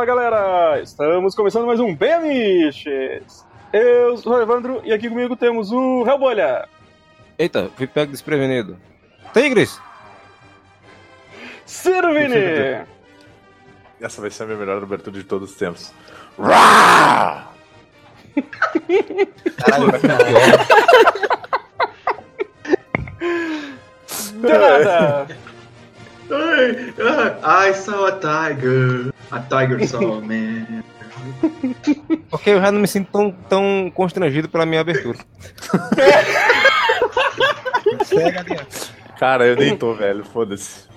Fala galera! Estamos começando mais um Bem Amiches. Eu sou o Evandro e aqui comigo temos o Hellbolha. Eita, fui pego desprevenido. Tigres! Ciro Vini! Essa vai ser a minha melhor abertura de todos os tempos. Caralho, vai ficar pior. I saw a tiger. A tiger saw, man. Porque eu já não me sinto tão, tão constrangido pela minha abertura. Cara, eu nem tô, velho. Foda-se.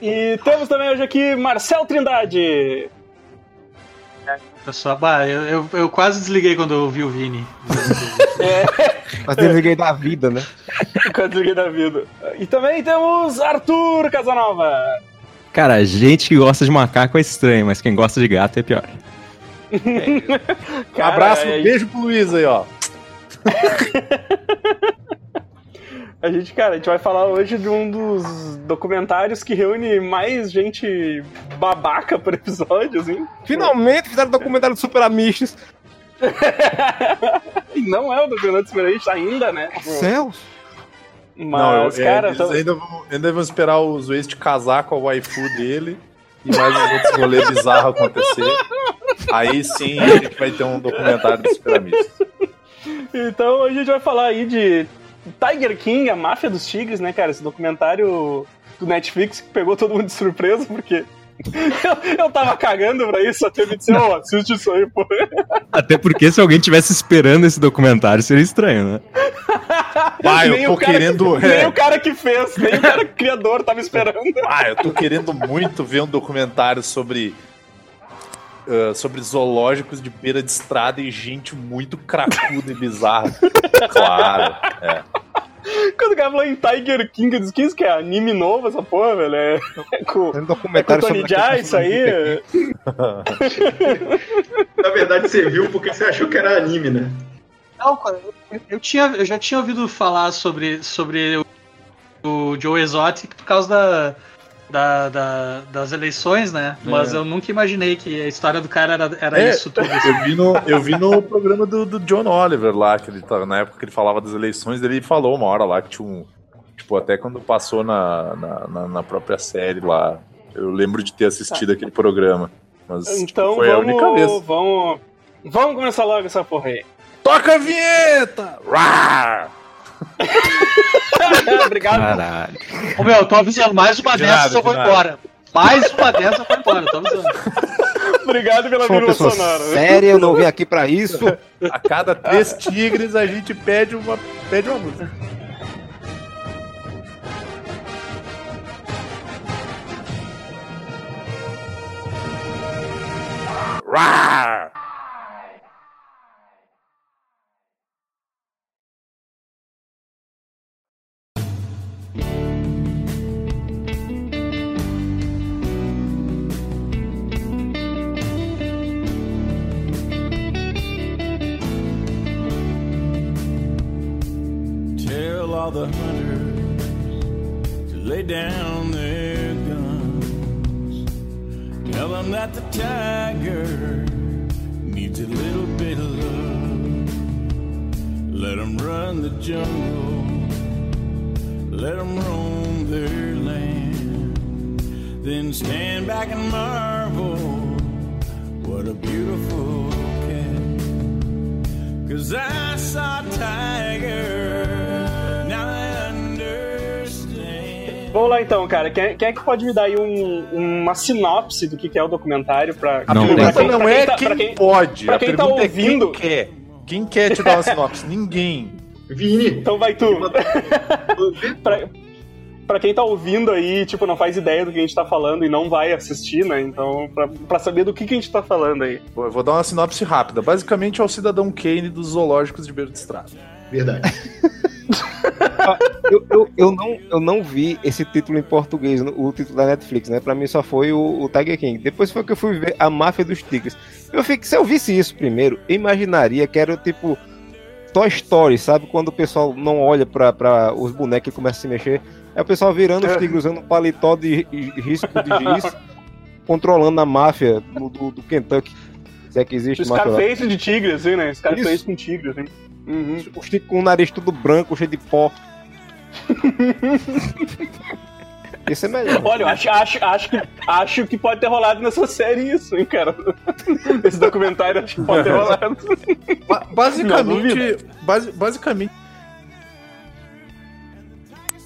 E temos também hoje aqui Marcel Trindade. Eu, só, bah, eu, eu, eu quase desliguei quando eu ouvi o Vini. Mas desliguei da vida, né? Quadrilha da vida. E também temos Arthur Casanova. Cara, gente que gosta de macaco é estranho, mas quem gosta de gato é pior. Cara, abraço, é- beijo pro Luiz aí, ó. A gente, cara, a gente vai falar hoje de um dos documentários que reúne mais gente babaca por episódio, assim. Finalmente fizeram documentário do Super Amistos. E não é o documentário diferente ainda, né? Céus! Mas, é, cara, eles tá- ainda, vão, ainda vão esperar o de casar com a waifu dele e mais uns outros rolês bizarros acontecer. Aí sim a gente vai ter um documentário dos piramistas. então hoje a gente vai falar aí de Tiger King, a máfia dos tigres, né, cara? Esse documentário do Netflix que pegou todo mundo de surpresa, porque eu, eu tava cagando pra isso, até me disse, ô, assiste isso aí, pô. Até porque se alguém tivesse esperando esse documentário, seria estranho, né? Ah, eu Nem tô querendo. Que, nem é, o cara que fez, nem o cara criador tava esperando. Ah, eu tô querendo muito ver um documentário sobre. Ah, sobre zoológicos de beira de estrada e gente muito cracuda e bizarra. Claro, é. Quando o cara falou em Tiger King, eu disse, que isso que é anime novo, essa porra, velho? É, é com, um é com o documentário Tony Jaa, isso aí. Na verdade, você viu porque você achou que era anime, né? Não, cara, eu, eu tinha, eu já tinha ouvido falar sobre, sobre o, o Joe Exotic por causa da, da, da- das eleições, né? Mas eu nunca imaginei que a história do cara era, era É. isso tudo. Eu vi no, eu vi no programa do, do John Oliver lá, que ele tava, na época que ele falava das eleições, ele falou uma hora lá que tinha um. Tipo, até quando passou na, na, na- na própria série lá. Eu lembro de ter assistido aquele programa. Mas tipo, Então foi a única vez. vamos, vamos. Vamos começar logo essa porra aí. Toca a vinheta! Obrigado. Caralho. Ô meu, eu tô avisando, mais uma De dessas nada, eu vou nada. embora. Mais uma dessas eu vou embora, tô avisando. Obrigado pela vírgula pessoa sonora. né? séria, eu não vim aqui pra isso. A cada três tigres a gente pede uma, pede uma música. Rá! All the hunters to lay down their guns. Tell them that the tiger needs a little bit of love. Let them run the jungle. Let them roam their land. Then stand back and marvel. What a beautiful cat. Cause I saw a tiger. Vamos lá então, cara. Quem, quem é que pode me dar aí um- uma sinopse do que que é o documentário pra. A Não pergunta tem. não pra é tá- quem quem- pode, pra a quem tá pergunta ouvindo- é quem quer. Quem quer te dar uma sinopse? Ninguém. Vini, Então vai tu. pra, pra quem tá ouvindo aí, tipo, não faz ideia do que a gente tá falando e não vai assistir, né? Então, pra, pra saber do que, que a gente tá falando aí. Vou eu vou dar uma sinopse rápida. Basicamente é o cidadão Kane dos zoológicos de beira de estrada. verdade. Eu, eu, eu, não, eu não vi esse título em português, o título da Netflix, né? Pra mim só foi o, o Tiger King. Depois foi que eu fui ver a Máfia dos Tigres. Eu fiquei, se eu visse isso primeiro, eu imaginaria que era tipo Toy Story, sabe? Quando o pessoal não olha pra, pra os bonecos e começa a se mexer. É o pessoal virando os tigres usando paletó de ri- risco de giz, controlando a máfia do, do, do Kentucky. Se é que existe lá. Scarface de tigre, assim, né? Scarface Isso. com tigre, assim. Uhum. Com o nariz tudo branco, cheio de pó. Esse é melhor. Olha, eu acho, acho, acho, que, acho que pode ter rolado nessa série isso, hein, cara? Esse documentário acho que pode ter rolado. Ba- Não, basicamente, basi- basicamente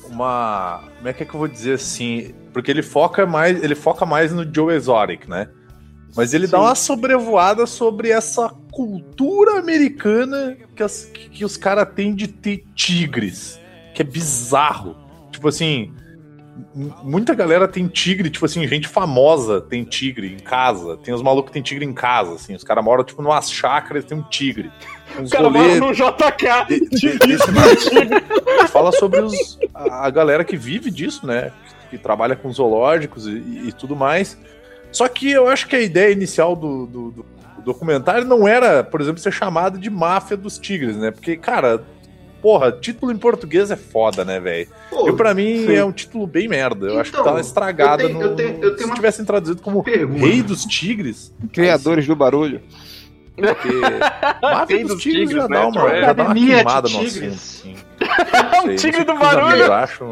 uma, como é que, é que eu vou dizer assim? Porque ele foca mais, ele foca mais no Joe Exotic, né? Mas ele dá Sim. uma sobrevoada sobre essa cultura americana que, as- que- os caras têm de ter tigres, que é bizarro. Tipo assim, muita galera tem tigre, tipo assim, gente famosa tem tigre em casa. Tem os malucos que tem tigre em casa, assim. Os caras moram, tipo, numas chácaras, tem um tigre. O Uns cara rolê no JK. de- de-. Fala sobre os, a, a galera que vive disso, né? Que, que trabalha com zoológicos e, e tudo mais. Só que eu acho que a ideia inicial do, do- do documentário não era, por exemplo, ser chamado de máfia dos tigres, né? Porque, cara, porra, título em português é foda, né, velho? Eu, pra mim, sim. é um título bem merda. Eu acho que Então, tá estragado eu tenho- no. eu tenho- eu tenho se uma tivessem traduzido como pergunta. Rei dos Tigres, Criadores do barulho. porque. Máfia Rei dos, dos Tigres, Tigres, já né, dá uma, Troy? já dá uma Academia de queimada no Tigres. assunto. É o tigre do barulho. Eu acho.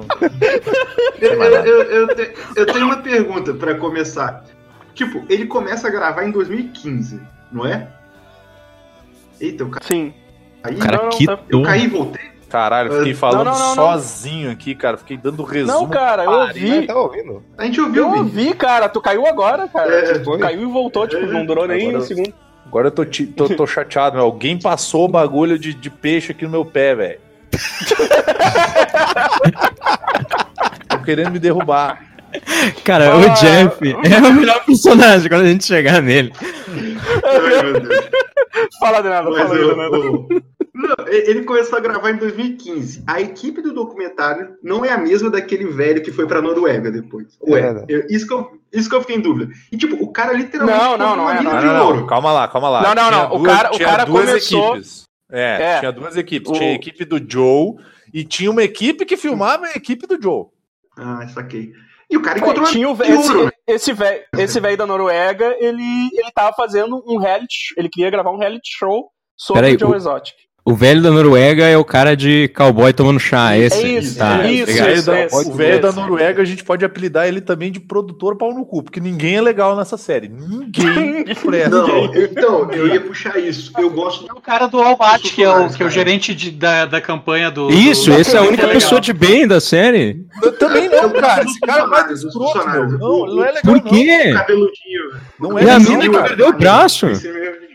Eu, eu, eu, eu te- eu tenho uma pergunta pra começar. Tipo, ele começa a gravar em 2015, não é? Eita, eu caí. Sim. O cara Não, não, quitou. Eu caí e voltei? Caralho, eu fiquei falando não, não, não. sozinho aqui, cara. Fiquei dando resumo. Não, cara, eu ouvi. Tá ouvindo? A gente ouviu, Eu ouvi, cara. Tu caiu agora, cara. É, Tu foi. caiu e voltou, tipo, não durou nem Agora um segundo. Agora eu tô, tô, tô chateado, meu. Alguém passou o bagulho de, de peixe aqui no meu pé, velho. Tô querendo me derrubar. Cara, Ah. o Jeff é o melhor personagem quando a gente chegar nele. Ai, meu Deus. Fala, Denado, Mas fala aí, o- Denado. o- Não, ele começou a gravar em 2015. A equipe do documentário não é a mesma daquele velho que foi pra Noruega depois. É Ué, verdade. eu- isso, que eu, isso que eu fiquei em dúvida. E tipo, o cara literalmente Não, não, não é, mina não Não, de não, não. ouro. Calma lá, calma lá. Não, não, Tinha não. O duas- cara- o tinha cara duas começou- equipes. É, É. tinha duas equipes. O- Tinha a equipe do Joe e tinha uma equipe que filmava a equipe do Joe. Ah, saquei. E o cara encontrou É, tinha o de ouro. né? esse, esse velho esse velho da Noruega, ele, ele tava fazendo um reality, ele queria gravar um reality show sobre Peraí, o Joe o- Exotic. O velho da Noruega é o cara de cowboy tomando chá, É esse. isso, tá, isso, o obrigado. velho isso, da, esse, o velho da. Noruega, a gente pode apelidar ele também de produtor pau no cu, porque ninguém é legal nessa série. Ninguém presta. Não, então, eu ia puxar isso. Eu gosto É o cara do Albate, que é o, que é o gerente de- da, da campanha do. Isso, do- esse é a do- única legal. pessoa de bem da série. Eu também não, Eu cara. Esse cara é dos escroto, meu. Não, não é legal, Por não. quê? cabeludinho. Não E a é mina não, que perdeu o braço. Esse mesmo.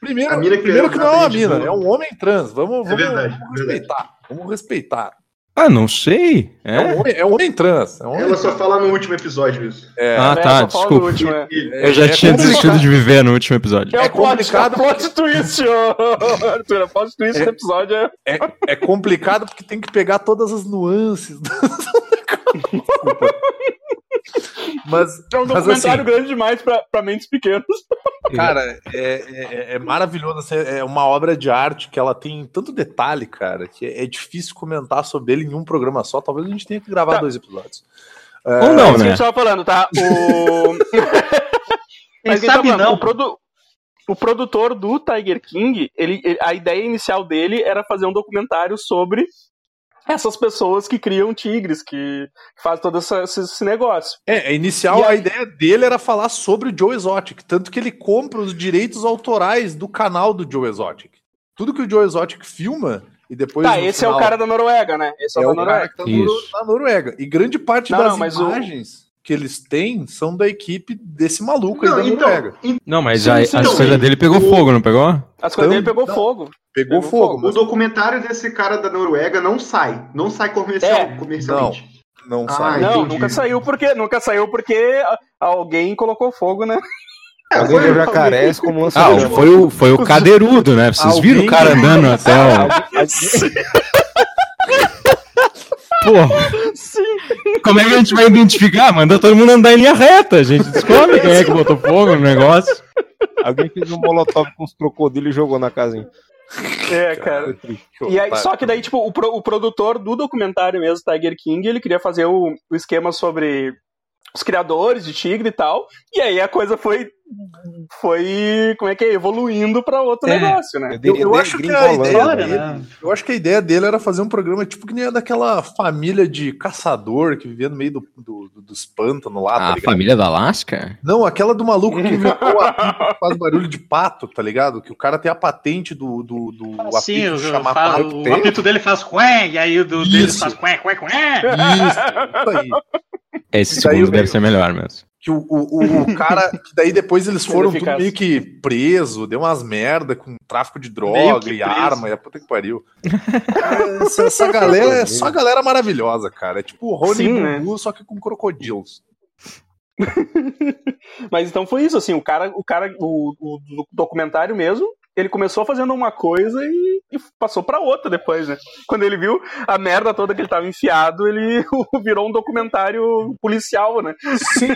Primeiro, A mina que primeiro que não é uma mina, gente, é um homem trans. Vamos, vamos, verdade, vamos verdade. respeitar. Vamos respeitar. Ah, não sei. É, É? um, homem, é um homem trans. É um homem Ela só fala no último episódio isso. É, Ah, É, tá, desculpa. último, é. Eu já é tinha complicado. desistido de viver no último episódio. É, É complicado é plot twist, ô, Arthur. Plot twist É. do episódio é. É, é complicado porque tem que pegar todas as nuances. mas, É um mas documentário assim, grande demais pra, pra mentes pequenas. cara, é, é- é maravilhoso. assim, é uma obra de arte que ela tem tanto detalhe, cara, que é, é difícil comentar sobre ele em um programa só. Talvez a gente tenha que gravar Tá. dois episódios. Ou É não, isso que a né? gente tava falando, tá? O. Mas quem tá sabe falando, não. O, produ- o produtor do Tiger King, ele, ele- a ideia inicial dele era fazer um documentário sobre essas pessoas que criam tigres, que fazem todo essa- esse, esse negócio. É, a inicial, a ideia dele era falar sobre o Joe Exotic, tanto que ele compra os direitos autorais do canal do Joe Exotic. Tudo que o Joe Exotic filma e depois. tá, esse é o final- cara da Noruega, né? Esse é, é o da cara Noruega. que tá Isso. na Noruega. E grande parte Não, das não, mas o- imagens que eles têm são da equipe desse maluco aí Não, da então, Noruega. Não, mas Sim, a, sim, as sim. coisas dele pegou O- fogo, não pegou? As coisas dele Então, pegou não. fogo. Pegou pegou fogo, O mas documentário desse cara da Noruega não sai. Não sai comercial, É. comercialmente. não Ah, sai. Não, entendi. nunca saiu porque nunca saiu porque alguém colocou fogo, né? Alguém foi- deu jacarés como Ah, o- foi o, foi o cadeirudo, né? Vocês Alguém- viram o cara andando até o. Pô, Sim. como é que a gente vai identificar? Manda todo mundo andar em linha reta. A gente descobre quem é que botou fogo no negócio. Alguém fez um molotov com os crocodilos e jogou na casinha. É, cara. E aí, só que daí, tipo, o, pro- o produtor do documentário mesmo, Tiger King, ele queria fazer o, o esquema sobre os criadores de Tigre e tal. E aí a coisa foi. Foi. Como é que é? Evoluindo pra outro É. negócio, né? Eu, eu até acho que a ideia Olha, dele- né? Eu acho que a ideia dele era fazer um programa tipo que nem a daquela família de caçador que vivia no meio do, do- do- dos pântanos lá, tá A família da Alaska? Não, aquela do maluco que inventou a pipa que faz barulho de pato, tá ligado? Que o cara tem a patente do, do, do Sim, apito chamar pato. o apito dele faz quen, e aí o do Isso. faz quen, quen, quen. Isso, isso aí. Esse segundo eu- deve ser melhor mesmo. Que o, o, o- cara, que daí depois eles foram tudo meio que preso, deu umas merda com tráfico de droga e preso. arma, e a puta que pariu. É, essa, essa galera é só galera maravilhosa, cara. É tipo o Rony Sim, e né? Só que com crocodilos. Mas então foi isso, assim, o cara, o cara, o, o documentário mesmo, ele começou fazendo uma coisa e, e passou pra outra depois, né? Quando ele viu a merda toda que ele tava enfiado, ele virou um documentário policial, né? Sim.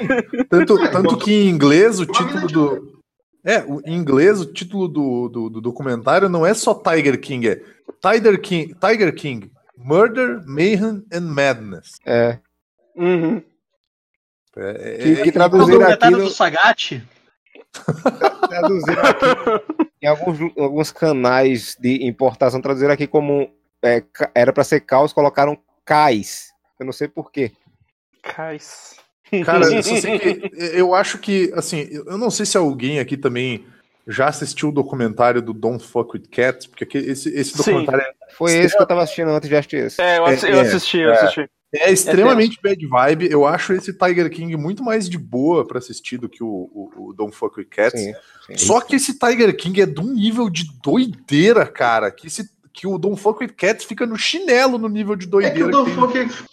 Tanto, tanto que em inglês o título do. É, o- em inglês o título do, do, do documentário não é só Tiger King, é Tiger King, Tiger King Murder, Mayhem and Madness. É, Uhum. É, que, que O traduziram aqui, documentário no, do Sagat, traduziram aqui em alguns, alguns canais de importação, traduziram aqui como é, era pra ser caos, colocaram cais. Eu não sei porquê. Cais. Cara, eu só sei que eu acho que, assim, eu não sei se alguém aqui também já assistiu o documentário do Don't Fuck With Cats, porque aqui- esse, esse Sim. documentário Foi esse que eu tava assistindo antes de assistir esse. É, eu, eu É, assisti, eu é. assisti. É extremamente bad vibe. Eu acho esse Tiger King muito mais de boa pra assistir do que o, o, o Don't Fuck With Cats. Sim, sim. Só que esse Tiger King é de um nível de doideira, cara, que, esse, que o Don't Fuck With Cats fica no chinelo no nível de É que doideira. o que Don tem. Fuck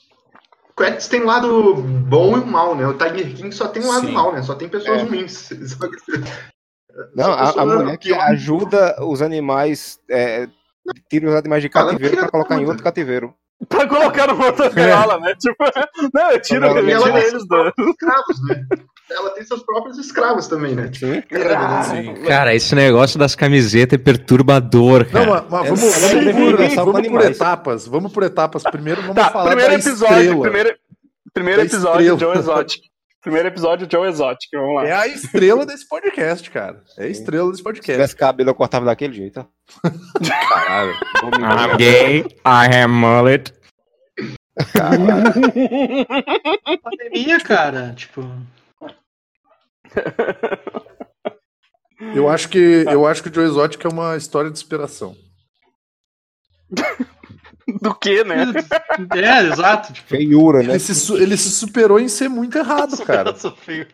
Cats tem um lado bom e um mal, né? O Tiger King só tem um lado Sim. mal, né? Só tem pessoas É. ruins. Não, a, a mulher que ajuda os animais, é, tira os animais de cativeiro filha pra colocar em outro cativeiro. Pra colocar no outra gaiola, né? Tipo, não, eu tiro, Não, eu ela tiro tem eles próprios escravos, né? Ela tem seus próprios escravos também, né? Sim. Sim. Cara, esse negócio das camisetas é perturbador, Não, cara. mas, mas vamos, Essa vamos, é por, universal com vamos por etapas. Vamos por etapas. Primeiro vamos Tá, falar primeiro da episódio, estrela. primeiro, primeiro Da episódio, estrela. Joe Exotic. Primeiro episódio, Joe Exotic, vamos lá. É a estrela desse podcast, cara. É a estrela desse Se podcast. tivesse cabelo, eu cortava daquele jeito. ó. Caralho. I'm gay, I have mullet. pandemia, cara, tipo... Eu acho que eu acho que o Joe Exotic é uma história de inspiração. Do que, né? É, exato. Tipo, Feiura, né? Ele se, ele se superou em ser muito errado, cara. Superação feio.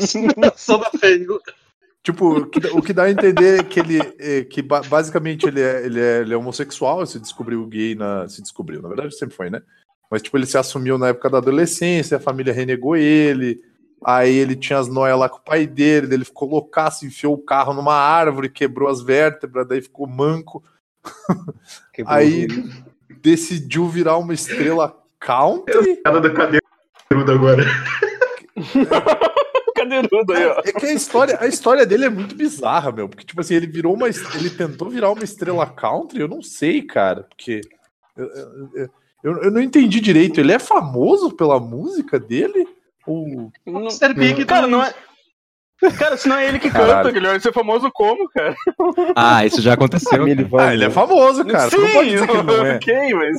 Superação da feio. Tipo, o que, dá- o que dá a entender é que ele é, que ba- basicamente ele é, ele, é, ele é homossexual, se descobriu gay na. Se descobriu, na verdade sempre foi, né? Mas tipo, ele se assumiu na época da adolescência, a família renegou ele. Aí ele tinha as noias lá com o pai dele, daí ele ficou loucaço, enfiou o carro numa árvore, quebrou as vértebras, daí ficou manco. Aí decidiu virar uma estrela country. Cara da cadeiruda agora. Cadeirudo aí, ó. É que a história, a história dele é muito bizarra, meu. Porque, tipo assim, ele virou uma. Ele tentou virar uma estrela country, eu não sei, cara. Porque. Eu, eu, eu- eu não entendi direito. Ele é famoso pela música dele? Ou. Não- Mr. Big Cara, do- não é. Cara, se não é ele que Caralho. canta, ele vai ser famoso como, cara? Ah, isso já aconteceu. Família cara. Ah, ele é famoso, cara. Você não pode dizer que ele não é. ok, mas.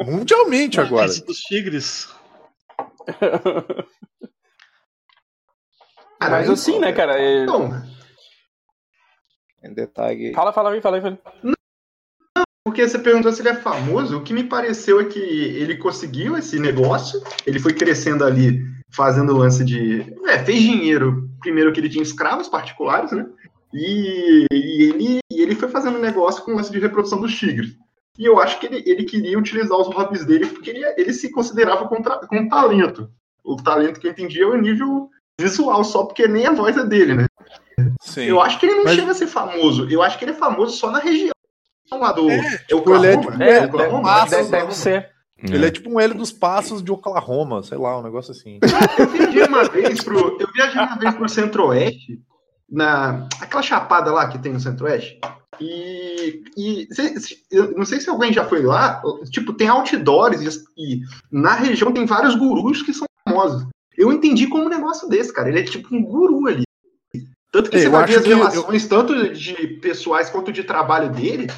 Mundialmente agora. Esse dos tigres. Mas assim, né, cara? é- Então, Em detalhe. Fala, fala aí, fala aí. Fala. aí. porque você perguntou se ele é famoso, o que me pareceu é que ele conseguiu esse negócio, ele foi crescendo ali, fazendo lance de. É, fez dinheiro. Primeiro que ele tinha escravos particulares, né? E, e ele, e ele foi fazendo negócio com o lance de reprodução dos tigres. E eu acho que ele, ele queria utilizar os hobbies dele porque ele, ele se considerava com, talento. O talento que eu entendi é o nível visual, só porque nem a voz é dele, né? Sim. Eu acho que ele não Mas- chega a ser famoso. Eu acho que ele é famoso só na região lá do. É, tipo, é tipo- né? É, Oklahoma, Passos, deve, Oklahoma. deve ser. Ele é tipo um L dos Passos de Oklahoma, sei lá, um negócio assim. Eu viajei uma vez pro. Eu viajei uma vez pro Centro-Oeste, na. Aquela chapada lá que tem no Centro-Oeste. E, e cê- cê- eu não sei se alguém já foi lá, tipo, tem outdoors e, e na região tem vários gurus que são famosos. Eu entendi como um negócio desse, cara. Ele é tipo um guru ali. Tanto que É, você vai ver as que eu- relações, tanto de pessoais quanto de trabalho dele,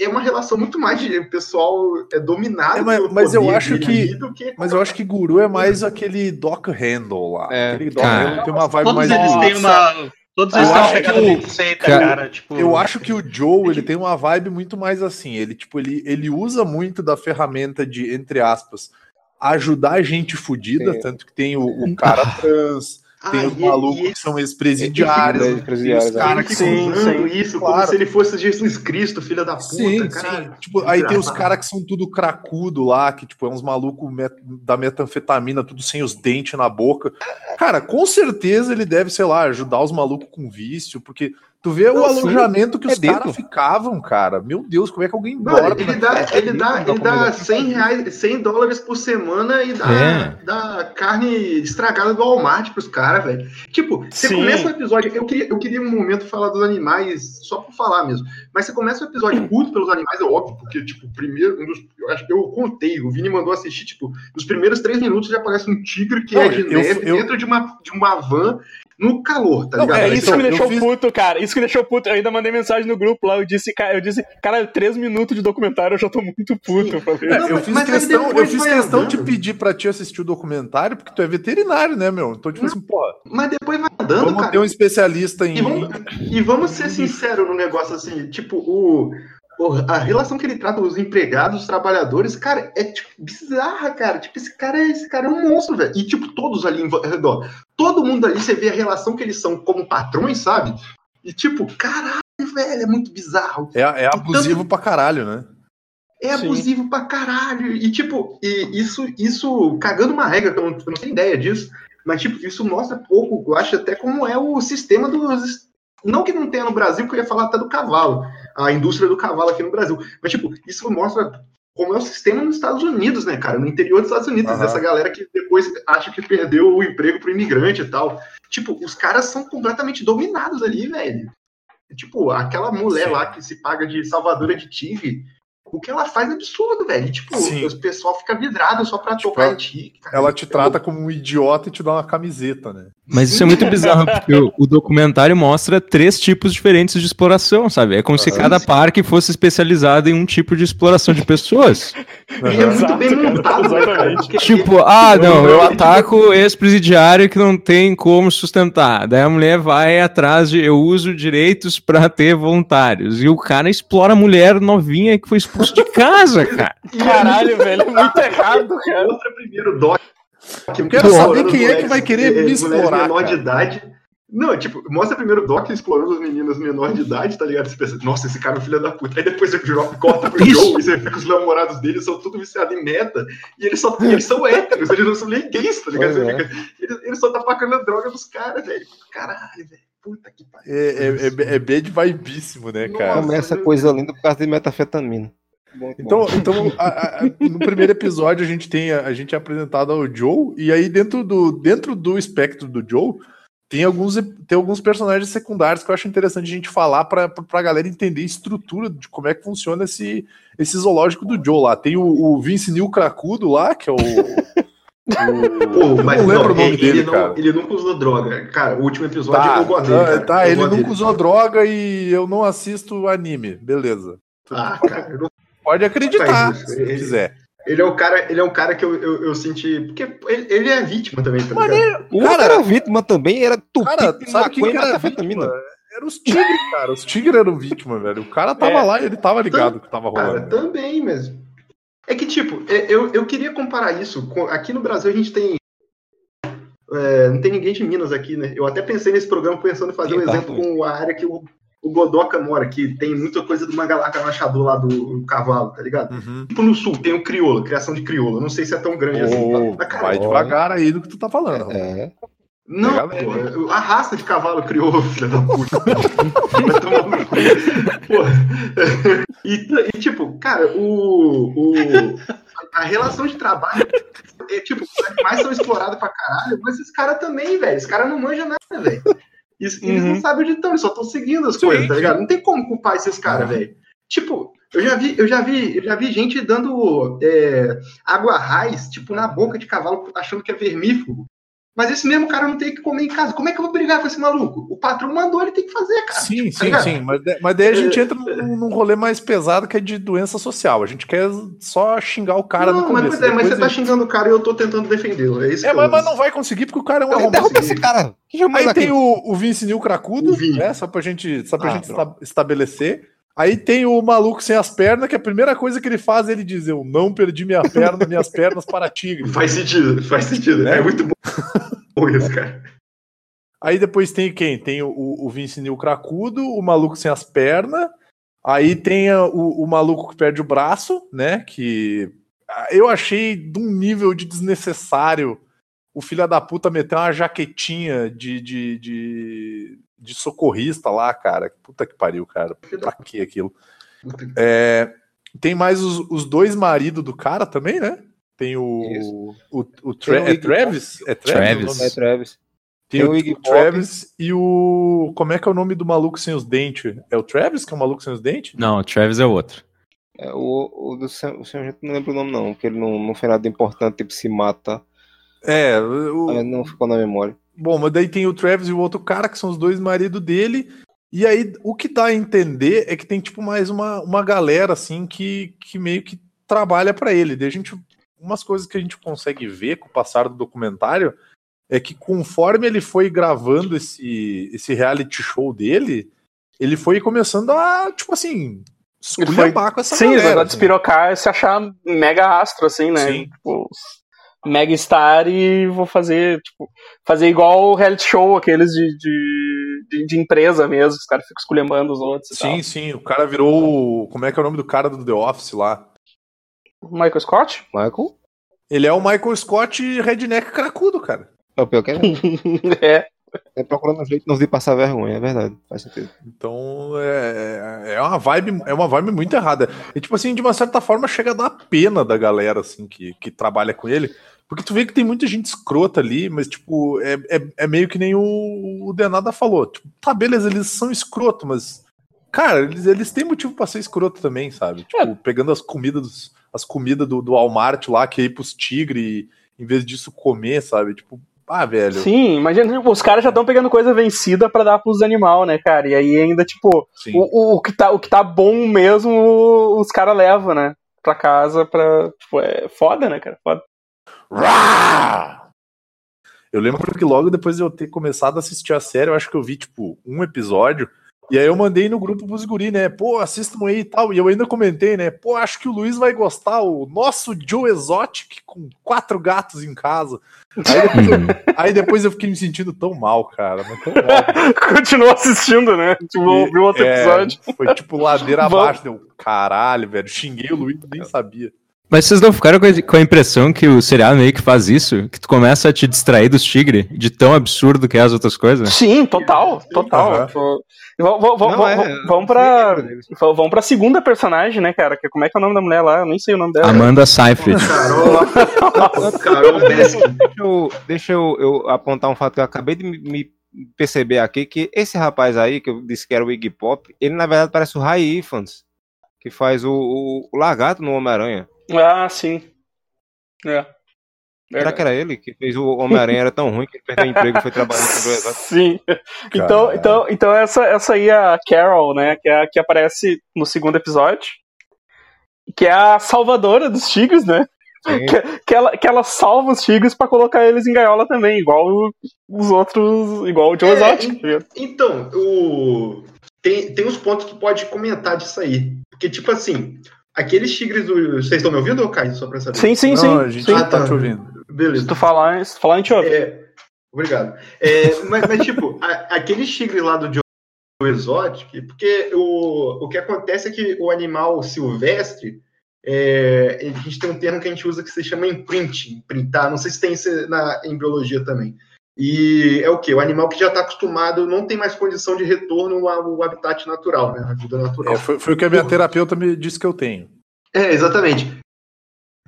é uma relação muito mais de pessoal é, dominado É, mas- pelo mas eu acho que- que Mas eu acho que Guru é mais aquele Doc Handle lá. É. Aquele Doc. Handle tem uma vibe Todos mais. eles têm uma. Todos eles Eu têm uma acho pegada que o- meio seita, Cara, cara. Tipo, Eu acho que o Joe ele tem uma vibe muito mais assim. Ele tipo ele, ele usa muito da ferramenta de entre aspas ajudar a gente fudida, Sim. tanto que tem o, o cara trans, tem Ah, os e- malucos e que são ex-presidiários, Esse- tem os presidiários, Cara, caras que sim, são usando isso como claro. se ele fosse Jesus Cristo, filha da puta, Sim, caralho. sim. Tipo, aí tem os Desgraçado. caras que são tudo cracudo lá, que tipo, é uns malucos met- da metanfetamina, tudo sem os dentes na boca. Cara, com certeza ele deve, sei lá, ajudar os malucos com vício, porque tu vê o Não, sim. alojamento que É os caras ficavam, cara. Meu Deus, como é que alguém Mano, dorme? ele dá, ele dá, ele dá Como 100, reais, 100 dólares por semana e dá, É. dá carne estragada do Walmart pros caras, velho. Tipo, você Sim. começa o episódio. Eu queria, eu queria um momento falar dos animais, só por falar mesmo. Mas você começa o episódio curto pelos animais, é óbvio, porque, tipo, primeiro, um dos, eu acho que eu contei, o Vini mandou assistir, tipo, nos primeiros três minutos já aparece um tigre que Não, é de eu- neve eu- dentro de uma, de uma van no calor, tá Não, ligado? É Então, isso que me deixou fiz- puto, cara. Isso que me deixou puto. Eu ainda mandei mensagem no grupo lá. Eu disse, cara, eu disse, cara, três minutos de documentário eu já tô muito puto. Eu falei, É, Não, eu mas- fiz mas questão, eu fiz questão de pedir pra ti assistir o documentário, porque tu é veterinário, né, meu? Então, tipo assim, pô, Mas depois vai andando, vamos cara. ter um especialista em. E vamos, e vamos ser sinceros no negócio assim, tipo, o- a relação que ele trata os empregados, os trabalhadores, cara, é tipo bizarra, cara. Tipo, esse cara, é- esse cara é um monstro, velho. E tipo, todos ali em redor. Todo mundo ali, você vê a relação que eles são como patrões, sabe? E tipo, caralho, velho, é muito bizarro. É, é abusivo pra caralho, né? É Sim. abusivo pra caralho. E, tipo, e isso, isso cagando uma regra, que eu não, eu não tenho ideia disso, mas, tipo, isso mostra pouco, eu acho até como é o sistema dos. Não que não tenha no Brasil, porque eu ia falar até do cavalo, a indústria do cavalo aqui no Brasil. Mas, tipo, isso mostra como é o sistema nos Estados Unidos, né, cara? No interior dos Estados Unidos. Aham. Essa galera que depois acha que perdeu o emprego pro imigrante e tal. Tipo, os caras são completamente dominados ali, velho. Tipo, aquela mulher Sim. lá que se paga de salvadora de tigre, o que ela faz é absurdo, velho. E, Tipo, Sim. o pessoal fica vidrado só pra tocar ela- em tigre. cara. Ela te trata como um idiota e te dá uma camiseta, né? Mas isso é muito bizarro, porque o, o documentário mostra três tipos diferentes de exploração, sabe? É como se Aham. cada parque fosse especializado em um tipo de exploração de pessoas. E é muito Exato, bem cara, montado, né, cara? exatamente. Porque- Tipo, ah, não, eu ataco ex-presidiário que não tem como sustentar. Daí a mulher vai atrás de eu uso direitos pra ter voluntários. E o cara explora a mulher novinha que foi expulso de casa, cara. Caralho, velho, é muito errado, cara. Mostra primeiro o Doc. Eu quero saber quem é que vai querer me explorar, menor de idade. Não, tipo, mostra primeiro o Doc explorando as meninas menores de idade, tá ligado? Você pensa, nossa, esse cara é um filho da puta. Aí depois você joga- corta pro. Joe e você vê que os namorados dele são tudo viciados em meta. E eles, só, eles são héteros, eles não são nem gays, tá ligado? É. fica, ele, ele só tá pagando a droga dos caras, velho. Caralho, velho. Puta que pariu. É, é, é, é bad vibíssimo, né, cara? Nossa. Começa coisa linda por causa de metafetamina. Então, bom. então a- a- a- no primeiro episódio a gente tem a, a gente é apresentado ao Joe e aí dentro do dentro do espectro do Joe tem alguns tem alguns personagens secundários que eu acho interessante a gente falar para pra galera entender a estrutura de como é que funciona esse esse zoológico do Joe lá. Tem o, o Vince Neil Cracudo lá, que é o, o- Pô, eu mas não lembro não, o nome ele, dele, ele não, cara. ele nunca usou droga. Cara, o último episódio Tá, eu gosto dele. tá, cara. tá, Eu ele nunca dele. usou droga e eu não assisto anime, beleza. Ah, cara, eu não Pode acreditar, isso, se ele- quiser. Ele é um cara, ele é um cara que eu, eu, eu senti. Porque ele, ele é vítima também, tá ligado? O Cara- era vítima também, era tupido Cara, sabe quem era metafetamina. vítima? Era os tigres, cara. Os tigres eram vítima, velho. O cara tava É. lá e ele tava ligado que tava Cara, rolando. também, mas. É que, tipo, é- eu, eu queria comparar isso. com- aqui no Brasil a gente tem. é, não tem ninguém de Minas aqui, né? Eu até pensei nesse programa pensando em fazer um Sim, tá, exemplo com a área que o, o Godoca mora, que tem muita coisa do Mangalaca Machador lá do, do cavalo, tá ligado? Uhum. Tipo no sul, tem o crioula, criação de crioula. Não sei se é tão grande assim. Ô, Mas, cara, vai devagar aí no que tu tá falando. É. Não, leve. pô, a raça de cavalo criou, filha da puta. Vai tomar no cu. Pô. E, e, tipo, cara, o, o, a relação de trabalho é tipo, os animais são explorados pra caralho, mas esses caras também, velho. Esse cara não manja nada, velho. E eles Uhum. não sabem onde estão, eles só estão seguindo as Sim, coisas, tá ligado? Não tem como culpar esses caras, Uhum. velho. Tipo, eu já vi, eu já vi, eu já vi gente dando é, água raiz, tipo, na boca de cavalo, achando que é vermífugo. Mas esse mesmo cara não tem que comer em casa. Como é que eu vou brigar com esse maluco? O patrão mandou, ele tem que fazer, cara. Sim, Tá sim, ligado? sim. Mas, mas daí a gente entra num, num rolê mais pesado que é de doença social. A gente quer só xingar o cara no não, mas, começo. pois é, mas você depois tá xingando o cara e eu tô tentando defendê-lo. É isso É, que mas, eu... mas não vai conseguir porque o cara é um Derruba esse cara. Aí tem o, o Vince Neil Cracudo, né? Só pra gente, só pra Ah, gente esta- estabelecer. Aí tem o maluco sem as pernas, que a primeira coisa que ele faz é ele diz: Eu não perdi minha perna, minhas pernas para tigre. Faz sentido, faz sentido. Né? É muito bom isso, cara. Aí depois tem quem? Tem o, o Vince Neil Cracudo, o maluco sem as pernas. Aí tem a- o, o maluco que perde o braço, né? Que eu achei de um nível de desnecessário o filho da puta meter uma jaquetinha de, de, de, de socorrista lá, cara. Puta que pariu, cara. Pra que aquilo? É, tem mais os, os dois maridos do cara também, né? Tem o. Isso. O, o Tra- Tem o é Iggy Travis? É Travis. o nome? É Travis. Tem, Tem o, o Iggy o Pop. Travis e o. Como é que é o nome do maluco sem os dentes? É o Travis, que é o maluco sem os dentes? Não, o Travis é outro. É, o, o do Sam, o Sam, não lembro o nome não, porque ele não, não foi nada importante, tipo, se mata. É, o- não ficou na memória. Bom, mas daí tem o Travis e o outro cara, que são os dois maridos dele. E aí, o que dá a entender é que tem, tipo, mais uma, uma galera, assim, que, que meio que trabalha pra ele. Daí a gente. Umas coisas que a gente consegue ver com o passar do documentário é que conforme ele foi gravando esse, esse reality show dele, ele foi começando a, tipo assim, esculhambar com essa Sim, galera. assim. despirocar e se achar mega astro, assim, né? Sim. Tipo, mega star e vou fazer, tipo, fazer igual o reality show, aqueles de, de, de, de empresa mesmo, os caras ficam esculhambando os outros e Sim, sim, o cara virou. Como é que é o nome do cara do The Office lá? tal. Michael Scott? Michael? Ele é o Michael Scott redneck cracudo, cara. É o pior que é. é. É procurando um jeito não de passar vergonha, é verdade. Faz sentido. Então é, é uma vibe, é uma vibe muito errada. E tipo assim, de uma certa forma chega a dar pena da galera assim que, que trabalha com ele, porque tu vê que tem muita gente escrota ali, mas tipo é, é, é meio que nem o, o Denada falou. Tipo, tá, beleza, eles são escroto, mas cara, eles, eles têm motivo pra ser escroto também, sabe? Tipo, pegando as comidas dos- as comidas do, do Walmart lá que é ir pros tigres, em vez disso comer, sabe? Tipo, ah, velho. Sim, imagina, os caras já estão pegando coisa vencida pra dar pros animais, né, cara? E aí ainda, tipo, o, o, o que tá, o que tá bom mesmo, os caras levam, né? Pra casa pra. Tipo, é foda, né, cara? Foda. Eu lembro que logo depois de eu ter começado a assistir a série, eu acho que eu vi, tipo, um episódio. E aí eu mandei no grupo pros guri, né? Pô, assistam aí e tal. E eu ainda comentei, né? Pô, acho que o Luiz vai gostar. O nosso Joe Exotic com quatro gatos em casa. Aí depois eu, aí depois eu fiquei me sentindo tão mal, cara. Mas tão mal. Continuou assistindo, né? Tipo, viu outro É, episódio. Foi tipo ladeira abaixo. Deu, caralho, velho. Xinguei o Luiz, nem sabia. Mas vocês não ficaram com a, impressão que o serial meio que faz isso? Que tu começa a te distrair dos tigres, de tão absurdo que é as outras coisas? Sim, total, total. Aham. É, Vamos pra. Vamos pra segunda personagem, né, cara? Que, como é que é o nome da mulher lá? Eu nem sei o nome dela. Amanda Seyfried. Carol, Carol. Deixa eu, deixa eu, eu apontar um fato que eu acabei de me, me perceber aqui, que esse rapaz aí, que eu disse que era o Iggy Pop, ele na verdade parece o Ray Ifans, que faz o, o, o lagarto no Homem-Aranha. Ah, sim. É. Será que era ele que fez o Homem-Aranha era tão ruim que ele perdeu o emprego e foi trabalhar com o Exato? Sim. Então, então, então essa, essa aí é a Carol, né? Que, é a que aparece no segundo episódio. Que é a salvadora dos tigres, né? Que, que, ela, que ela salva os tigres pra colocar eles em gaiola também, igual os outros, igual o Joe É, Exotic. en-? Então, o... tem, tem uns pontos que pode comentar disso aí. Porque, tipo assim, aqueles tigres do. Vocês estão me ouvindo, Caio? Só pra saber. Sim, sim, sim. Não, a gente sim. tá, tá. te ouvindo. Se Beleza. tu falar, se tu falar, a gente ouve. É, obrigado. É, mas, mas, tipo, a- aqueles tigres lá do Joe Exotic, porque o, o que acontece é que o animal silvestre, é, a gente tem um termo que a gente usa que se chama imprinting, imprintar, não sei se tem isso na, em biologia também. E é o que? O animal que já está acostumado, não tem mais condição de retorno ao habitat natural, né? A vida natural. É, foi, foi o que a minha terapeuta me disse que eu tenho. É, exatamente.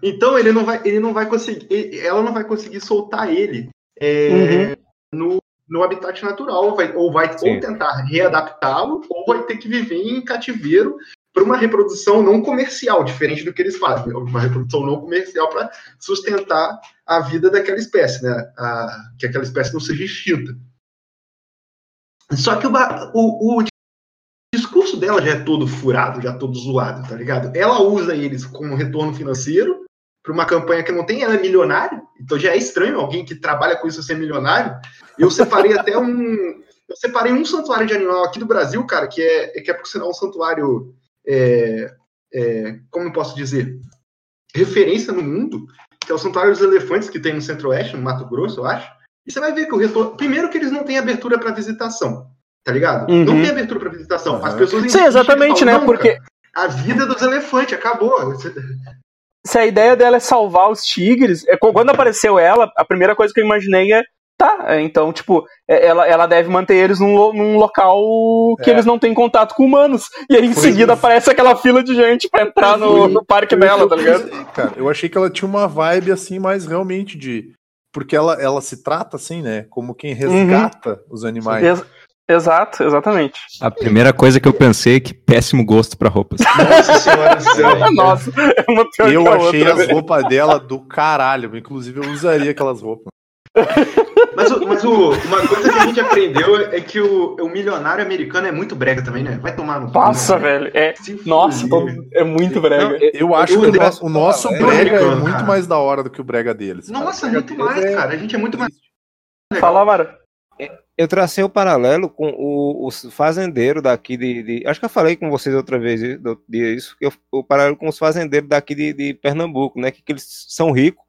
Então ele não vai, ele não vai conseguir, ele- ela não vai conseguir soltar ele é, no, no habitat natural, ou vai, ou vai Sim. ou tentar readaptá-lo, ou vai ter que viver em cativeiro para uma reprodução não comercial, diferente do que eles fazem, uma reprodução não comercial para sustentar a vida daquela espécie, né? A- que aquela espécie não seja extinta. Só que o, o- o discurso dela já é todo furado, já todo zoado, tá ligado? Ela usa eles como retorno financeiro para uma campanha que não tem, ela é milionária, então já é estranho alguém que trabalha com isso ser milionário. Eu separei até um. Eu separei um santuário de animal aqui do Brasil, cara, que é, que é por sinal um santuário. é, é, como eu posso dizer? Referência no mundo, que é o Santuário dos Elefantes, que tem no Centro-Oeste, no Mato Grosso, eu acho. E você vai ver que o retorno. Primeiro, que eles não têm abertura para visitação, tá ligado? Uhum. Não tem abertura para visitação. As Aham. pessoas Sim, exatamente, né? "Não, Porque a vida dos elefantes acabou. Se a ideia dela é salvar os tigres, é, quando apareceu ela, a primeira coisa que eu imaginei é. Tá, é, então, tipo, é, ela, ela deve manter eles num, lo- num local que É. eles não têm contato com humanos. E aí, em Foi seguida, aparece aquela fila de gente pra entrar no, no parque dela, tá ligado? Cara, eu achei que ela tinha uma vibe assim, mais realmente de. Porque ela, ela se trata assim, né? Como quem resgata os animais. Exato, exatamente. A primeira coisa que eu pensei é que péssimo gosto pra roupas. Nossa senhora do céu. Nossa, é uma pior Eu que a achei outra. as roupas dela do caralho. Inclusive, eu usaria aquelas roupas. Mas, o- mas o- uma coisa que a gente aprendeu é que o, o milionário americano é muito brega também, né? Vai tomar no cu, Nossa, né? velho. É, nossa, todo- é muito brega. Eu acho eu que o, odeio no- o nosso brega é muito cara. mais da hora do que o brega deles. cara. Nossa, brega muito mais, é- cara. A gente é muito mais. legal. Fala, Mara. Eu tracei o paralelo com o, o fazendeiro daqui de, de- Acho que eu falei com vocês outra vez i- do outro dia isso, que eu- o paralelo com os fazendeiros daqui de, de Pernambuco, né? Que, que eles são ricos,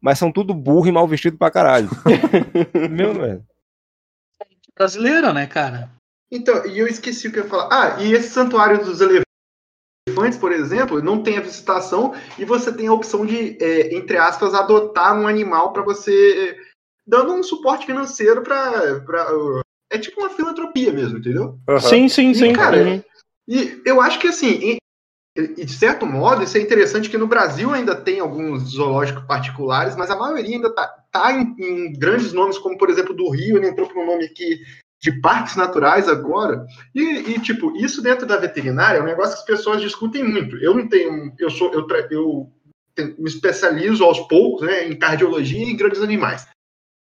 mas são tudo burro e mal vestido pra caralho. Meu, velho. Brasileira, né, cara? Então, e eu esqueci o que eu ia falar. Ah, e esse santuário dos elefantes, por exemplo, não tem a visitação e você tem a opção de, é, entre aspas, adotar um animal para você. Dando um suporte financeiro para. É tipo uma filantropia mesmo, entendeu? Aham. Sim, sim, sim. cara, Uhum. E eu acho que assim, e de certo modo, isso é interessante que no Brasil ainda tem alguns zoológicos particulares, mas a maioria ainda tá, tá em, em grandes nomes, como por exemplo do Rio, ele entrou para um nome aqui de parques naturais agora. E, e, tipo, isso dentro da veterinária é um negócio que as pessoas discutem muito. Eu não tenho, eu sou, eu, eu me especializo aos poucos, né, em cardiologia e em grandes animais.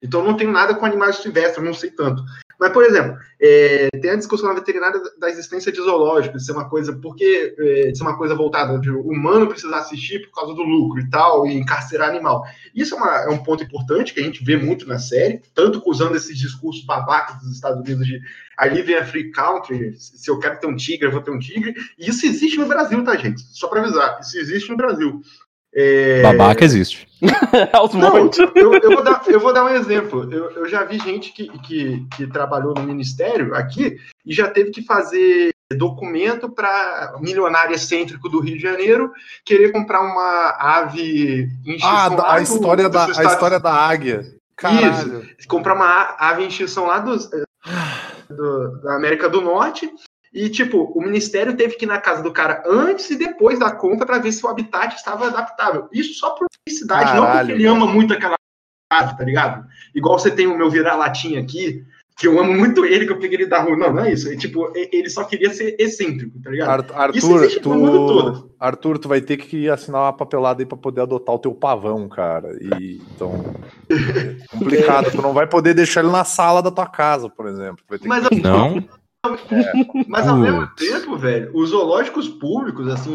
Então não tenho nada com animais silvestres, não sei tanto. Mas, por exemplo, é, tem a discussão na veterinária da- existência de zoológicos, de ser uma coisa, porque é, ser uma coisa voltada de humano precisar assistir por causa do lucro e tal, e encarcerar animal. Isso é, uma- é um ponto importante que a gente vê muito na série, tanto usando esses discursos babacas dos Estados Unidos de ali vem a free country, se eu quero ter um tigre, eu vou ter um tigre. E isso existe no Brasil, tá, gente? Só para avisar, isso existe no Brasil. É, Babaca existe. Não, eu, eu vou dar, eu vou dar um exemplo. Eu, eu já vi gente que, que, que trabalhou no ministério aqui e já teve que fazer documento para milionário excêntrico do Rio de Janeiro querer comprar uma ave em Ah, extinção da- lá a do- história, dos da, a história da águia. Caralho. comprar uma ave em extinção lá dos, eh, do- da América do Norte. E, tipo, o ministério teve que ir na casa do cara antes e depois da compra para ver se o habitat estava adaptável. Isso só por felicidade, não porque Caralho, ele ama muito aquela ave, tá ligado? Igual você tem o meu vira-latinha aqui, que eu amo muito ele, que eu peguei ele da rua. Não, não é isso. É, tipo, ele só queria ser excêntrico, tá ligado? Arthur, mundo tu, todo. Arthur, tu vai ter que assinar uma papelada aí pra poder adotar o teu pavão, cara. E, então, é complicado. tu não vai poder deixar ele na sala da tua casa, por exemplo. Vai ter Mas, que... Não? Mas ao mesmo tempo, velho, os zoológicos públicos, assim,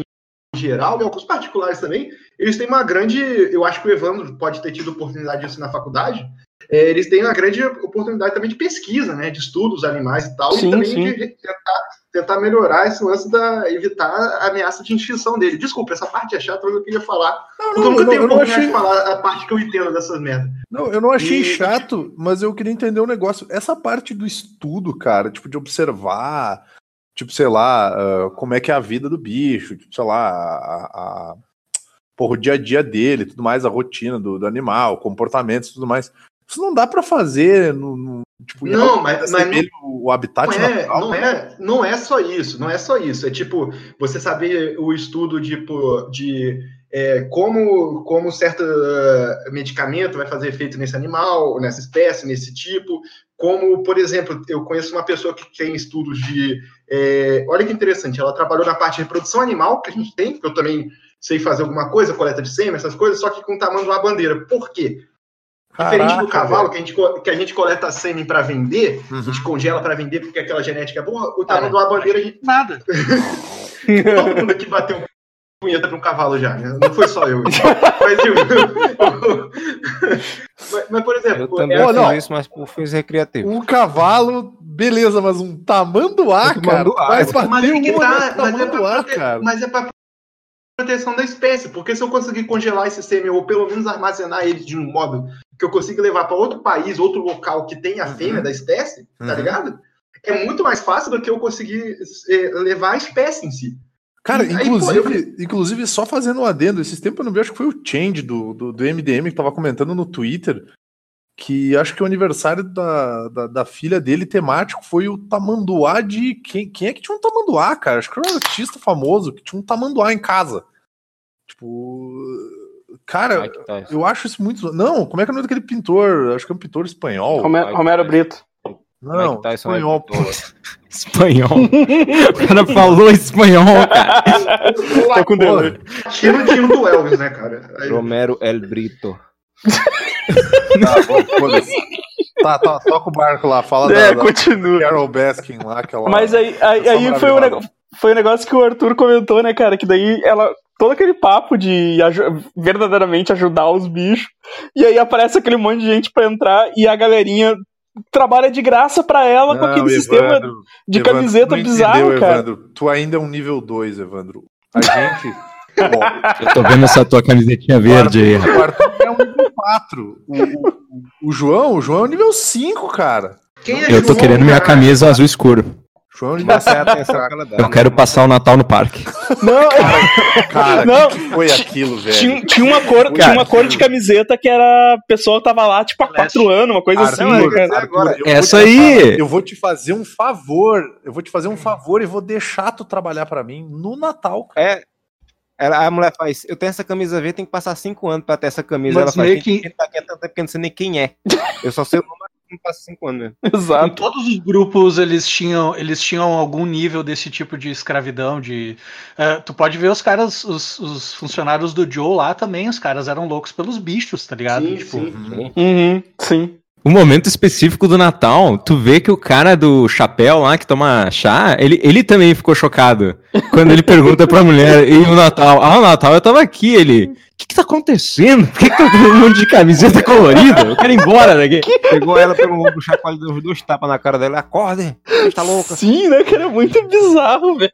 em geral, e alguns particulares também, eles têm uma grande. Eu acho que o Evandro pode ter tido oportunidade disso na faculdade. é, eles têm uma grande oportunidade também de pesquisa, né? De estudo dos animais e tal, Sim, e também sim. de tentar, tentar melhorar esse lance da. evitar a ameaça de extinção dele. Desculpa, essa parte é chata, mas eu queria falar. Não, eu não, nunca eu não, tenho oportunidade achei, de falar a parte que eu entendo dessas merdas. não, eu não achei E- chato, mas eu queria entender um negócio. Essa parte do estudo, cara, tipo, de observar, tipo, sei lá, ah, como é que é a vida do bicho, tipo, sei lá, a, a- porra, o dia a dia dele, tudo mais, a rotina do, do animal, comportamentos e tudo mais. Isso não dá pra fazer no, no- tipo, Não, mas- que mas assemelhe o habitat Não é, natural. não, é, não é só isso, não é só isso. É tipo, você saber o estudo de, de é, como, como certo uh, medicamento vai fazer efeito nesse animal, nessa espécie, nesse tipo. Como, por exemplo, eu conheço uma pessoa que tem estudos de. É, olha que interessante, ela trabalhou na parte de reprodução animal, que a gente tem, porque eu também sei fazer alguma coisa, coleta de sêmen, essas coisas, só que com tamanho a bandeira. Por quê? Diferente Caraca, do cavalo, velho. que a, gente, que a gente coleta sêmen para vender, Uhum. a gente congela para vender porque aquela genética é boa, o Ah, tamanho de uma bandeira, a gente, Nada. todo mundo aqui bateu um punheta para um cavalo já, né? não foi só eu. mas, tipo, mas, mas, por exemplo, Eu também é- fiz não. isso, mas por fins recreativos. Um cavalo, beleza, mas um tamanduá, Um cara. tamanduá. Mas é que um tá, nesse mas é, pra cara. mas é pra proteção da espécie, porque se eu conseguir congelar esse sêmen, ou pelo menos armazenar ele de um modo que eu consiga levar para outro país, outro local que tenha a fêmea da espécie, tá Uhum. ligado? É muito mais fácil do que eu conseguir eh, levar a espécie em si. Cara, Aí, pô, inclusive, inclusive, só fazendo um adendo, esses tempos eu não vi, acho que foi o Change do, do, do MDM que tava comentando no Twitter, que acho que o aniversário da, da, da filha dele temático foi o tamanduá de. Quem, quem é que tinha um tamanduá, cara? Acho que era um artista famoso que tinha um tamanduá em casa. Tipo. Cara, eu acho isso muito. Não, como é que é o nome daquele pintor? Acho que é um pintor espanhol. Romero, Romero Brito. Não, Mike Tyson é espanhol. pintor. Espanhol. o cara falou espanhol, cara. Tô com delay. Tiro tiro do Elvis, né, cara? Aí- Romero El Brito. Tá, bom, foda-se. tá, tá, toca o barco lá, fala É, da, da continua. Carol Baskin lá, aquela. Mas aí, aí, aí foi, um negócio, foi um negócio que o Arthur comentou, né, cara? Que daí ela. Todo aquele papo de aju- verdadeiramente ajudar os bichos. E aí aparece aquele monte de gente pra entrar e a galerinha trabalha de graça pra ela com Não, aquele sistema Evandro, de Evandro, camiseta bizarro, entendeu, cara. Evandro. Tu ainda é um nível 2, Evandro. A gente. Ó, Eu tô vendo essa tua camisetinha verde aí. o Arthur é um nível 4. O, o, o João, o João é um nível 5, cara. Quem é Eu tô João, querendo minha cara? camisa azul escuro. João é a atenção que ela dá. Eu quero passar o Natal no parque. Não, Cara, Não, que, foi aquilo, velho? tinha, tinha uma cor, tinha uma cor de camiseta que era a pessoa tava lá, tipo, há quatro anos, uma coisa assim, Arthur, cara. Arthur, eu Essa vou te- aí. Eu vou te fazer um favor. Eu vou te fazer um favor e vou deixar tu trabalhar pra mim no Natal. cara. É. Ela, a mulher faz, eu tenho essa camisa verde, tem que passar cinco anos pra ter essa camisa. Mas ela faz, tem que- que tá aqui há tanto tempo que eu não sei nem quem é. Eu só sei o nome, não passa cinco anos. né? Em Exato. todos os grupos eles tinham, eles tinham algum nível desse tipo de escravidão. De, eh, tu pode ver os caras, os, os funcionários do Joe lá também, os caras eram loucos pelos bichos, tá ligado? Sim, tipo, sim. Uhum, sim. O momento específico do Natal, tu vê que o cara do chapéu lá que toma chá, ele, ele também ficou chocado. Quando ele pergunta pra mulher, e o Natal? Ah, o Natal eu tava aqui, ele. O que que tá acontecendo? Por que, que tá todo mundo de camiseta colorida? Eu quero ir embora daqui. Pegou ela pelo ombro, chacoalho, deu dois tapas na cara dela. Acorde, você tá louca. Sim, né, cara? É muito bizarro, velho.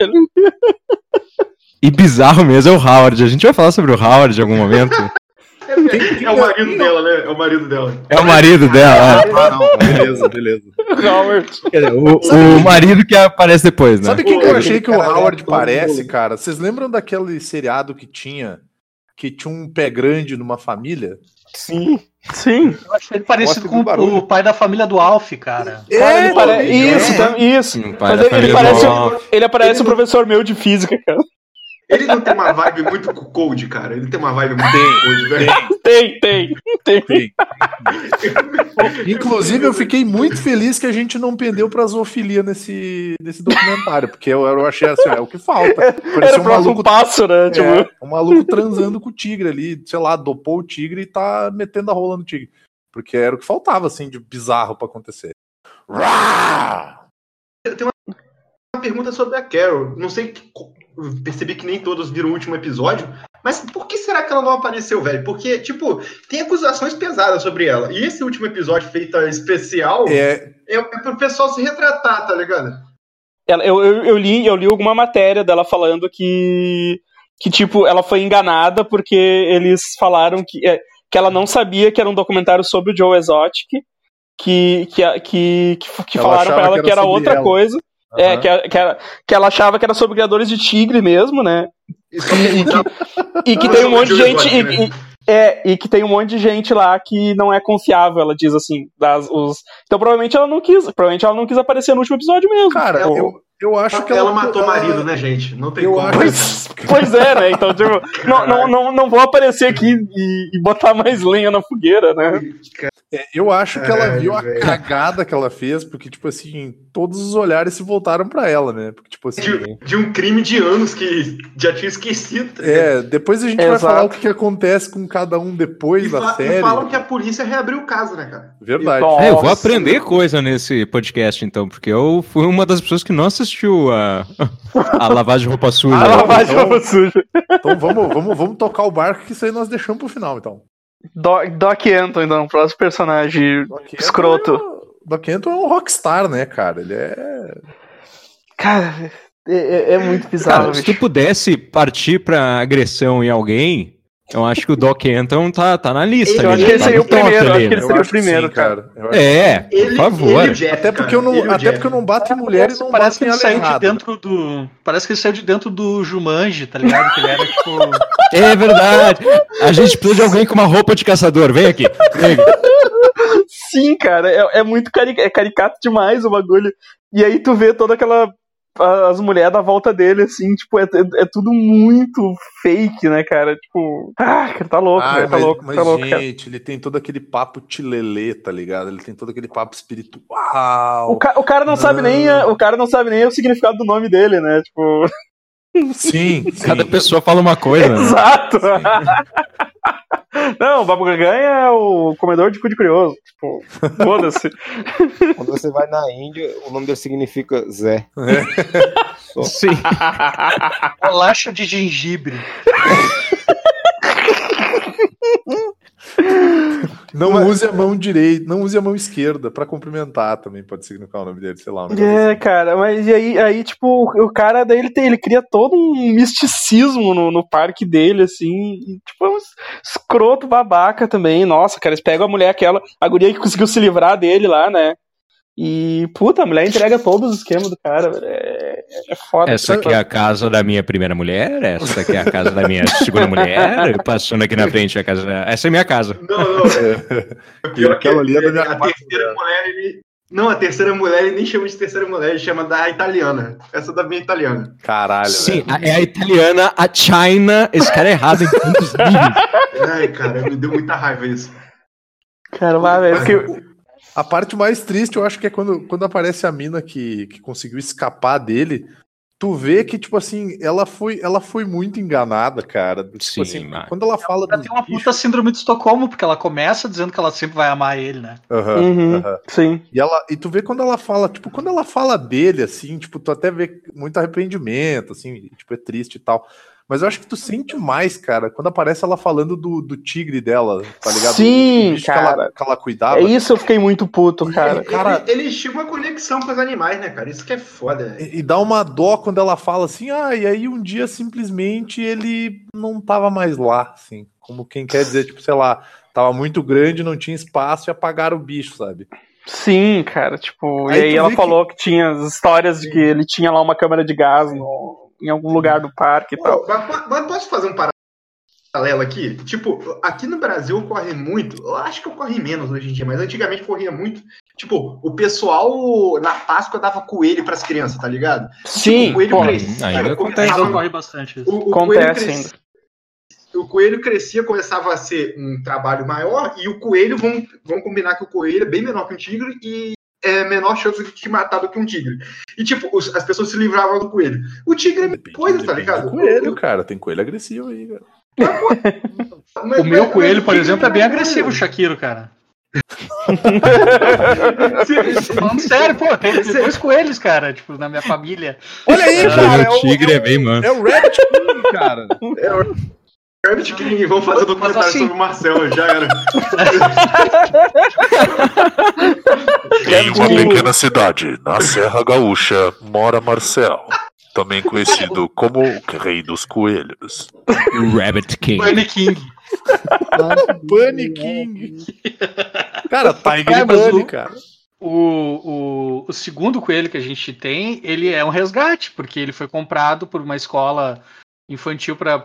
E bizarro mesmo é o Howard. A gente vai falar sobre o Howard em algum momento. É, é o marido dela, né? É o marido dela. É o marido dela. Ah, não. Beleza, beleza. Howard. é. Quer dizer, o, o marido que aparece depois, né? Sabe quem que eu achei que o Howard é parece, cara? Vocês lembram daquele seriado que tinha que tinha um pé grande numa família? Sim. Sim. eu achei ele parecido com o pai da família do Alf, cara. Cara, ele pare... também, Isso, é. isso. Pai Mas ele, parece, ele aparece Ele um professor meu de física, cara. Ele não tem uma vibe muito cold, cara. Ele tem uma vibe muito Tem, cold, velho. Tem, tem. Sim. Inclusive, eu fiquei muito feliz que a gente não pendeu pra zoofilia nesse, nesse documentário, porque eu, eu achei assim, ó, é o que falta. Era Parecia o um maluco, passo, né? Tipo, é, um maluco transando com o tigre ali, sei lá, dopou o tigre e tá metendo a rola no tigre. Porque era o que faltava, assim, de bizarro pra acontecer. Rá! Uma pergunta sobre a Carol. Não sei, que- eu percebi que nem todos viram o último episódio, mas por que será que ela não apareceu, velho? Porque, tipo, tem acusações pesadas sobre ela. E esse último episódio feito especial é, É, é pro pessoal se retratar, tá ligado? ela- eu, eu, eu li, eu li alguma matéria dela falando que, que, tipo, ela foi enganada porque eles falaram que, é, que ela não sabia que era um documentário sobre o Joe Exotic, que, que, que, que, que falaram pra ela que que era era sobre outra ela. coisa. É, aham. que, que, que ela achava que era sobre criadores de tigre mesmo, né? Isso é E que tem um monte de gente. E- e- é, e que tem um monte de gente lá que não é confiável, ela diz assim. Das, os... Então provavelmente ela não quis. Provavelmente ela não quis aparecer no último episódio mesmo. Cara, É o- eu, Eu acho que ela ela, matou o ela- marido, né, gente? Não tem Eu como. acho- Pois, pois é, né? Então, tipo, não, não, não, não vou aparecer aqui e, e botar mais lenha na fogueira, né? É, eu acho que ela Caralho, viu a velho. cagada que ela fez, porque, tipo assim, todos os olhares se voltaram pra ela, né? Porque, tipo assim. De, de um crime de anos que já tinha esquecido. tá? É, depois a gente vai Exato. falar o que, que acontece com cada um depois E, da fa- e série. falam que a polícia reabriu o caso, né, cara? Verdade. É, eu vou aprender coisa nesse podcast, então, porque eu fui uma das pessoas que não assistiu a, a lavagem de roupa suja. A lavagem de então- roupa suja. Então vamos, vamos, vamos tocar o barco, que isso aí nós deixamos pro final, então. Doc, Doc Anton, então, próximo personagem Doc Anton escroto. é um- Doc Anton é um rockstar, né, cara? Ele é. Cara, é, é- é muito bizarro, Cara, se tu pudesse partir pra agressão em alguém, eu acho que o Doc Anton tá, tá na lista. Eu ali, acho que ele tá seria no o primeiro, acho que ele né? seria o primeiro, sim, cara. É, por Ele, favor. ele Jeff, Até porque eu não, Ele até Jeff. porque eu não bato em mulher e não parece bato que em ele saiu de errada. dentro do. Parece que ele saiu de dentro do Jumanji, tá ligado? Que ele era tipo. É verdade. A gente precisa de alguém com uma roupa de caçador. Vem aqui. Vem aqui. Sim, cara, é, é muito cari é caricato demais o bagulho. E aí tu vê toda aquela. As mulheres da volta dele, assim, tipo, é, é, é tudo muito fake, né, cara? Tipo. Ah, cara, tá louco, Ah, velho, tá mas, louco, mas, tá louco, cara. gente, ele tem todo aquele papo tilelê, tá ligado? Ele tem todo aquele papo espiritual. O, ca o cara não, sabe nem a- o cara não sabe nem o significado do nome dele, né? Tipo, Sim, sim. Cada pessoa fala uma coisa. né? exato. não, o Babu Ganha é o comedor de cu de curioso. Tipo, foda-se. Quando você vai na Índia, o nome dele significa Zé. Só. Sim. Bolacha de gengibre. Não use a mão direita, não use a mão esquerda pra cumprimentar também, pode significar o nome dele, sei lá. É, assim. cara, mas e aí, aí tipo, o cara daí ele, tem, ele cria todo um misticismo no, no parque dele, assim, e, tipo, é um escroto babaca também. Nossa, cara, eles pegam a mulher aquela, a guria que conseguiu se livrar dele lá, né? E, puta, a mulher entrega todos os esquemas do cara, velho. É, é foda. Essa aqui é a casa da minha primeira mulher, essa aqui é a casa da minha segunda mulher, passando aqui na frente a casa. Essa é minha casa. Não, não. E Pior que aquela ali é da minha a terceira mulher, ele. Não, a terceira mulher ele nem chama de terceira mulher, ele chama da italiana. Essa da minha italiana. Caralho, Sim, velho. é a italiana, a China. Esse cara é errado em tantos níveis. Ai, cara, me deu muita raiva isso. Cara, vai, velho. A parte mais triste, eu acho que é quando, quando aparece a mina que, que conseguiu escapar dele. Tu vê que, tipo assim, ela foi, ela foi muito enganada, cara. Tipo Sim, assim, mano. quando ela fala Ela tem uma bichos- puta síndrome de Estocolmo, porque ela começa dizendo que ela sempre vai amar ele, né? Aham, Uhum, aham. Sim. E, ela, e tu vê quando ela fala, tipo, quando ela fala dele, assim, tipo, tu até vê muito arrependimento, assim, tipo, é triste e tal. Mas eu acho que tu sente mais, cara, quando aparece ela falando do, do tigre dela, tá ligado? Sim, cara. Que ela, que ela cuidava. É isso eu fiquei muito puto, cara. Ele- cara- ele, eles tinham uma conexão com os animais, né, cara? Isso que é foda. E, e dá uma dó quando ela fala assim, ah, e aí um dia simplesmente ele não tava mais lá, assim. Como quem quer dizer, tipo, sei lá, tava muito grande, não tinha espaço e apagaram o bicho, sabe? Sim, cara, tipo, Aí e aí ela vê que- falou que... tinha as histórias de que ele tinha lá uma câmera de gás no- em algum lugar do parque e tal. Mas, mas posso fazer um paralelo aqui? Tipo, aqui no Brasil ocorre muito, eu acho que ocorre menos hoje em dia, mas antigamente ocorria muito. Tipo, o pessoal na Páscoa dava coelho pras crianças, tá ligado? Sim, o coelho crescia. ainda o- acontece. Bastante o, o coelho Acontece crescia, o coelho crescia, começava a ser um trabalho maior, e o coelho, vão, vão combinar que o coelho é bem menor que um tigre e é menor chance de te matar do que um tigre. E, tipo, os- as pessoas se livravam do coelho. O tigre é Depende- coisa, tá ligado? do coelho, cara. Tem coelho agressivo aí, cara. Mas- O meu mas- coelho, mas por exemplo, é bem agressivo, o Shakiro, cara. Falando sério, pô, tem dois coelhos, cara, tipo, na minha família. Olha aí, cara. o tigre é bem manso. É o Rabbit King, cara. Rabbit King, vamos fazer um documentário assim- sobre o Marcelo, já era. Em uma pequena cidade, na Serra Gaúcha, mora Marcel, também conhecido como o Rei dos Coelhos. Rabbit King. Bunny King. Bunny King. Cara, Tiger É, mas Bunny, o- cara. O, o, o segundo coelho que a gente tem, ele é um resgate, porque ele foi comprado por uma escola infantil para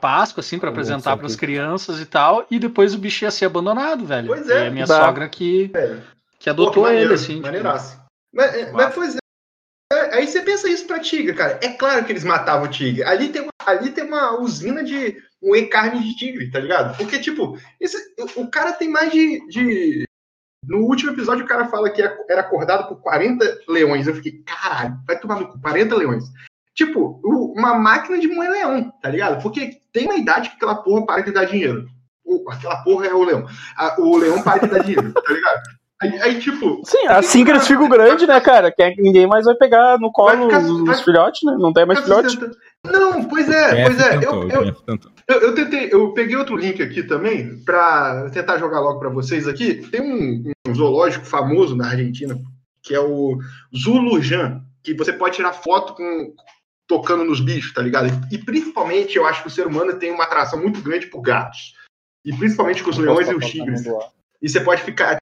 Páscoa, assim, para apresentar sempre. para as crianças e tal, e depois o bicho ia ser abandonado, velho. Pois é, E a minha dá. sogra que, Velho. que adotou Pô, que ele, maneiro, assim. tipo. Mas, é, mas, pois é, aí você pensa isso pra tigre, cara. É claro que eles matavam o tigre. Ali tem uma, ali tem uma usina de um e-carne de tigre, tá ligado? Porque, tipo, esse, o cara tem mais de, de. No último episódio, o cara fala que era acordado por 40 leões. Eu fiquei, caralho, vai tomar no cu, 40 leões. Tipo, uma máquina de moer leão, tá ligado? Porque tem uma idade que aquela porra para de dar dinheiro. Aquela porra é o leão. O leão para de dar dinheiro, tá ligado? Aí, aí, tipo, Sim, assim que eles ficam grandes, né, cara? Que é que ninguém mais vai pegar no colo ficar- os, vai- os filhotes, né? Não tem mais filhote. Não, pois é, pois é. tentou, Eu, eu, tentou. Eu, eu tentei, eu peguei outro link aqui também para tentar jogar logo para vocês aqui. Tem um, um zoológico famoso na Argentina que é o Zulujan, que você pode tirar foto com tocando nos bichos, tá ligado? E, principalmente eu acho que o ser humano tem uma atração muito grande por gatos. E principalmente com os leões e os tigres. E você pode ficar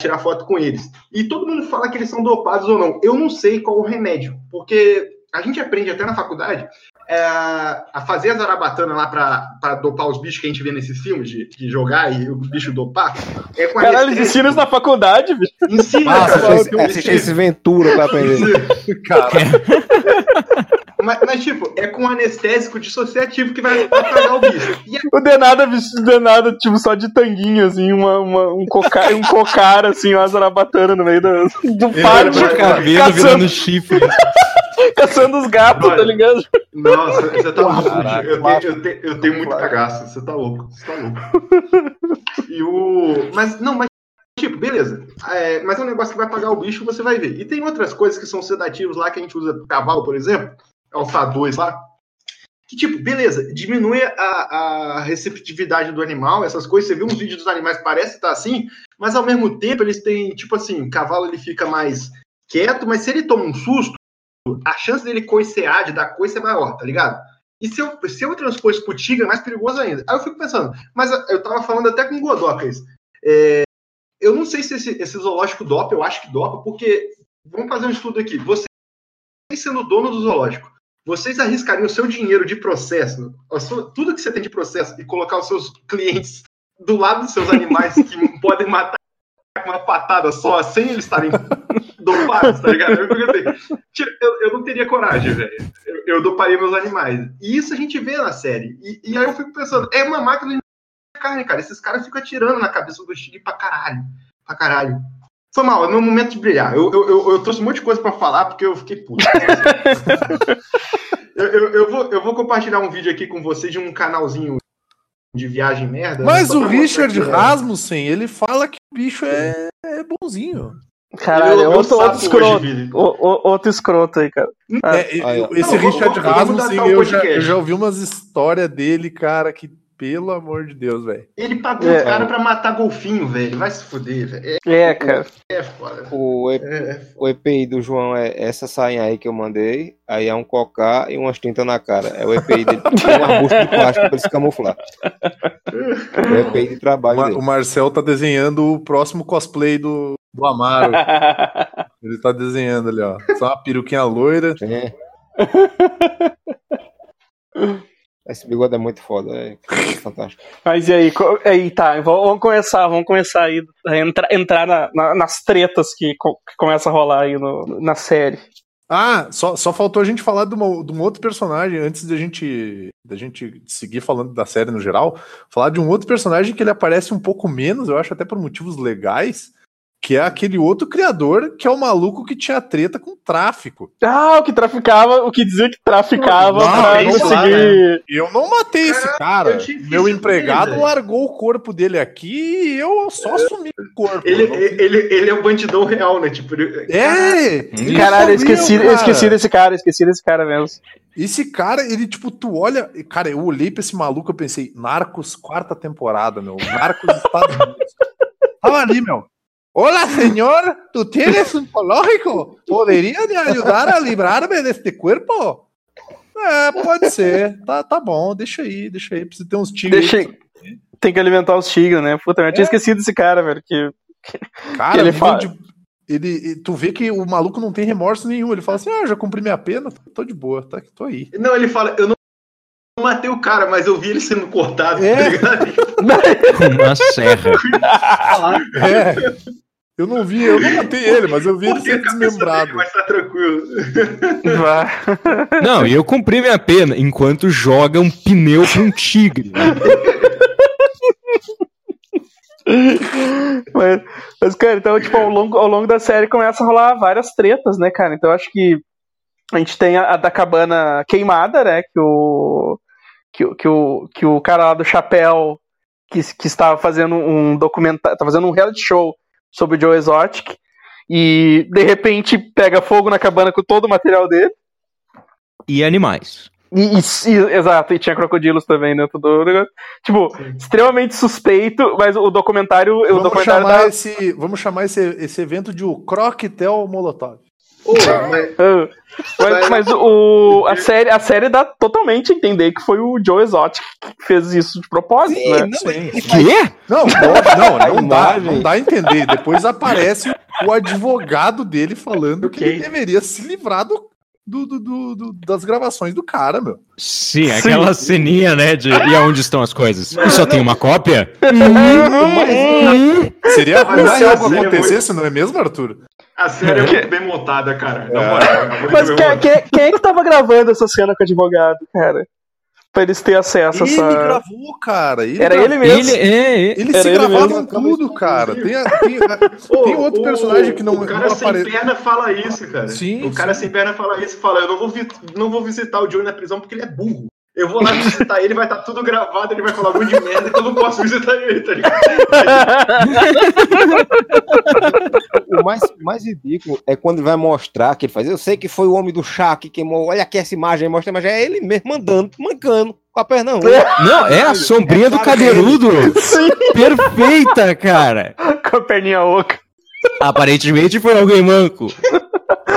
tirar foto com eles. E todo mundo fala que eles são dopados ou não. Eu não sei qual o remédio, porque a gente aprende até na faculdade é, a fazer a zarabatana lá para dopar os bichos que a gente vê nesses filmes, de, de jogar e o bicho dopar. É com Caralho, eles ensinam isso na faculdade, bicho. Ensina, Ah, cara. assistir esse- assistir esse Ventura pra aprender. Cara, mas, mas, tipo, é com anestésico dissociativo que vai apagar o bicho. E O Denada vestido de Denada, tipo, só de tanguinho, assim, uma, uma- um, cocar, um cocar, assim, uma zarabatana no meio do, do pátio, vai- Cabelo caçando, virando chifre. caçando os gatos, Olha, tá ligado? Nossa, você tá louco. Caraca, eu, tenho, eu, tenho, eu tenho muito cagaço. Você tá louco. Você tá louco. E o. Mas, não, mas. Tipo, beleza. É, mas é um negócio que vai pagar o bicho, você vai ver. E tem outras coisas que são sedativos lá que a gente usa cavalo, por exemplo. Alfa 2 lá. Que, tipo, beleza, diminui a, a receptividade do animal, essas coisas. Você vê uns vídeos dos animais, parece estar assim, mas ao mesmo tempo eles têm, tipo assim, o cavalo ele fica mais quieto, mas se ele toma um susto, a chance dele coicear, de dar coice é maior, tá ligado? E se eu, se eu transpor isso pro tigre, é mais perigoso ainda. Aí eu fico pensando, mas eu tava falando até com o Godoka isso. É, eu não sei se esse, esse zoológico dopa, eu acho que dopa, porque, vamos fazer um estudo aqui, vocês sendo dono do zoológico, vocês arriscariam o seu dinheiro de processo, sua- tudo que você tem de processo, e colocar os seus clientes do lado dos seus animais que podem matar com uma patada só, sem eles estarem dopados, tá ligado? Eu, assim, eu, eu não teria coragem, velho. Eu, eu doparia meus animais. E isso a gente vê na série. E, e aí eu fico pensando, é uma máquina de carne, cara. Esses caras ficam atirando na cabeça do tigre pra caralho. Pra caralho. Foi mal, é meu momento de brilhar. Eu, eu, eu, eu trouxe um monte de coisa pra falar porque eu fiquei puto. eu, eu, eu vou, eu vou compartilhar um vídeo aqui com vocês de um canalzinho de viagem merda. mas o Richard que, é- Rasmussen, ele fala que o bicho é, é bonzinho. Caralho, é outro, outro hoje, escroto. Vili. O- o- outro escroto aí, cara. Ah, É, aí, ó. esse Não, Richard Rasmussen, eu já, eu já ouvi umas histórias dele, cara, que pelo amor de Deus, velho. Ele pagou É. o cara pra matar golfinho, velho. Vai se fuder, velho. É, cara. É, é foda. O, E- É, o EPI do João é essa sainha aí que eu mandei, aí é um cocá e umas tintas na cara. É o EPI dele. Tem um arbusto de plástico pra ele se camuflar. É o EPI de O, trabalho Ma- dele. o Marcel tá desenhando o próximo cosplay do, do Amaro. Ele tá desenhando ali, ó. Só uma peruquinha loira. É. Esse bigode é muito foda, é fantástico. Mas e aí? Aí tá, vamos começar, vamos começar aí a entrar, entrar na- na- nas tretas que, que começa a rolar aí no- na série. Ah, só, só faltou a gente falar de, uma- de um outro personagem antes da gente, da gente seguir falando da série no geral. Falar de um outro personagem que ele aparece um pouco menos, eu acho até por motivos legais, que é aquele outro criador que é o maluco que tinha treta com tráfico. Ah, o que traficava, o que dizia que traficava Não, pra lá, conseguir. Eu não matei esse Cara, eu Meu empregado largou o corpo dele aqui e eu só assumi o corpo. Ele, Não- ele, ele é o bandidão real, né? Tipo, ele- É! Caralho, eu esqueci, eu cara. esqueci desse cara, eu esqueci desse cara mesmo. Esse cara, ele, tipo, tu olha. Cara, eu olhei pra esse maluco, eu pensei, Narcos, quarta temporada, meu. Narcos Estados Unidos. Tava ali, meu. Olá, senhor, tu tienes um zoológico? Poderia me ajudar a livrar-me deste corpo? É, pode ser. Tá, tá bom, deixa aí, deixa aí. Precisa ter uns tigres. Deixa, tem que alimentar os tigres, né? Puta, eu tinha esquecido desse cara, velho. Que... Cara, que ele ele fala. ele, e tu vê que o maluco não tem remorso nenhum. Ele fala assim: ah, já cumpri minha pena, tô de boa, tá, tô aí. Não, ele fala, eu não matei o cara, mas eu vi ele sendo cortado, É. tá ligado? Com uma serra. É. Eu não vi, eu não matei ele, mas eu vi ele ser cabeça dele, desmembrado. Mas tá tranquilo. Vai. Não, e eu cumpri minha pena enquanto joga um pneu pra um tigre. mas, mas, cara, então, tipo, ao longo, ao longo da série começa a rolar várias tretas, né, cara? Então, acho que a gente tem a, a da cabana queimada, né? Que o, que, o- que, o, que o cara lá do chapéu que, que estava fazendo um documentário, tá fazendo um reality show sobre o Joe Exotic e de repente pega fogo na cabana com todo o material dele. E animais. E, e- e- exato, e tinha crocodilos também dentro do negócio. Tipo, extremamente suspeito, mas o documentário. o Vamos documentário chamar, tá- esse, vamos chamar esse, esse evento de o Croquetel Molotov. Ô, mas- Mas, mas o, a, série, a série dá totalmente a entender que foi o Joe Exotic que fez isso de propósito, Sim, né? não, Sim. Quê? Não, não, não, não dá, não dá a entender. Depois aparece o advogado dele falando que ele deveria se livrar do, do- do- do- do- das gravações do cara, meu. Sim, aquela ceninha, né? De e aonde estão as coisas? E só tem uma cópia? Seria ruim Mas se algo acontecesse, não é mesmo, Arthur? A série é muito bem montada, cara. Na É. moral, acabou de Mas quem, quem- quem é que tava gravando essa cena com o advogado, cara? Pra eles terem acesso a Ele essa. gravou, cara. Ele Era gravou. ele mesmo. Ele é. é- Ele Era se ele gravava em tudo, cara. Tem, a- tem, tem outro o- personagem que não, O cara não sem perna fala isso, cara. Sim, o cara sim. sem perna fala isso fala: Eu não vou, vi- não vou visitar o Joey na prisão porque ele é burro. Eu vou lá visitar ele, vai estar tudo gravado, ele vai falar muito de merda, então eu não posso visitar ele, tá ligado? O mais, mais ridículo é quando ele vai mostrar que ele faz. Eu sei que foi o homem do chá que queimou. Olha aqui essa imagem, mostra, mas é ele mesmo andando, mancando, com a perna ruim. Não, é a sombrinha do cadeirudo. Perfeita, cara. com a perninha oca. Aparentemente foi alguém manco.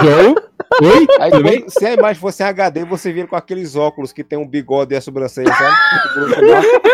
Joe? Oi? Aí, Tudo bem? quando- se a imagem fosse em HD, você vira com aqueles óculos que tem um bigode e a sobrancelha, sabe?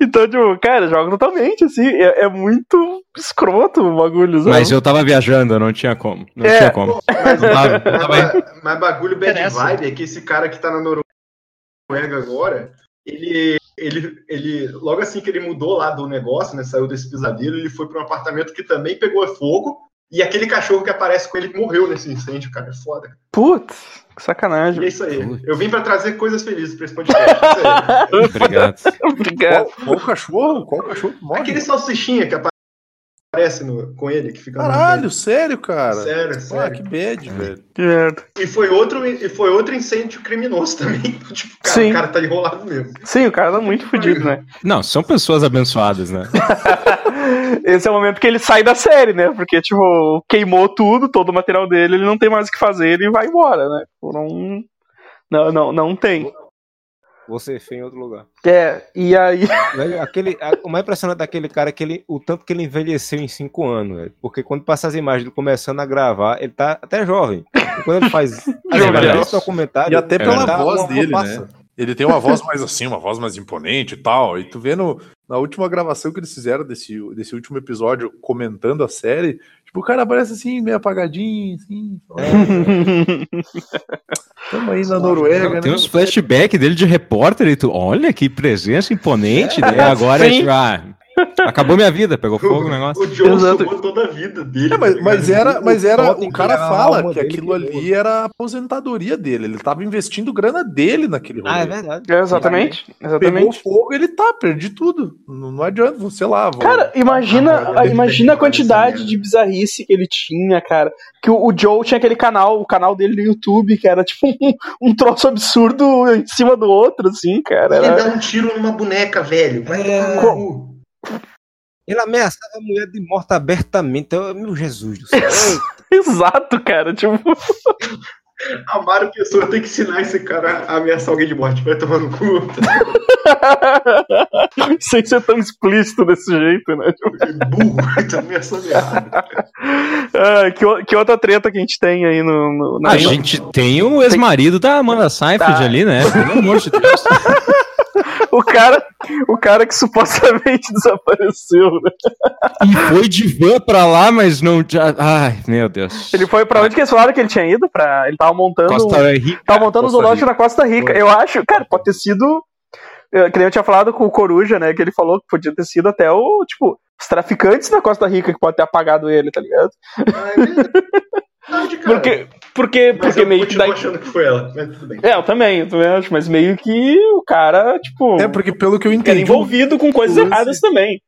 Então, tipo, cara, joga totalmente, assim. É, é muito escroto o bagulho, sabe? Mas eu tava viajando, não tinha como. Não É. tinha como. Mas, Tava- mas, mas bagulho bad Interessa. vibe é que esse cara que tá na Noruega agora, ele, ele, ele, logo assim que ele mudou lá do negócio, né, saiu desse pesadelo, ele foi pra um apartamento que também pegou fogo, e aquele cachorro que aparece com ele morreu nesse incêndio, cara, é foda. Putz, que E sacanagem. é isso aí. Eu vim pra trazer coisas felizes pra esse podcast. é isso aí. Obrigado. Obrigado. Qual, qual cachorro? Qual cachorro que morre? Aquele salsichinha que aparece no, com ele, que fica no- Caralho, sério, cara? Sério, Ah, sério. que bad, velho. Que merda. E foi outro, e foi outro incêndio criminoso também. tipo, cara, Sim. o cara tá enrolado mesmo. Sim, o cara tá muito fodido, né? Não, são pessoas abençoadas, né? Esse é o momento que ele sai da série, né? Porque, tipo, queimou tudo, todo o material dele, ele não tem mais o que fazer, ele vai embora, né? Tipo, não, não, não, não tem. Você feio em outro lugar. É, e aí. Velho, aquele, a- o mais impressionante daquele cara é que ele, o tanto que ele envelheceu em cinco anos, velho. Porque quando passa as imagens dele começando a gravar, ele tá até jovem. E quando ele faz desse documentário, E até pela tá voz dele, né? Ele tem uma voz mais assim, uma voz mais imponente e tal. E tu vê no, na última gravação que eles fizeram desse, desse último episódio, comentando a série, tipo, o cara aparece assim, meio apagadinho, assim. Tamo aí na Noruega, Tem né? uns flashbacks dele de repórter e tu, olha que presença imponente, né? Agora é sim. tipo, ah, acabou minha vida, pegou fogo o negócio. O Joe Exato. sugou toda a vida dele. É, mas, tá mas era, mas era, o cara fala que aquilo ali era a aposentadoria dele. Ele tava investindo grana dele naquele rolê. Ah, é verdade. É, exatamente, Pegou exatamente. fogo, ele tá, perdi tudo. Não, não adianta, sei lá. Vou... Cara, imagina, ele imagina a quantidade de bizarrice que ele tinha, cara. Que o, o Joe tinha aquele canal, o canal dele no YouTube, que era tipo um, um troço absurdo em cima do outro, assim, cara. Ele Era... dá um tiro numa boneca, velho. Vai É. cu. Ele ameaçava a mulher de morte abertamente. Eu, meu Jesus do céu. Exato, cara. Tipo, Amaro Pessoa tem que ensinar esse cara a ameaçar alguém de morte. Vai tomar no cu. sem ser tão explícito desse jeito, né? Tipo, Burro. Tá ameaçando errado. ah, que, que outra treta que a gente tem aí no. no na- A gente tem o ex-marido da Amanda Seyfried Tá. ali, né? Pelo amor de Deus. O cara, o cara que supostamente desapareceu, né? E foi de van pra lá, mas não. já- Ai, meu Deus. Ele foi pra onde que eles falaram que ele tinha ido? Pra... Ele tava montando. Costa Rica. Tava montando o zoológico na Costa Rica. Eu acho, cara, pode ter sido eu, que nem eu tinha falado com o Coruja, né? Que ele falou que podia ter sido até o, tipo, os traficantes da Costa Rica que pode ter apagado ele, tá ligado? Ah, é cara. Porque, porque, Mas porque eu meio que daí. achando que foi ela, mas tudo bem. É, eu também, eu também acho, mas meio que o cara, tipo, É, porque pelo que eu era entendi, envolvido com coisas lance- erradas também.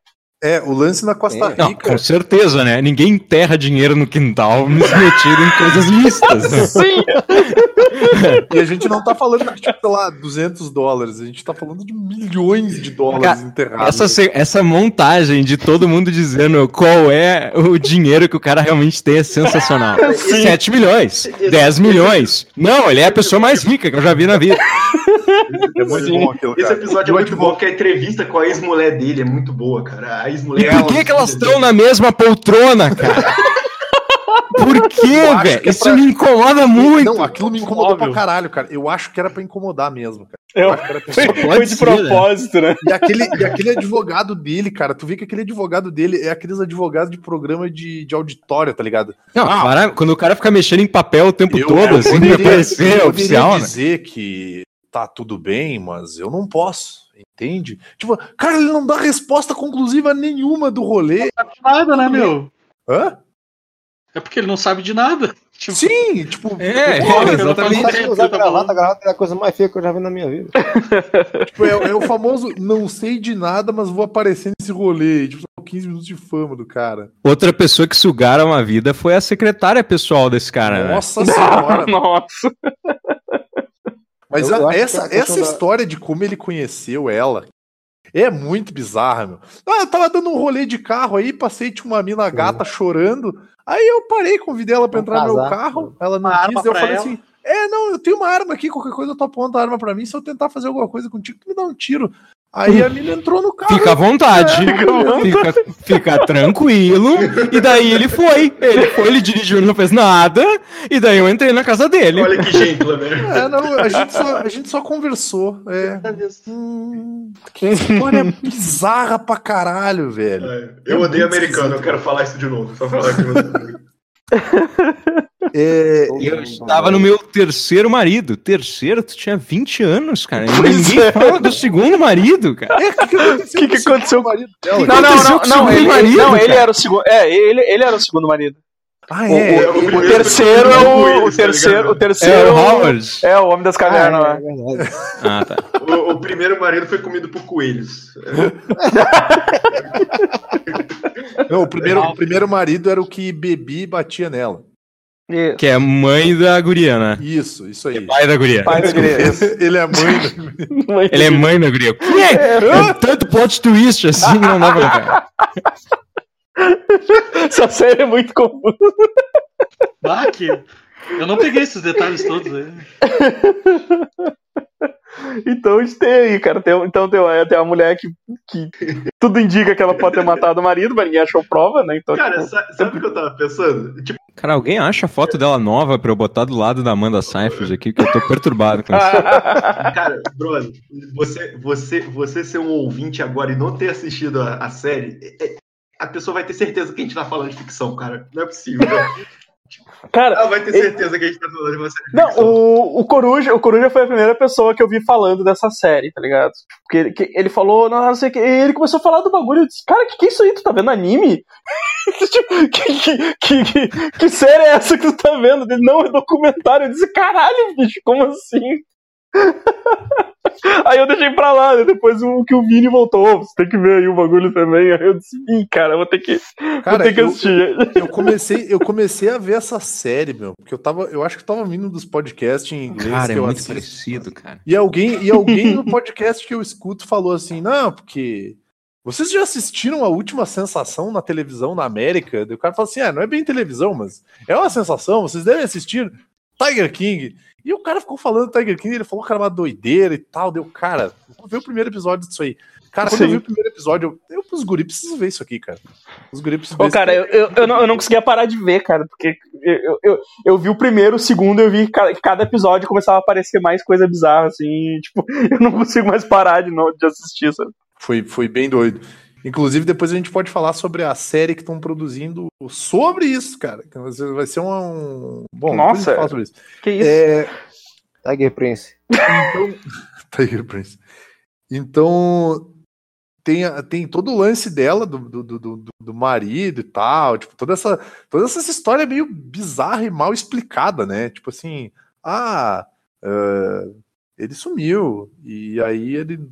É, o lance na Costa Não, Rica. com certeza, né? Ninguém enterra dinheiro no quintal metido em coisas listas. né? Sim! E a gente não tá falando de, tipo, sei lá, 200 dólares. A gente tá falando de milhões de dólares Cara, enterrados. Essa, essa montagem de todo mundo dizendo qual é o dinheiro que o cara realmente tem é sensacional. Sim. 7 milhões, 10 milhões. Não, ele é a pessoa mais rica que eu já vi na vida. É muito bom aquilo, Esse cara. episódio é muito bom, porque a entrevista com a ex-mulher dele é muito boa, cara. A E ex-mulher. por que, que elas estão na mesma poltrona, cara? Por quê, Eu velho? que é Isso pra- me incomoda muito. Não, aquilo me incomodou Óbvio. pra caralho, cara. Eu acho que era pra incomodar mesmo, cara. Eu- acho que era pra- Foi, foi de ser, né? propósito, né? E aquele, e aquele advogado dele, cara, tu vê que aquele advogado dele é aqueles advogados de programa de, de auditório, tá ligado? Não, para- quando o cara fica mexendo em papel o tempo Eu- todo, eu assim, poderia- pra parecer eu poderia oficial, né? dizer que tá tudo bem, mas eu não posso, entende? Tipo, cara, ele não dá resposta conclusiva nenhuma do rolê. Nada, né, meu? Hã? É porque ele não sabe de nada. Tipo, Sim, tipo, É, Porra, eu não exatamente. Sabe usar tá gravata, falando. gravata é a coisa mais feia que eu já vi na minha vida. tipo, é, é o famoso não sei de nada, mas vou aparecer nesse rolê. Tipo, são 15 minutos de fama do cara. Outra pessoa que sugaram a vida foi a secretária pessoal desse cara, né? Nossa senhora. Nossa. Mas Eu- eu essa, questão essa da- história de como ele conheceu ela é muito bizarra, meu. Ah, eu tava dando um rolê de carro aí, passei tinha uma mina gata chorando. Aí eu parei, convidei ela pra Vamos entrar no meu casar. carro. Ela não Uma quis, eu falei ela. assim: É, não, eu tenho uma arma aqui, qualquer coisa eu tô apontando a arma pra mim. Se eu tentar fazer alguma coisa contigo, tu me dá um tiro. Aí a mina entrou no carro. Fica à vontade, É, fica, fica tranquilo. E daí ele foi. Ele foi, ele dirigiu, ele não fez nada. E daí eu entrei na casa dele. Olha que gentleman. velho. É, não, a gente só, a gente só conversou. É. Hum, que história bizarra pra caralho, velho. É, Eu odeio americano, eu quero falar isso de novo. Só falar que eu. É, Eu estava no meu terceiro marido. Terceiro, tu tinha 20 anos, cara. Pois ninguém é. fala do segundo marido, cara. É, o que, que aconteceu? Que o aconteceu? marido dela? Não, não, não, o não, ele, marido, não, ele era o segundo. É, ele, ele era o segundo marido. Ah, O- é. o, o primeiro terceiro é foi com o, o tá terceiro, o É terceiro o Howard. é o homem das cavernas Ah, é. Ah, tá. O, o primeiro marido foi comido por coelhos. Não, o, primeiro, o primeiro marido era o que bebia e batia nela. Isso. Que é mãe da guria, né? Isso, isso aí. Pai da guria. Pai da guria. Ele é mãe. Ele é mãe da guria. Que é? É tanto plot twist assim, não dá pra ver. Essa série é muito confusa. Ah, que... Eu não peguei esses detalhes todos aí. Então a gente tem aí, cara. Tem, então tem, uma- tem uma mulher que, que tudo indica que ela pode ter matado o marido, mas ninguém achou prova, né? Então, Cara, tipo, sa- sabe o que eu tava pensando? Tipo, Cara, alguém acha a foto dela nova pra eu botar do lado da Amanda Seyfried aqui, que eu tô perturbado com isso. cara, brother, você, você, você ser um ouvinte agora e não ter assistido a, a série, é- é- a pessoa vai ter certeza que a gente tá falando de ficção, cara. Não é possível. Cara, Ela vai ter certeza que a gente tá falando de uma série de Não, o, o, Coruja, o Coruja foi a primeira pessoa que eu vi falando dessa série, tá ligado? Porque ele, que ele falou, não, não sei o que, e ele começou a falar do bagulho, eu disse, cara, que que é isso aí? Tu tá vendo anime? Tipo, que, que, que, que, que série é essa que tu tá vendo? Ele, não, é documentário. Eu disse, caralho, bicho, como assim? Aí eu deixei pra lá, né? depois o que o Vini voltou, "Ô, você tem que ver aí o bagulho também. Aí eu disse, ih, cara, vou ter que, vou Cara, ter que eu, assistir. eu comecei, eu comecei a ver essa série, meu, porque eu tava, eu acho que tava vindo dos podcasts em inglês Cara, é muito assisto. parecido, cara. E alguém, e alguém no podcast que eu escuto falou assim: não, porque vocês já assistiram a última sensação na televisão na América? O cara fala assim: ah, não é bem televisão, mas é uma sensação, vocês devem assistir Tiger King. E o cara ficou falando Tiger King, ele falou que era uma doideira e tal. Deu, cara, vou ver o primeiro episódio disso aí. Cara, quando eu Sim. vi o primeiro episódio, eu, eu os guri preciso ver isso aqui, cara. Os guri precisam Ô, ver cara, isso eu, eu, eu, não, eu não conseguia parar de ver, cara, porque eu, eu, eu, vi o primeiro, o segundo, eu vi que cada, episódio começava a aparecer mais coisa bizarra, assim, tipo, eu não consigo mais parar de, no- de assistir, sabe? Foi, foi bem doido. Inclusive, depois a gente pode falar sobre a série que estão produzindo sobre isso, cara. Que vai ser- um. Bom, Nossa. gente fala sobre isso. Que isso? É, Tiger Prince. Tiger Prince. Então, tem, tem todo o lance dela, do, do, do, do- do marido e tal, tipo, toda essa, toda essa história meio bizarra e mal explicada, né? Tipo assim, ah, ah, ele sumiu, e aí ele,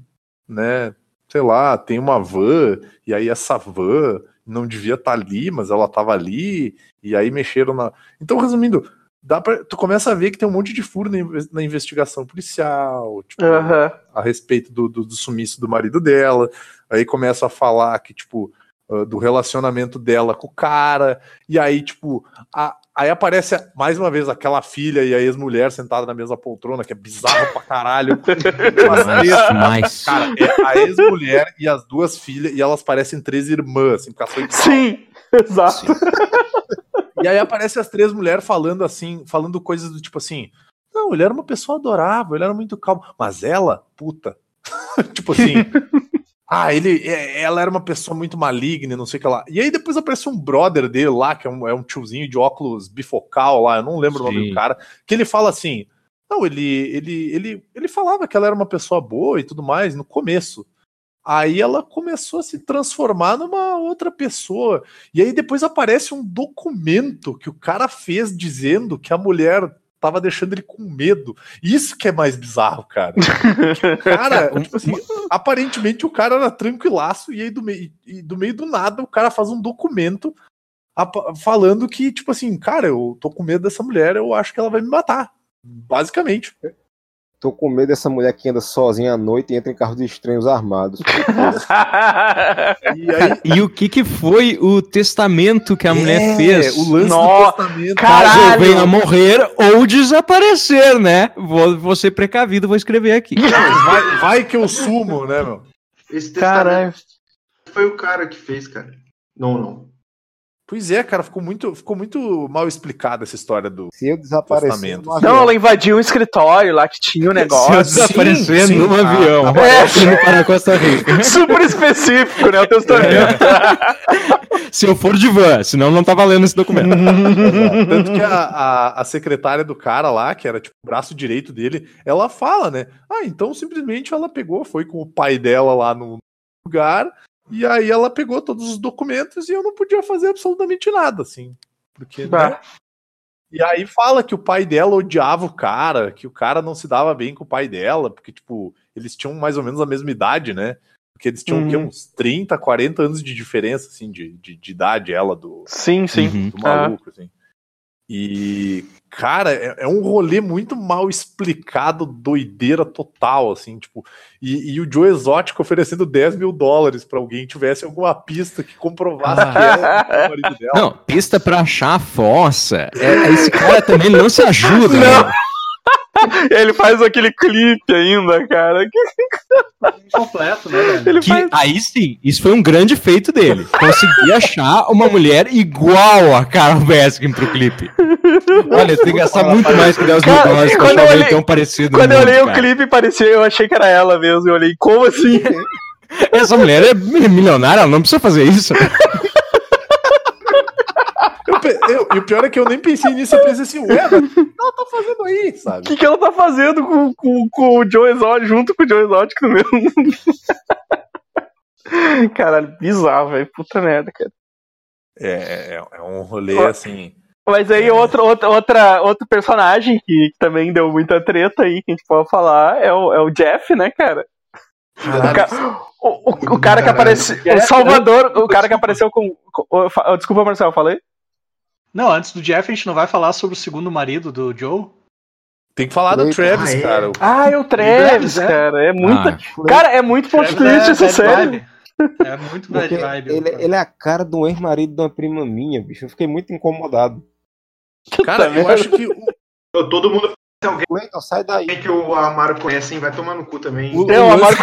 né, sei lá, tem uma van, e aí essa van não devia estar ali, mas ela estava ali, e aí mexeram na. Então, resumindo, dá pra, tu começa a ver que tem um monte de furo na, inve- na investigação policial, tipo, Aham. a respeito do, do, do sumiço do marido dela. Aí começa a falar que, tipo, ah, do relacionamento dela com o cara. E aí, tipo, a- aí aparece mais uma vez aquela filha e a ex-mulher sentada na mesma poltrona, que é bizarro pra caralho. As três- Nossa, mais. cara, é a ex-mulher e as duas filhas, e elas parecem três irmãs, assim, porque elas. Sim, exato. E aí aparece as três mulheres falando assim, falando coisas do tipo assim: Não, ele era uma pessoa adorável, ele era muito calmo. Mas ela, puta. tipo assim. Ah, ele, é- ela era uma pessoa muito maligna, não sei o que lá. E aí depois aparece um brother dele lá, que é um, é um tiozinho de óculos bifocal lá, eu não lembro o nome Sim. do cara, que ele fala assim: Não, ele, ele, ele, ele falava que ela era uma pessoa boa e tudo mais no começo. Aí ela começou a se transformar numa outra pessoa. E aí depois aparece um documento que o cara fez dizendo que a mulher tava deixando ele com medo. Isso que é mais bizarro, cara. cara, tipo assim, aparentemente o cara era tranquilaço e aí do meio, e do meio do nada o cara faz um documento falando que, tipo assim, cara, eu tô com medo dessa mulher, eu acho que ela vai me matar. Basicamente. Tô com medo dessa mulher que anda sozinha à noite e entra em carros estranhos armados. E aí, E o que que foi o testamento que a mulher É, fez? o lance do testamento. cara. Caso eu Caralho! venha a morrer ou desaparecer, né? Vou, vou ser precavido, vou escrever aqui. Vai, vai que eu sumo, né, meu? Esse Caralho. testamento foi o cara que fez, cara. Não, não. Pois é, cara, ficou muito, ficou muito mal explicada essa história do. Se eu desaparecer Não, ela invadiu um escritório lá que tinha um Se eu negócio. desaparecer sim. num Ah, avião, tá bom. indo para Costa Rica. Super específico, né? O testamento. Se eu for de van, senão não tá valendo esse documento. Tanto que a, a, a secretária do cara lá, que era tipo o braço direito dele, ela fala, né? Ah, então simplesmente ela pegou, foi com o pai dela lá no lugar, e aí ela pegou todos os documentos e eu não podia fazer absolutamente nada, assim. Porque, né? E aí fala que o pai dela odiava o cara, que o cara não se dava bem com o pai dela, porque, tipo, eles tinham mais ou menos a mesma idade, né? Porque eles tinham o quê? Uhum. uns 30, 40 anos de diferença, assim, de, de, de idade, ela do, Sim, sim. Uhum. do maluco, assim. E, cara, é, é um rolê muito mal explicado, doideira total, assim, tipo. E, e o Joe Exótico oferecendo 10 mil dólares pra alguém que tivesse alguma pista que comprovasse Ah. que era o marido dela. Não, pista pra achar a fossa. É, esse cara também não se ajuda. Não. né? Ele faz aquele clipe ainda, cara. Completo, né, velho? Ele Que, faz. aí sim, isso foi um grande feito dele. Conseguir achar uma mulher igual a Carol Baskin pro clipe. Olha, tem que gastar muito mais que 10 mil Cara, dólares pra quando achar eu alguém olhei- tão parecido. Quando eu mundo, olhei o cara. clipe, parecia, eu achei que era ela mesmo. Eu olhei, como assim? Essa mulher é milionária, ela não precisa fazer isso. Eu eu- e o pior é que eu nem pensei nisso, eu pensei assim, ué, mas o que ela tá fazendo aí, O sabe? que, que ela tá fazendo com, com, com o Joe Exotic, junto com o Joe Exotic no mesmo. Caralho, bizarro, velho. Puta merda, cara. É, é, é um rolê Ó, assim. Mas aí outro, outro, outra, outro personagem que, que também deu muita treta aí, que a gente pode falar, é o, é o Jeff, né, cara? O, ca- o, o- o cara que apareceu. O Salvador, o cara que apareceu com. com- o- desculpa, Marcelo, falei? Não, antes do Jeff, a gente não vai falar sobre o segundo marido do Joe? Tem que falar do Ah, Travis, é? cara. O- Ah, é o Travis, Travis, é? cara. É muito. Ah, Cara, é muito plot twist essa bad série. vibe. É muito bad porque vibe. ele, ele é a cara do ex-marido de uma prima minha, bicho. Eu fiquei muito incomodado. Cara, eu acho que o, Todo mundo Cleiton, sai daí. que o Amaro conhece, hein? vai tomar no cu também. O- Eu, a lance- marca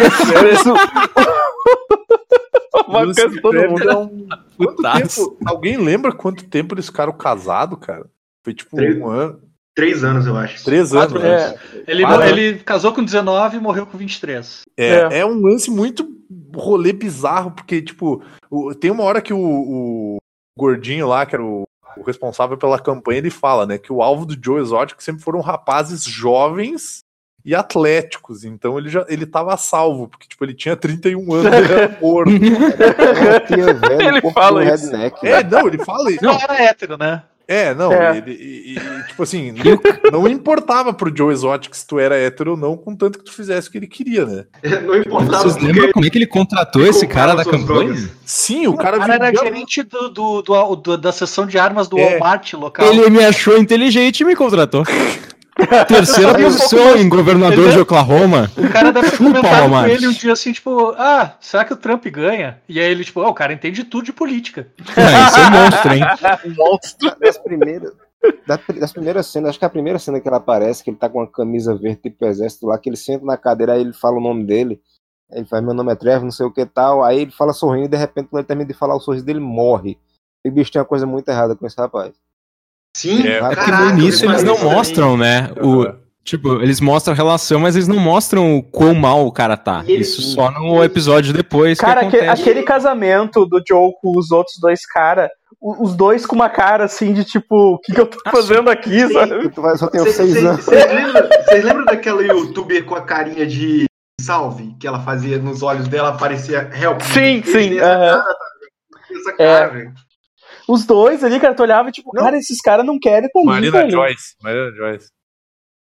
isso. A o marca lance do todo mundo. é um- Quanto putaço. tempo- alguém lembra quanto tempo eles ficaram casados, cara? Foi tipo Três. um ano, Três anos, eu acho. três Quatro anos. É. né? Ele, Quatro. ele casou com 19 e morreu com 23. É, é um lance muito rolê bizarro, porque, tipo, o- tem uma hora que o, o gordinho lá, que era o, o responsável pela campanha, ele fala, né, que o alvo do Joe Exotic sempre foram rapazes jovens e atléticos. Então ele já ele tava salvo, porque tipo, ele tinha 31 anos, ele era morto. Velho, Ele fala isso. redneck. É, não, ele fala isso. Não era hétero, né? É, não, É. ele, e- e- tipo assim, não, não importava pro Joe Exotic se tu era hétero ou não, contanto que tu fizesse o que ele queria, né? Não importava Vocês lembram como é que ele contratou ele esse cara da campanha? drogas. Sim, o cara O cara era gerente do, do, do- do- da seção de armas do É. Walmart local. Ele me achou inteligente e me contratou. Terceira um posição em governador Ele- de Oklahoma. O cara deve ter Chupa, comentado com ele um dia assim, tipo, ah, será que o Trump ganha? E aí ele, tipo, ah, o cara entende tudo de política. Ah, isso é monstro, hein? Monstro. Das primeiras, da- das primeiras cenas, acho que a primeira cena que ele aparece, que ele tá com uma camisa verde tipo exército lá, que ele senta na cadeira, aí ele fala o nome dele. Ele faz, meu nome é Trevor, não sei o que tal. Aí ele fala sorrindo e de repente, quando ele termina de falar o sorriso dele, morre. E bicho, tem uma coisa muito errada com esse rapaz. Sim, É, É porque caraca, no início eles não mostram, né? O, tipo, eles mostram a relação, mas eles não mostram o quão mal o cara tá. Ele- Isso só no episódio depois Cara, que aquele casamento do Joe com os outros dois caras, os dois com uma cara assim de tipo, o que, que eu tô fazendo aqui, sabe? Tu só tem Vocês seis vocês- anos. vocês lembram, daquela youtuber com a carinha de salve que ela fazia nos olhos dela, parecia help? Sim, sim, Essa aham. cara, tá vendo? Essa cara, velho. Os dois ali, cara, tu olhava e tipo, cara, esses caras não querem ali, Marina velho. Joyce. Marina Joyce.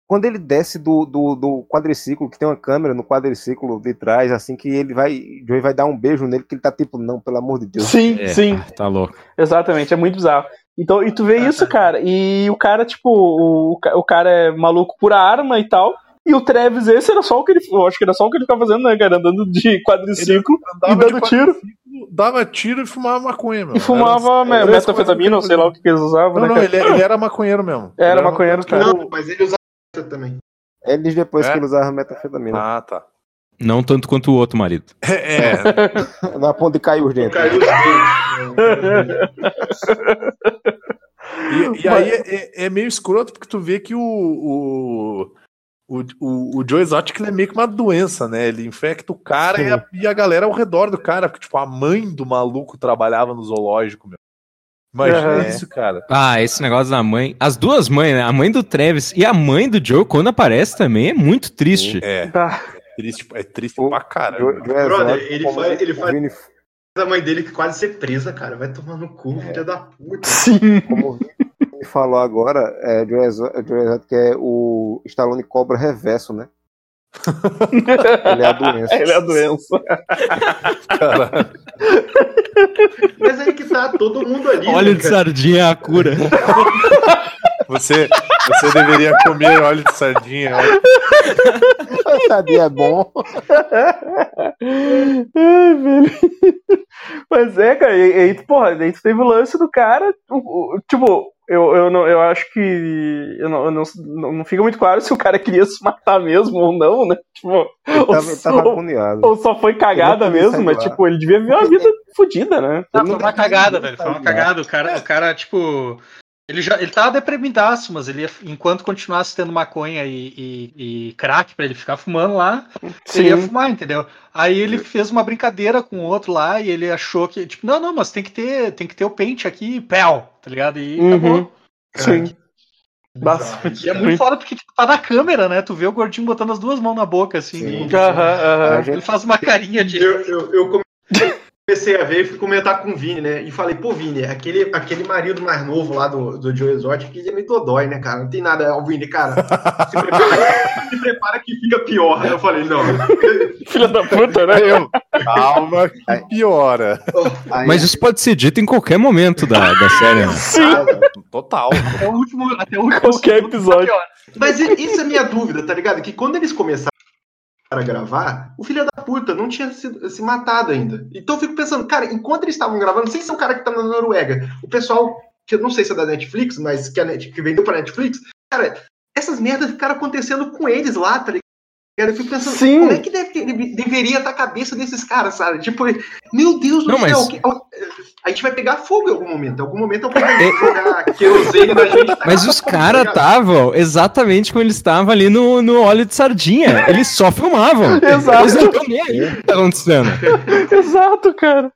Quando ele desce do, do, do quadriciclo, que tem uma câmera no quadriciclo de trás, assim, que ele vai. Joey vai dar um beijo nele, que ele tá tipo, não, pelo amor de Deus. Sim, É, sim. Tá louco. Exatamente, é muito bizarro. Então, e tu vê isso, cara, e o cara, tipo, o, o cara é maluco por arma e tal, e o Travis, esse era só o que ele, eu acho que era só o que ele ficava fazendo, né, cara, andando de quadriciclo e dando tiro, Dava tiro e fumava maconha, meu. e fumava Era- era metafetamina, ou sei lá o que, que eles usavam, Não, né, não, ele, ele era maconheiro mesmo. Era Ele maconheiro, cara. Não, mas ele usava também. Ele diz depois É? que ele usava metafetamina. Ah, tá. Não tanto quanto o outro marido. É, Na ponta de caiu os dentes. Caiu os dentes. E, e aí é, é meio escroto porque tu vê que o, o, o, o, o Joe Exotic ele é meio que uma doença, né? Ele infecta o cara e a, e a galera ao redor do cara, porque tipo, a mãe do maluco trabalhava no zoológico, meu. Imagina isso, cara. Ah, esse negócio da mãe. As duas mães, né? A mãe do Travis e a mãe do Joe, quando aparece também, é muito triste. É, Tá. é triste, é triste O- pra Jo- caramba. Joe Brother, ele faz- ele faz- Vini- A mãe dele que quase ser presa, cara. Vai tomar no cu, filha da puta. Sim. como falou agora, é, Joe Exo- Joe Exotic é o Stallone Cobra reverso, né? Ele é a doença. Ele é a doença. Cara. Mas aí que tá todo mundo ali. Óleo né, de cara? sardinha é a cura. Você, você deveria comer óleo de sardinha. Sabia é bom. Ai, velho. Mas é, cara, e e aí, porra, daí tu teve o lance do cara, o- o- tipo, eu, eu, não, eu acho que eu não, eu não, não, não fica muito claro se o cara queria se matar mesmo ou não, né? Tipo, Ele ou, tava, ele tava ou só foi cagada não mesmo, mas lá. tipo, ele devia viver uma vida fodida, né? Ah, Ele foi não uma tá- cagada, não velho. Foi uma cagada. O cara, o cara, tipo. Ele já ele tava deprimidaço, mas ele ia, enquanto continuasse tendo maconha e, e, e crack pra ele ficar fumando lá, ele ia Sim. fumar, entendeu? Aí ele fez uma brincadeira com o outro lá e ele achou que, tipo, não, não, mas tem que ter, tem que ter o pente aqui, pel, tá ligado? E Uhum. acabou. Sim. E é muito foda porque tipo, tá na câmera, né? Tu vê o gordinho botando as duas mãos na boca, assim. Sim. e- Aham, aham. A Ele faz uma carinha de. Eu, eu, eu comecei a ver e fui comentar com o Vini, né? E falei, pô, Vini, aquele, aquele marido mais novo lá do, do Joe Exotic, ele é meio dodói, né, cara? Não tem nada. Ó, Vini, cara, se prepara, se prepara que fica pior. Eu falei, não. Filha da puta, né? Eu, calma que piora. Mas isso pode ser dito em qualquer momento da, da série. né? Sim, Total. Até o último, até o último Qualquer episódio. Mas i- isso é minha dúvida, tá ligado? Que quando eles começaram a gravar, o filho da puta não tinha se, se matado ainda. Então eu fico pensando, cara, enquanto eles estavam gravando, não sei se é um cara que tá na Noruega, o pessoal, que eu não sei se é da Netflix, mas que, a Net, que vendeu pra Netflix, cara, essas merdas ficaram acontecendo com eles lá, tá? Eu fico pensando, Sim. como é que deve, deve- deveria estar a cabeça desses caras, sabe? Tipo, meu Deus do Não, céu, mas- que- a gente vai pegar fogo em algum momento. Em algum momento alguém vai jogar querosene na gente. tá Mas os ligado? caras estavam exatamente como eles estavam ali no, no óleo de sardinha. Eles só filmavam. Exato. Eles não estão nem aí o que tá acontecendo. Exato, cara.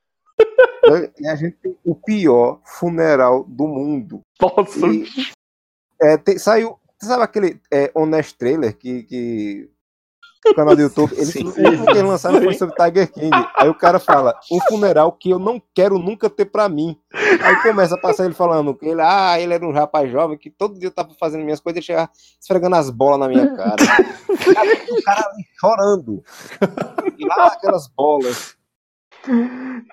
e a gente tem o pior funeral do mundo. Nossa. E, é, tem- saiu. Sabe aquele é, Honest Trailer que, que o canal do YouTube, eles, o último que eles lançaram foi sobre Tiger King. Aí o cara fala, um funeral que eu não quero nunca ter pra mim. Aí começa a passar ele falando que ele, ah, ele era um rapaz jovem que todo dia eu tava fazendo minhas coisas e chegava esfregando as bolas na minha cara. o cara ali chorando. E lá aquelas bolas.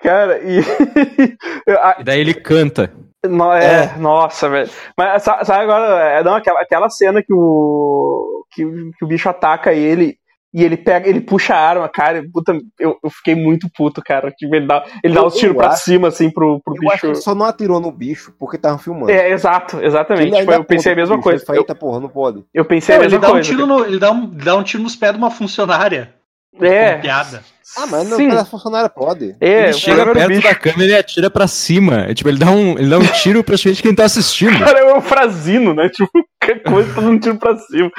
Cara, e. E daí ele canta. No- é, nossa, velho. Mas sa- sabe agora, é, não, aquela, aquela cena que o, que, o- que o bicho ataca ele e ele pega, ele puxa a arma, cara, puta, eu, eu fiquei muito puto, cara. Tipo, ele dá, ele dá os tiros pra acho- cima, assim, pro, pro Eu acho que bicho. ele só não atirou no bicho porque tava filmando. É, exato, exatamente. Ele Tipo, eu pensei a mesma bicho, coisa. ele fala, Eu, Eita porra, não pode. eu pensei Não, a ele mesma dá um coisa. tiro no, ele dá um, dá um tiro nos pés de uma funcionária. É. Com piada. Ah, mas não, Sim. cada funcionária pode. É, ele chega perto bicho. da câmera e atira pra cima. É, tipo, ele dá um, ele dá um tiro pra gente quem tá assistindo. Cara, é o frasino, né? Tipo, qualquer coisa tá dando um tiro pra cima.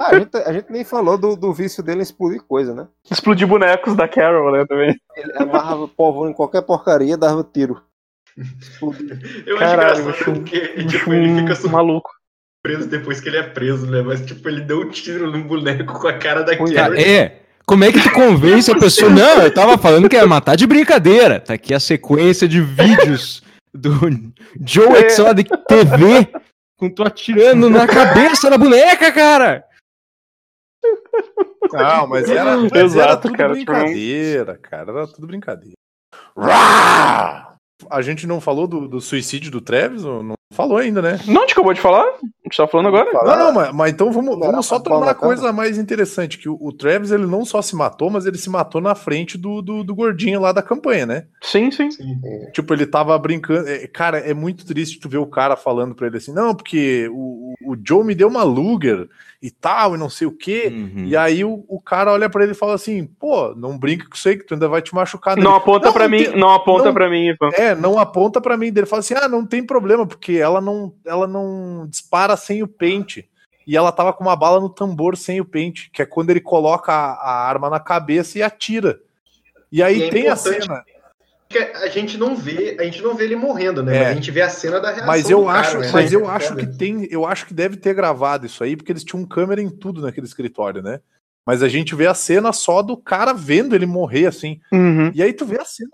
Ah, a, gente, a gente nem falou do, do vício dele em explodir coisa, né? Explodir bonecos da Carol, né, também. Ele amarrava povo em qualquer porcaria, dava tiro. Explodia. Eu Caralho, acho engraçado porque tipo, ele fica maluco. depois que ele é preso, né? Mas tipo, ele deu um tiro num boneco com a cara da Carol. É. Como é que tu convence a pessoa? Não, eu tava falando que ia matar de brincadeira. Tá aqui a sequência de vídeos do Joe É. Exotic TV com tu atirando na cabeça da boneca, cara. Não, mas era, mas Exato, era tudo cara, tipo, brincadeira, cara. Era tudo brincadeira. Rá! A gente não falou do, do suicídio do Travis? Não falou ainda, né? Não, gente acabou de falar? A gente tá falando agora? Não, não, mas, mas então vamos, vamos só pra pau tornar na a coisa mais interessante, que o, o Travis ele não só se matou, mas ele se matou na frente do, do, do gordinho lá da campanha, né? Sim, sim. Tipo, ele tava brincando. é, cara, é muito triste tu ver o cara falando pra ele assim, não, porque o, o- o Joe me deu uma Luger e tal, e não sei o quê. Uhum. E aí o, o cara olha pra ele e fala assim, pô, não brinca com isso aí, que tu ainda vai te machucar. Não Ele, aponta Não, pra não mim, tem- não aponta não- pra mim, Ivan. É, não aponta pra mim. Ele fala assim: ah, não tem problema, porque ela não, ela não dispara sem o pente. E ela tava com uma bala no tambor sem o pente, que é quando ele coloca a, a arma na cabeça e atira. E aí E é tem a cena. Porque a gente não vê, a gente não vê ele morrendo, né? É. Mas a gente vê a cena da reação. Mas eu do cara, acho, né? mas eu acho que tem, eu acho que deve ter gravado isso aí, porque eles tinham câmera em tudo naquele escritório, né? Mas a gente vê a cena só do cara vendo ele morrer assim. Uhum. E aí tu vê a cena,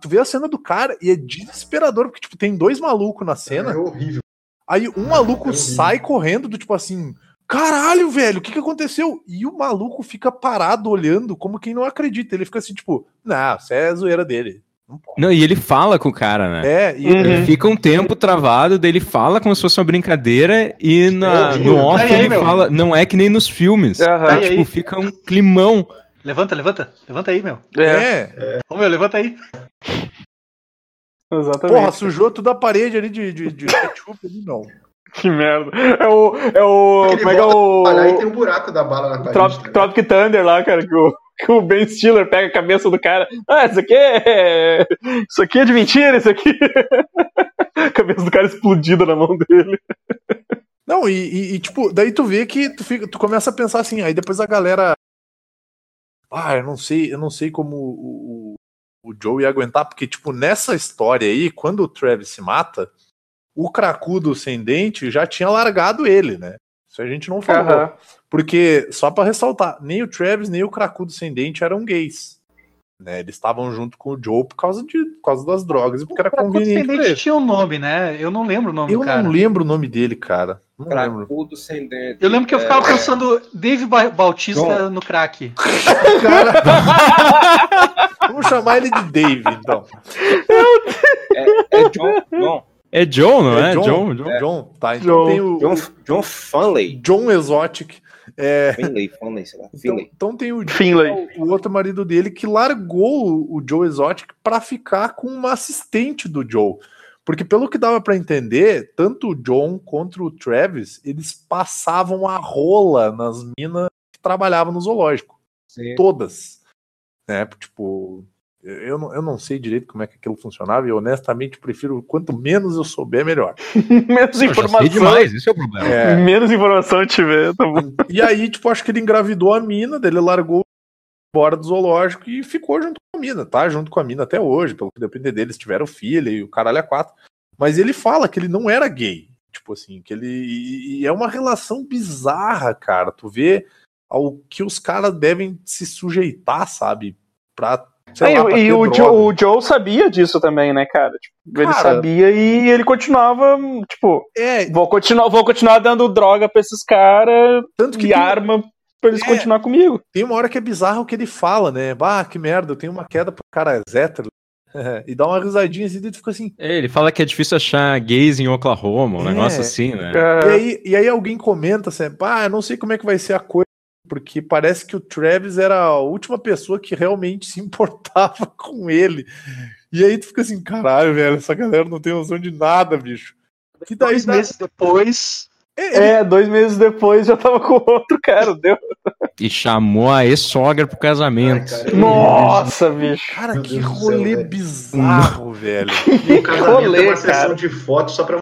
tu vê a cena do cara e é desesperador, porque tipo, tem dois malucos na cena. É horrível. Aí um maluco horrível. sai correndo do tipo assim, caralho, velho, o que que aconteceu? E o maluco fica parado olhando como quem não acredita. Ele fica assim, tipo, não, isso é zoeira dele. Não e ele fala com o cara, né? É, e Uhum. Ele fica um tempo travado, daí ele fala como se fosse uma brincadeira e na, É, no off aí, ele meu. fala, não é que nem nos filmes. Tá, Aí, tipo, aí. fica um climão. Levanta, levanta. Levanta aí, meu. É, é. Ô, meu, levanta aí. exatamente. Porra, sujou toda a parede ali de, de, de ketchup ali, não. Que merda. É o. É o. Ele Como é que é o. Olha, aí tem um buraco da bala na parede. Tropic, tá Tropic Thunder lá, cara, que o, que o Ben Stiller pega a cabeça do cara. Ah, isso aqui é. Isso aqui é de mentira, isso aqui. a cabeça do cara explodida na mão dele. Não, e, e- e, tipo, daí tu vê que tu, fica, tu começa a pensar assim, aí depois a galera. Ah, eu não sei, eu não sei como o, o, Joe ia aguentar, porque, tipo, nessa história aí, quando o Travis se mata, o cracudo sem dente já tinha largado ele, né? Isso a gente não falou. Aham. Porque, só pra ressaltar, nem o Travis nem o cracudo sem dente eram gays. Né? Eles estavam junto com o Joe por causa, de, por causa das drogas e porque era conveniente pra Descendente tinha um nome, né? Eu não lembro o nome Eu do cara. não lembro o nome dele, cara. Não lembro. Cracudo sem dente. Eu lembro que eu É, ficava pensando Dave Ba- Bautista no crack. Cara. Vamos chamar ele de Dave, então. É, é John, John, É John, não é? John? John, John. John, tá. Então John. tem o John, John, John Fanley. John Exotic. É, Finley, Fanley, sei lá. então, Finley. então tem o, Finlay. o outro marido dele que largou o Joe Exotic pra ficar com uma assistente do Joe. Porque pelo que dava pra entender, tanto o John quanto o Travis, eles passavam a rola nas minas que trabalhavam no zoológico. Sim. todas. Né? Tipo, eu não, eu não sei direito como é que aquilo funcionava e honestamente prefiro quanto menos eu souber, melhor. Menos Eu informação. demais, esse é o problema. É, Menos informação eu tiver, tá bom. e aí, tipo, acho que ele engravidou a mina, dele largou embora do zoológico e ficou junto com a mina, tá? Junto com a mina até hoje, pelo que depender deles, tiveram filha e o caralho é quatro. Mas ele fala que ele não era gay. Tipo assim, que ele. E, e é uma relação bizarra, cara. Tu vê ao que os caras devem se sujeitar, sabe? Pra. Sei É, lá, e o. Joe, o Joe sabia disso também, né, cara? Tipo, ele Cara- sabia e ele continuava, tipo, É, vou continuar, vou continuar dando droga pra esses caras tanto que e tem, arma pra eles É. continuar comigo. tem uma hora que é bizarro que ele fala, né? Bah, que merda, eu tenho uma queda pro cara hétero. e dá uma risadinha assim, e tu fica assim. É, ele fala que é difícil achar gays em Oklahoma, um É. negócio assim, né? E aí, e aí alguém comenta assim, ah, eu não sei como é que vai ser a coisa, porque parece que o Travis era a última pessoa que realmente se importava com ele. E aí tu fica assim, caralho, velho, essa galera não tem noção de nada, bicho. Que daí Dois meses depois. É, É, dois meses depois já tava com outro cara, deu. E chamou a ex-sogra pro casamento. Ai, cara, Nossa, bicho. Cara, Meu que Deus céu, rolê velho. bizarro, velho. E o casamento é rolê, uma sessão cara. de fotos só pra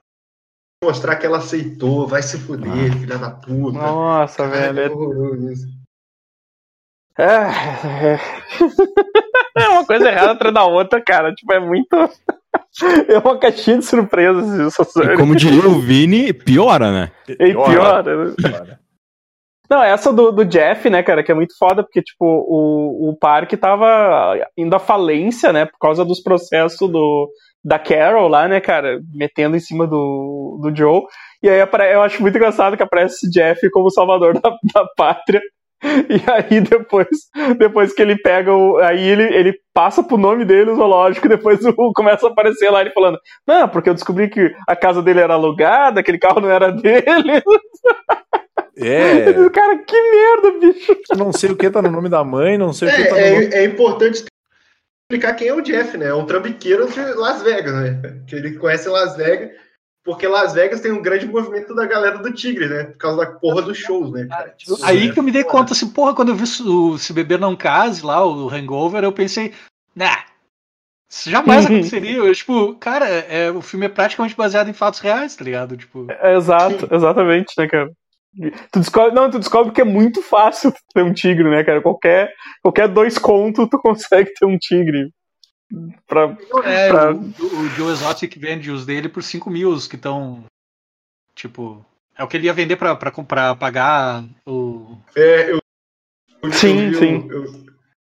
mostrar que ela aceitou. Vai se fuder, filha da puta. Nossa, Caralho, velho. é horroroso isso. É, é. É uma coisa errada atrás da outra, cara. Tipo, é muito. É uma caixinha de surpresas isso, E como diria o Vini, piora, né? E pior, né? cara. Não, essa do, do Jeff, né, cara, que é muito foda, porque, tipo, o, o parque tava indo à falência, né, por causa dos processos do, da Carol lá, né, cara, metendo em cima do, do Joe. E aí eu acho muito engraçado que aparece Jeff como salvador da, da pátria. E aí depois, depois que ele pega o. Aí ele, ele passa pro nome dele, o zoológico, e depois o, começa a aparecer lá ele falando, não, porque eu descobri que a casa dele era alugada, aquele carro não era dele. É, Cara, que merda, bicho. não sei o que tá no nome da mãe, não sei o que tá no É, nome. é, é importante explicar quem é o Jeff, né? É um trambiqueiro de Las Vegas, né? Que ele conhece Las Vegas, porque Las Vegas tem um grande movimento da galera do Tigre, né? Por causa da porra dos shows, né? cara? Tipo, Aí é que eu me dei conta, assim, porra, quando eu vi o Se Beber Não Case lá, o Hangover, eu pensei, nah, isso jamais aconteceria. Eu, tipo, cara, é, o filme é praticamente baseado em fatos reais, tá ligado? Tipo, É, Exato, exatamente, né, cara? Tu descobre, não, tu descobre que é muito fácil ter um tigre, né, cara? Qualquer, qualquer dois contos tu consegue ter um tigre. Pra, é, pra- o, o Joe Exotic vende os dele por 5 mil, os que estão, tipo, é o que ele ia vender pra, pra, comprar, pagar o... É, eu, eu Sim, vi o- sim. Eu,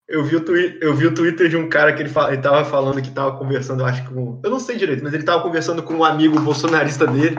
eu vi o twi- eu vi o Twitter de um cara que ele, fala, ele tava falando que tava conversando, eu acho que com. Eu não sei direito, mas ele tava conversando com um amigo bolsonarista dele.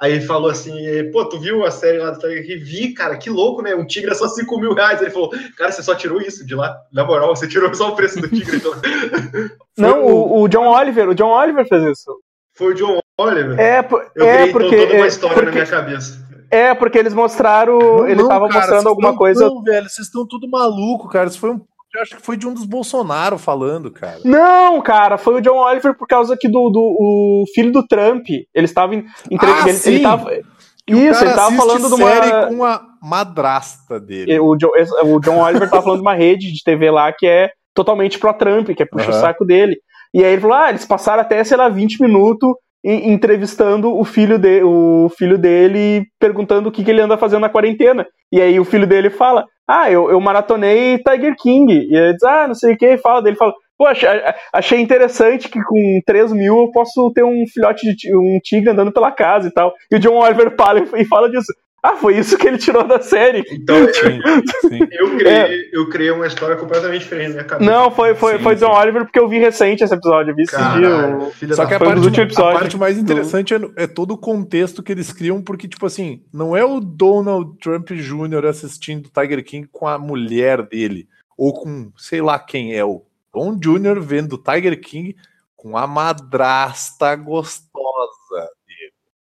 Aí ele falou assim: pô, tu viu a série lá do Tiger King? Vi, cara, que louco, né? Um tigre é só 5 mil reais. Ele falou: cara, você só tirou isso de lá? Na moral, você tirou só o preço do tigre. Então. Não, o, o John Oliver, o John Oliver fez isso. Foi o John Oliver. É, por- eu é criei porque. toda uma é, história na porque, minha cabeça. é, porque eles mostraram. ele Não, tava cara, mostrando alguma coisa. Não, velho, vocês estão tudo maluco, cara. Isso foi um. Eu acho que foi de um dos Bolsonaro falando, cara. Não, cara, foi o John Oliver por causa que do, do o filho do Trump. Ele estava em. Ah, ele, sim. ele tava, o isso, ele tava falando de uma. série com a madrasta dele. O John, o John Oliver tava falando de uma rede de TV lá que é totalmente pró-Trump, que é puxa o Aham. saco dele. E aí ele falou: ah, eles passaram até, sei lá, 20 minutos entrevistando o filho, de, o filho dele, perguntando o que, que ele anda fazendo na quarentena. E aí o filho dele fala: Ah, eu, eu maratonei Tiger King. E ele diz: Ah, não sei o que. Fala dele, fala. Poxa, achei interessante que com 3 mil eu posso ter um filhote de um tigre andando pela casa e tal. E o John Oliver fala e fala disso. Ah, foi isso que ele tirou da série. Então, Sim, sim. eu criei, eu criei uma história completamente diferente na minha cabeça. Não, foi, foi, Sim, foi John. Oliver porque eu vi recente esse episódio. Eu vi esse dia. Caralho, filha Só da que a parte, a parte mais do- interessante é, é todo o contexto que eles criam, porque, tipo assim, não é o Donald Trump Jr. assistindo Tiger King com a mulher dele, ou com sei lá quem é, o Don Jr. vendo Tiger King com a madrasta gostosa.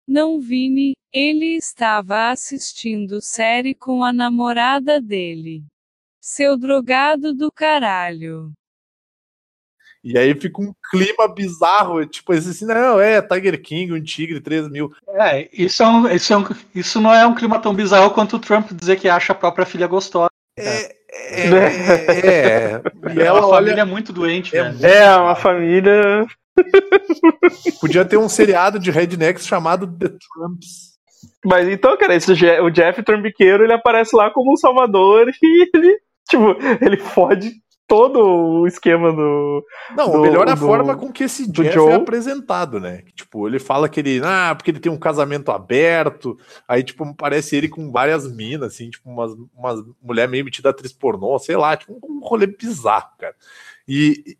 Não Vini, ele estava assistindo série com a namorada dele. Seu drogado do caralho. E aí fica um clima bizarro, tipo assim, não, é Tiger King, um tigre, 3 mil. É, isso, é um, isso, é um, isso não é um clima tão bizarro quanto o Trump dizer que acha a própria filha gostosa. É, é, é, é. E É ela uma olha, família muito doente, é velho. É, uma família. Podia ter um seriado de rednecks chamado The Trumps. Mas então, cara, esse, Je- o Jeff Trumbiqueiro ele aparece lá como um salvador e ele, tipo, ele fode todo o esquema do. Não, do- o melhor é a do- forma com que esse Jeff Joe. é apresentado, né? Tipo, ele fala que ele. Ah, porque ele tem um casamento aberto. Aí, tipo, parece ele com várias minas, assim, tipo, umas, umas mulher meio metida atriz pornô, sei lá, tipo, um rolê bizarro, cara. E.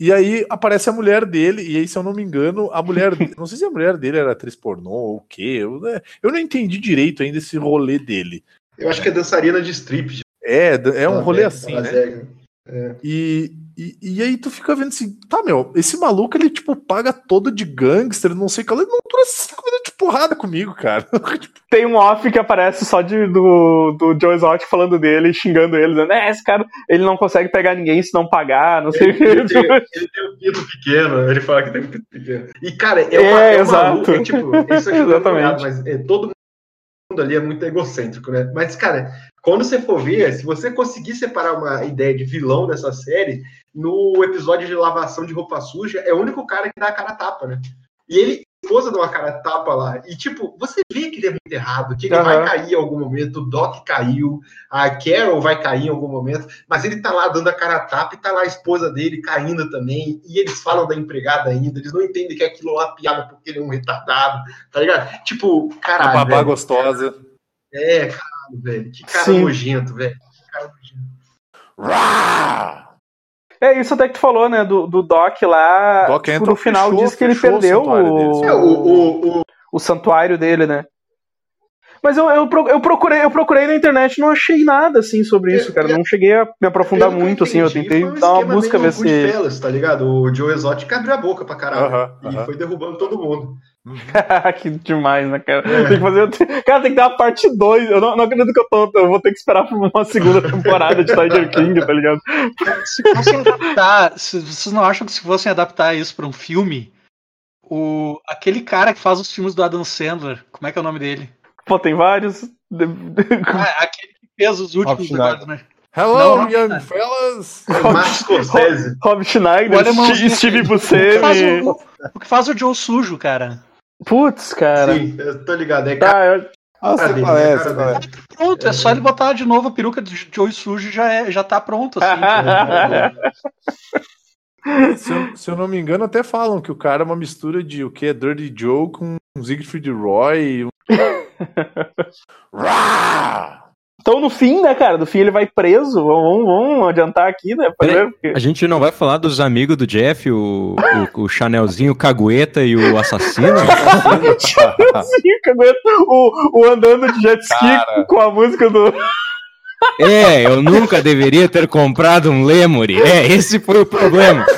E aí aparece a mulher dele, e aí, se eu não me engano, a mulher. não sei se a mulher dele era atriz pornô ou o quê. Eu, né, eu não entendi direito ainda esse rolê dele. Eu acho que é dançarina de strip. É, é um Ela rolê é- assim, né? é- E, e, e aí tu fica vendo assim, tá, meu, esse maluco ele, tipo, paga todo de gangster, não sei o que, ele não dura cinco minutos de porrada comigo, cara. Tem um off que aparece só de, do, do Joe Exotic falando dele, xingando ele, dizendo, é, esse cara, ele não consegue pegar ninguém se não pagar, não sei o que. ele tem, ele tem um pinto pequeno, ele fala que tem um pinto pequeno. E, cara, é, uma, É, é, exato. maluco, é tipo, isso aqui não é Exatamente. molhado, mas é, todo mundo ali é muito egocêntrico, né? Mas, cara, quando você for ver, se você conseguir separar uma ideia de vilão dessa série, no episódio de lavação de roupa suja, é o único cara que dá a cara a tapa, né? E ele, a esposa dá uma cara a tapa lá. E, tipo, você vê que ele é muito errado, que ele Aham. vai cair em algum momento, o Doc caiu, a Carol vai cair em algum momento, mas ele tá lá dando a cara a tapa e tá lá a esposa dele caindo também, e eles falam da empregada ainda, eles não entendem que aquilo é uma piada porque ele é um retardado, tá ligado? Tipo, A caralho, babá velho. gostosa. É, caralho, velho, que cara Sim. nojento, velho. Que cara nojento. Rá! É isso até que tu falou, né, do, do Doc lá, Doc tipo, entra, no final fechou- diz que ele perdeu o, É, o, o, o, o santuário dele, né. Mas eu, eu, eu procurei, eu procurei na internet e não achei nada assim sobre isso, cara. Não cheguei a me aprofundar muito, assim. Eu tentei um dar uma busca ver se. Goodfellas, tá ligado? O Joe Exotic abriu a boca pra caralho. Aham, E aham. foi derrubando todo mundo. que demais, né, cara? É. Tem que fazer. Cara, tem que dar uma parte 2. Eu não, não acredito que eu tô. Eu vou ter que esperar por uma segunda temporada de Tiger King, tá ligado? Se fossem adaptar, se, vocês não acham que se fossem adaptar isso pra um filme, o, aquele cara que faz os filmes do Adam Sandler, como é que é o nome dele? Pô, tem vários. Ah, aquele que fez os últimos agora, né? Hello, Não, não, young não. fellas! Scorsese. Rob Schneider, Steve O que, faz Buscemi. o, o que faz o Joe sujo, cara? Putz, cara. Sim, eu tô ligado. É cara Tá, eu- Ah, você parece, cara parece. dele. Pronto, é só ele botar de novo a peruca de Joe sujo e já, é, já tá pronto, assim. Se eu, se eu não me engano, até falam que o cara é uma mistura de o que é Dirty Joe com Siegfried Roy. um-! Então, no fim, né, cara? No fim ele vai preso. Vamos, vamos adiantar aqui, né? pra Peraí. ver, porque- A gente não vai falar dos amigos do Jeff, o, o, o Chanelzinho, o Cagueta e o assassino? Sim, cagueta. o, o andando de jet ski Cara. com a música do. É, eu nunca deveria ter comprado um Lemuri. É, esse foi o problema.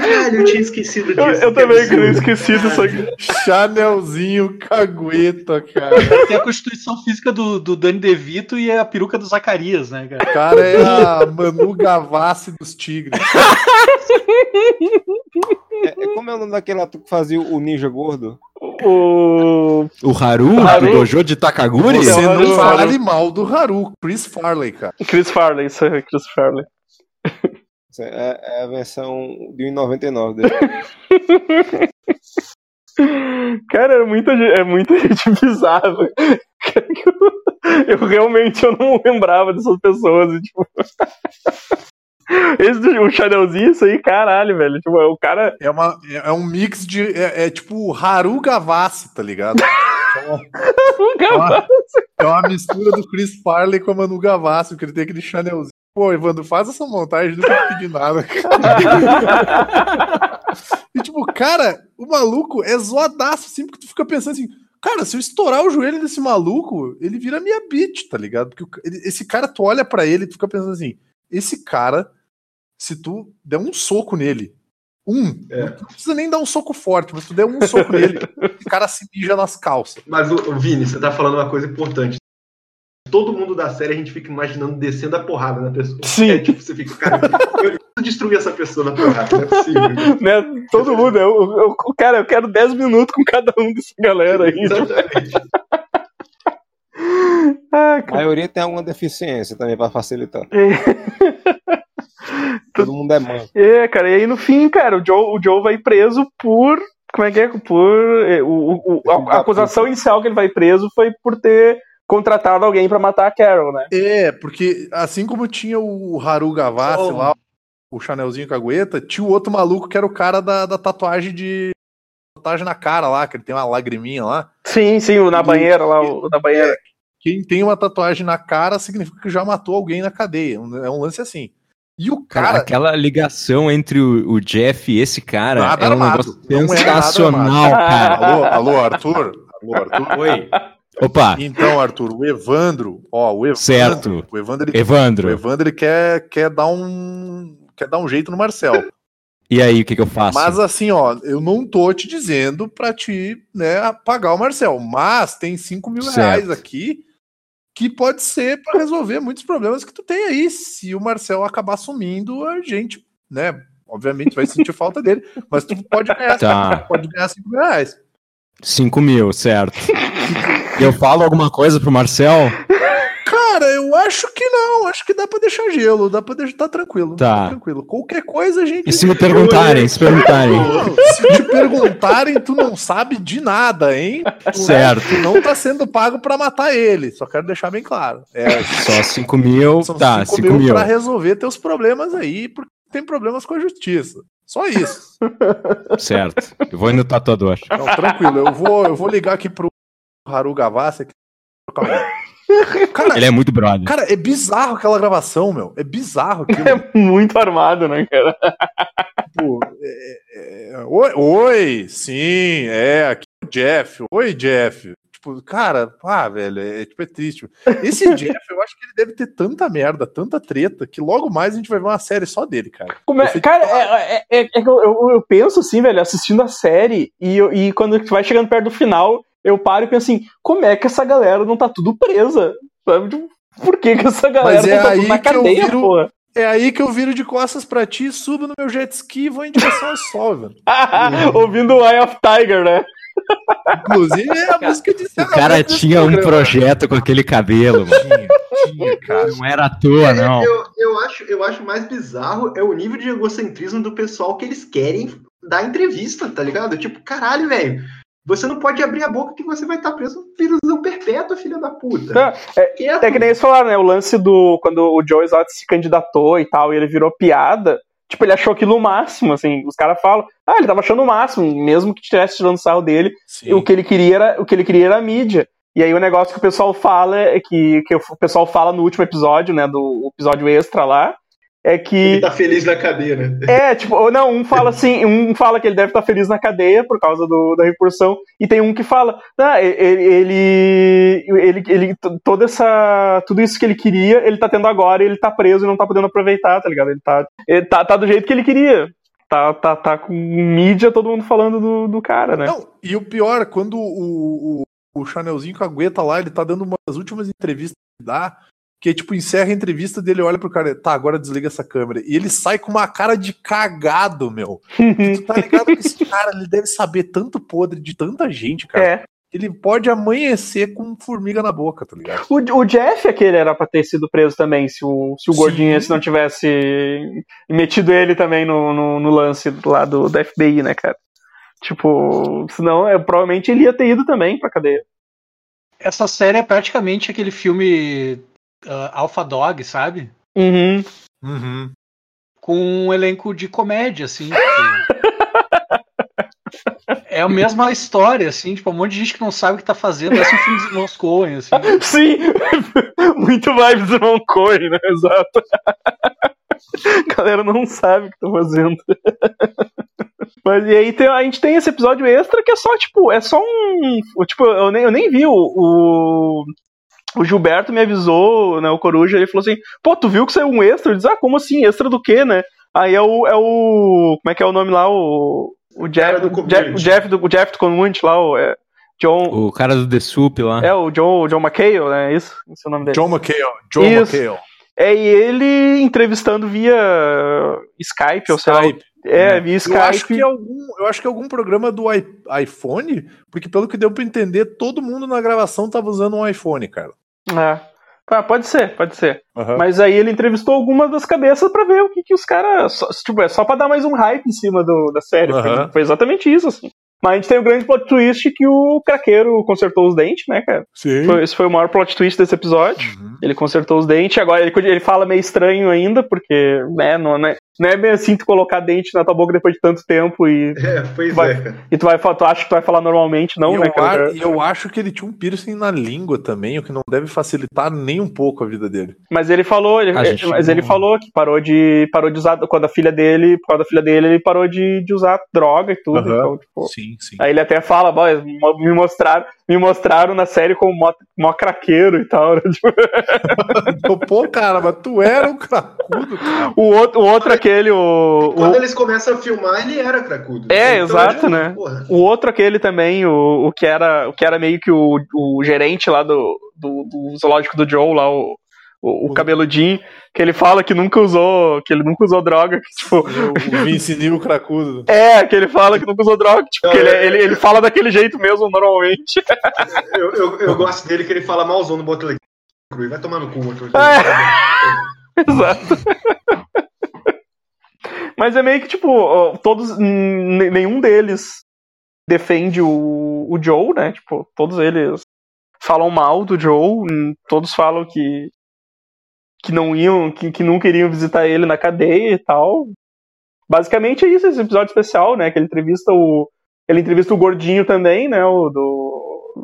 Caralho, eu tinha esquecido disso. Eu, eu que também, absurdo. cara, eu esqueci disso aqui. Chanelzinho cagueta, cara. Tem a constituição física do, do Danny DeVito e a peruca do Zacarias, né, cara? O cara é a Manu Gavassi dos Tigres. É, é como é o nome daquele ator que fazia o Ninja Gordo? O. O Haru, Haru. do Dojo de Takaguri? Você Haru, não fale mal do Haru, Chris Farley, cara. Chris Farley, isso é Chris Farley. É, é a versão de 1,99 dele. Cara, é muita, é muita gente bizarra. Eu, eu realmente eu não lembrava dessas pessoas. e, Tipo... Esse o Chanelzinho, isso aí, caralho, velho. Tipo, o cara. É, uma, é um mix de. É, é tipo Haru Gavassi, tá ligado? É uma, é uma mistura do Chris Farley com a Manu Gavassi, porque ele tem aquele Chanelzinho. Pô, Evandro, faz essa montagem, nunca pedi nada, cara. E tipo, cara, o maluco é zoadaço, assim, porque tu fica pensando assim, cara, se eu estourar o joelho desse maluco, ele vira minha bitch, tá ligado? Porque ele- esse cara, tu olha pra ele e tu fica pensando assim, esse cara, se tu der um soco nele, um, É. não precisa nem dar um soco forte, mas se tu der um soco nele, o cara se mija nas calças. Mas, o, o Vini, você tá falando uma coisa importante. Todo mundo da série a gente fica imaginando descendo a porrada na pessoa. Sim. É, tipo, você fica, cara, eu destruir essa pessoa na porrada, não é possível. né, todo mundo. Eu, eu, eu- cara, eu quero 10 minutos com cada um dessa galera aí. Exatamente. ah, A maioria tem alguma deficiência também pra facilitar. É. Todo mundo é mãe. É, cara, e aí no fim, cara, o Joe, o Joe vai preso por. Como é que é? Por. é, O, o- o- a, a acusação inicial que ele vai preso foi por ter contratado alguém pra matar a Carol, né? É, porque assim como tinha o Haru Gavassi Oh. lá, o Chanelzinho Cagueta, tinha o outro maluco que era o cara da, da tatuagem de. Tatuagem na cara lá, que ele tem uma lagriminha lá. Sim, sim, o na banheira lá, o da banheira. Quem tem uma tatuagem na cara significa que já matou alguém na cadeia. Um- É um lance assim. E o Cara, cara. aquela ligação entre o, o Jeff e esse cara Nada é um negócio é sensacional, cara. Alô, alô, Arthur? Alô, Arthur? Oi. Opa, Então, Arthur, o Evandro, ó, o Evandro. Certo. O Evandro, ele, o Evandro. Evandro ele quer, quer dar um. Quer dar um jeito no Marcel. E aí, o que, que eu faço? Mas assim, ó, eu não tô te dizendo pra te, né, pagar o Marcel. Mas tem 5 mil Certo. reais aqui que pode ser pra resolver muitos problemas que tu tem aí. Se o Marcel acabar sumindo, a gente, né, obviamente vai sentir falta dele, mas tu pode ganhar, Tá. pode ganhar 5 mil reais. 5 mil, certo. eu falo alguma coisa pro Marcel? Cara, eu acho que não, acho que dá pra deixar gelo, dá pra deixar, tá tranquilo, Tá. tranquilo. Qualquer coisa a gente... E se me perguntarem, se perguntarem. Não, se te perguntarem, tu não sabe de nada, hein? Tu, Certo. Tu não tá sendo pago pra matar ele. Só quero deixar bem claro. É, Só 5 mil, são tá, 5 5 mil, mil. pra resolver teus problemas aí, porque tem problemas com a justiça. Só isso. Certo. Eu vou ir no tatuador. Não, tranquilo. Eu vou, eu vou ligar aqui pro Haru Gavassi. aqui. Cara, Ele é muito brother. cara, é bizarro aquela gravação, meu. É bizarro aquilo. É muito armado, né, cara? Tipo, é- é- oi, oi, sim, é, aqui é o Jeff. Oi, Jeff. Tipo, cara, ah, velho, é, tipo, é triste. Esse Jeff, eu acho que ele deve ter tanta merda, tanta treta, que logo mais a gente vai ver uma série só dele, cara. Como é- cara, é, é- é- é que eu, eu- eu penso assim, velho, assistindo a série, e, eu- e quando vai chegando perto do final, eu paro e penso assim, como é que essa galera não tá tudo presa? Sabe? Tipo, Por que, que essa galera Mas é não tá aí tudo na que eu cadeia, viro- porra? É aí que eu viro de costas pra ti, subo no meu jet ski e vou em direção ao sol, velho. Ouvindo o Eye of Tiger, né? Inclusive, é a música de O cara tinha um projeto com aquele cabelo, mano. Tinha, tinha, cara. Não era à toa, não. Eu, eu, acho, eu acho mais bizarro é o nível de egocentrismo do pessoal que eles querem dar entrevista, tá ligado? Tipo, caralho, velho. Você não pode abrir a boca que você vai estar preso prisão perpétua, filha da puta. Tá, Quieto. É que nem eles falaram, né? O lance do. Quando o Joe Exotic se candidatou e tal, e ele virou piada. Tipo, ele achou aquilo o máximo, assim. Os caras falam, ah, ele tava achando o máximo, mesmo que estivesse tirando sarro dele. Sim. O que ele queria era, o que ele queria era a mídia. E aí o negócio que o pessoal fala é que, que o pessoal fala no último episódio, né? Do episódio extra lá, é Ele que. tá feliz na cadeira. É, tipo, ou não, um fala assim, um fala que ele deve estar feliz na cadeia por causa do, da recursão, e tem um que fala, ah, ele, ele, ele, ele, toda essa, tudo isso que ele queria, ele tá tendo agora, e ele tá preso e não tá podendo aproveitar, tá ligado? Ele tá, ele tá, tá do jeito que ele queria. Tá, tá, tá com mídia, todo mundo falando do, do cara, né? Não, e o pior, quando o, o, o Chanelzinho Cagueta lá, ele tá dando uma das últimas entrevistas que dá, que é tipo, encerra a entrevista dele, olha pro cara, tá, agora desliga essa câmera. E ele sai com uma cara de cagado, meu. tu tá ligado que esse cara, ele deve saber tanto podre de tanta gente, cara. É. Ele pode amanhecer com formiga na boca, tá ligado? O, o Jeff, aquele, era pra ter sido preso também, se o, se o Sim. gordinho esse não tivesse metido ele também no, no, no lance lá do, da FBI, né, cara? Tipo, senão é, provavelmente ele ia ter ido também pra cadeia. Essa série é praticamente aquele filme ah, Alpha Dog, sabe? Uhum. Uhum. Com um elenco de comédia, assim. tipo. é a mesma história, assim, tipo, um monte de gente que não sabe o que tá fazendo, parece um filme dos irmãos Coen, assim. Sim! Muito vibes do Ron Cohen, né? Exato. A galera não sabe o que tá fazendo. Mas e aí tem- a gente tem esse episódio extra que é só, tipo, é só um. Tipo, eu nem, eu nem vi o, o. o Gilberto me avisou, né? O Coruja, ele falou assim: pô, tu viu que saiu um extra? Eu disse, ah, como assim? Extra do quê, né? Aí é o. É o como é que é o nome lá? O. O Jeff, do Jeff, Community. o Jeff do, o Jeff do Community lá, o. É, John. O cara do The Soup lá. É o John, John McHale, né? Isso? Esse é o nome dele. John McHale. John Isso. McHale. É, e ele entrevistando via Skype, ou sei lá. É, via Skype. Eu acho, que algum, eu acho que algum programa do i- iPhone, porque pelo que deu pra entender, todo mundo na gravação tava usando um iPhone, cara. É. Ah, pode ser, pode ser. Aham. Mas aí ele entrevistou algumas das cabeças pra ver o que, que os caras. Tipo, é só pra dar mais um hype em cima do, da série. Foi- Aham. Foi exatamente isso, assim. Mas a gente tem o grande plot twist que o craqueiro consertou os dentes, né, cara? Sim. Foi- esse foi o maior plot twist desse episódio. Uhum. Ele consertou os dentes, agora ele, ele fala meio estranho ainda, porque, né, não, não é, não é bem assim tu colocar dente na tua boca depois de tanto tempo e, É, pois Vai. é, e tu, vai, tu acha que tu vai falar normalmente, não, e né, eu, cara? a- e eu acho que ele tinha um piercing na língua também, o que não deve facilitar nem um pouco a vida dele. Mas ele falou, ele, mas não- ele falou que parou de, parou de usar, quando a filha dele, por causa da filha dele, ele parou de, de usar droga e tudo, então, tipo... Sim, sim. Aí ele até fala, "Bó, mo- me mostraram, me mostraram na série como mó, mó craqueiro e tal. né? Pô, cara, mas tu era um cracudo, cara. o, outro, o outro aquele, o, Quando o, eles começam a filmar, ele era cracudo. É, exato, já- né? porra. o outro aquele também, o, o, que era, o que era meio que o, o gerente lá do, do, do zoológico do Joe, lá, o, o, o cabeludinho, que ele fala que nunca usou, que ele nunca usou droga, que, tipo, O Vince Neil cracudo. é, que ele fala que nunca usou droga, tipo, Não, que ele, é- ele, ele fala daquele jeito mesmo, normalmente. Eu, eu, eu gosto dele que ele fala malzão no Botley. Vai tomar no cu, outro. Exato. Mas é meio que, tipo, todos. Nenhum deles defende o, o Joe, né? Tipo, todos eles falam mal do Joe, todos falam que. que não iam, que, que nunca iriam visitar ele na cadeia e tal. Basicamente é isso, esse episódio especial, né? Que ele entrevista o. Ele entrevista o gordinho também, né? O do.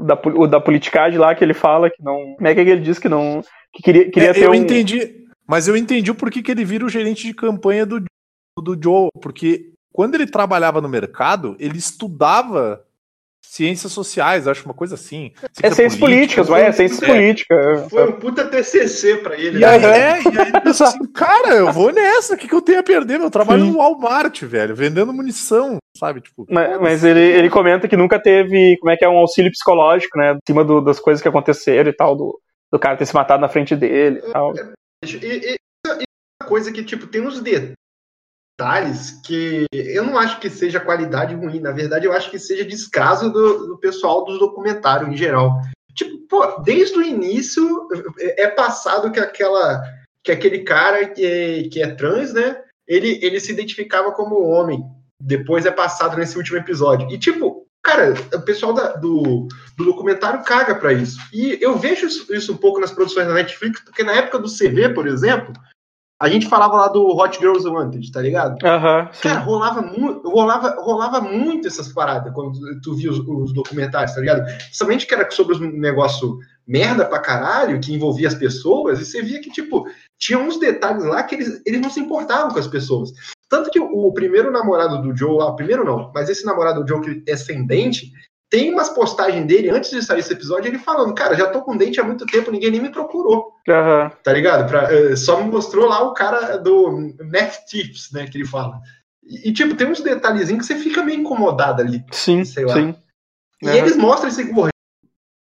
Da, o da politicagem lá, que ele fala que não. Como é que ele diz que não. Que queria, queria É, ter eu um. entendi, mas eu entendi o porquê que ele vira o gerente de campanha do, do Joe, porque quando ele trabalhava no mercado, ele estudava ciências sociais, acho uma coisa assim. É ciências políticas, vai, é ciências É. políticas. Foi um puta TCC pra ele. E aí, né? é, e aí ele pensa assim, cara, eu vou nessa, o que, que eu tenho a perder? Meu trabalho Sim. no Walmart, velho, vendendo munição, sabe? Tipo, Mas, mas ele, ele comenta que nunca teve, como é que é, um auxílio psicológico, né? Em cima do- das coisas que aconteceram e tal, do, do cara ter se matado na frente dele e tal. E, e- e uma coisa que, tipo, tem uns detalhes que eu não acho que seja qualidade ruim. Na verdade, eu acho que seja descaso do, do pessoal dos documentários em geral. Tipo, pô, desde o início é é passado que aquela que aquele cara que é, que é trans, né? Ele, ele se identificava como homem. Depois é passado nesse último episódio. E, tipo, cara, o pessoal da- do, do documentário caga pra isso. E eu vejo isso, isso um pouco nas produções da Netflix, porque na época do CV, por exemplo, a gente falava lá do Hot Girls Wanted, tá ligado? Sim. Cara, rolava, mu rolava, rolava muito essas paradas quando tu via os, os documentários, tá ligado? Principalmente que era sobre os negócio merda pra caralho, que envolvia as pessoas, e você via que, tipo, tinha uns detalhes lá que eles, eles não se importavam com as pessoas. Tanto que o, o primeiro namorado do Joe lá, o primeiro não, mas esse namorado do Joe que é sem dente, tem umas postagens dele antes de sair esse episódio, ele falando, cara, já tô com dente há muito tempo, ninguém nem me procurou Aham. tá ligado? Pra, eh, só me mostrou lá o cara do Neck Tips, né, que ele fala. E, tipo, tem uns detalhezinhos que você fica meio incomodado ali. Sim, Sei lá. sim. E Aham. eles mostram esse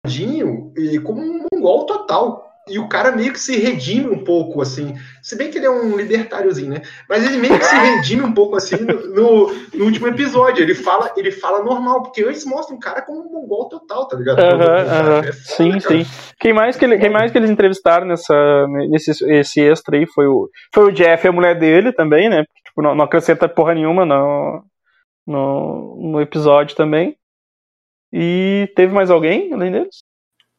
gordinho eh, como um mongol total. E o cara meio que se redime um pouco, assim. Se bem que ele é um libertáriozinho, né? Mas ele meio que se redime um pouco, assim, no, no- no último episódio. Ele fala, ele fala normal, porque antes mostra um cara como um mongol total, tá ligado? Aham, aham. É foda, Sim, cara. sim. Quem mais que, ele- quem mais que eles entrevistaram nessa, nesse esse extra aí foi o, foi o Jeff e a mulher dele também, né? Porque, tipo, não, não acrescenta porra nenhuma no, no, no episódio também. E teve mais alguém além deles?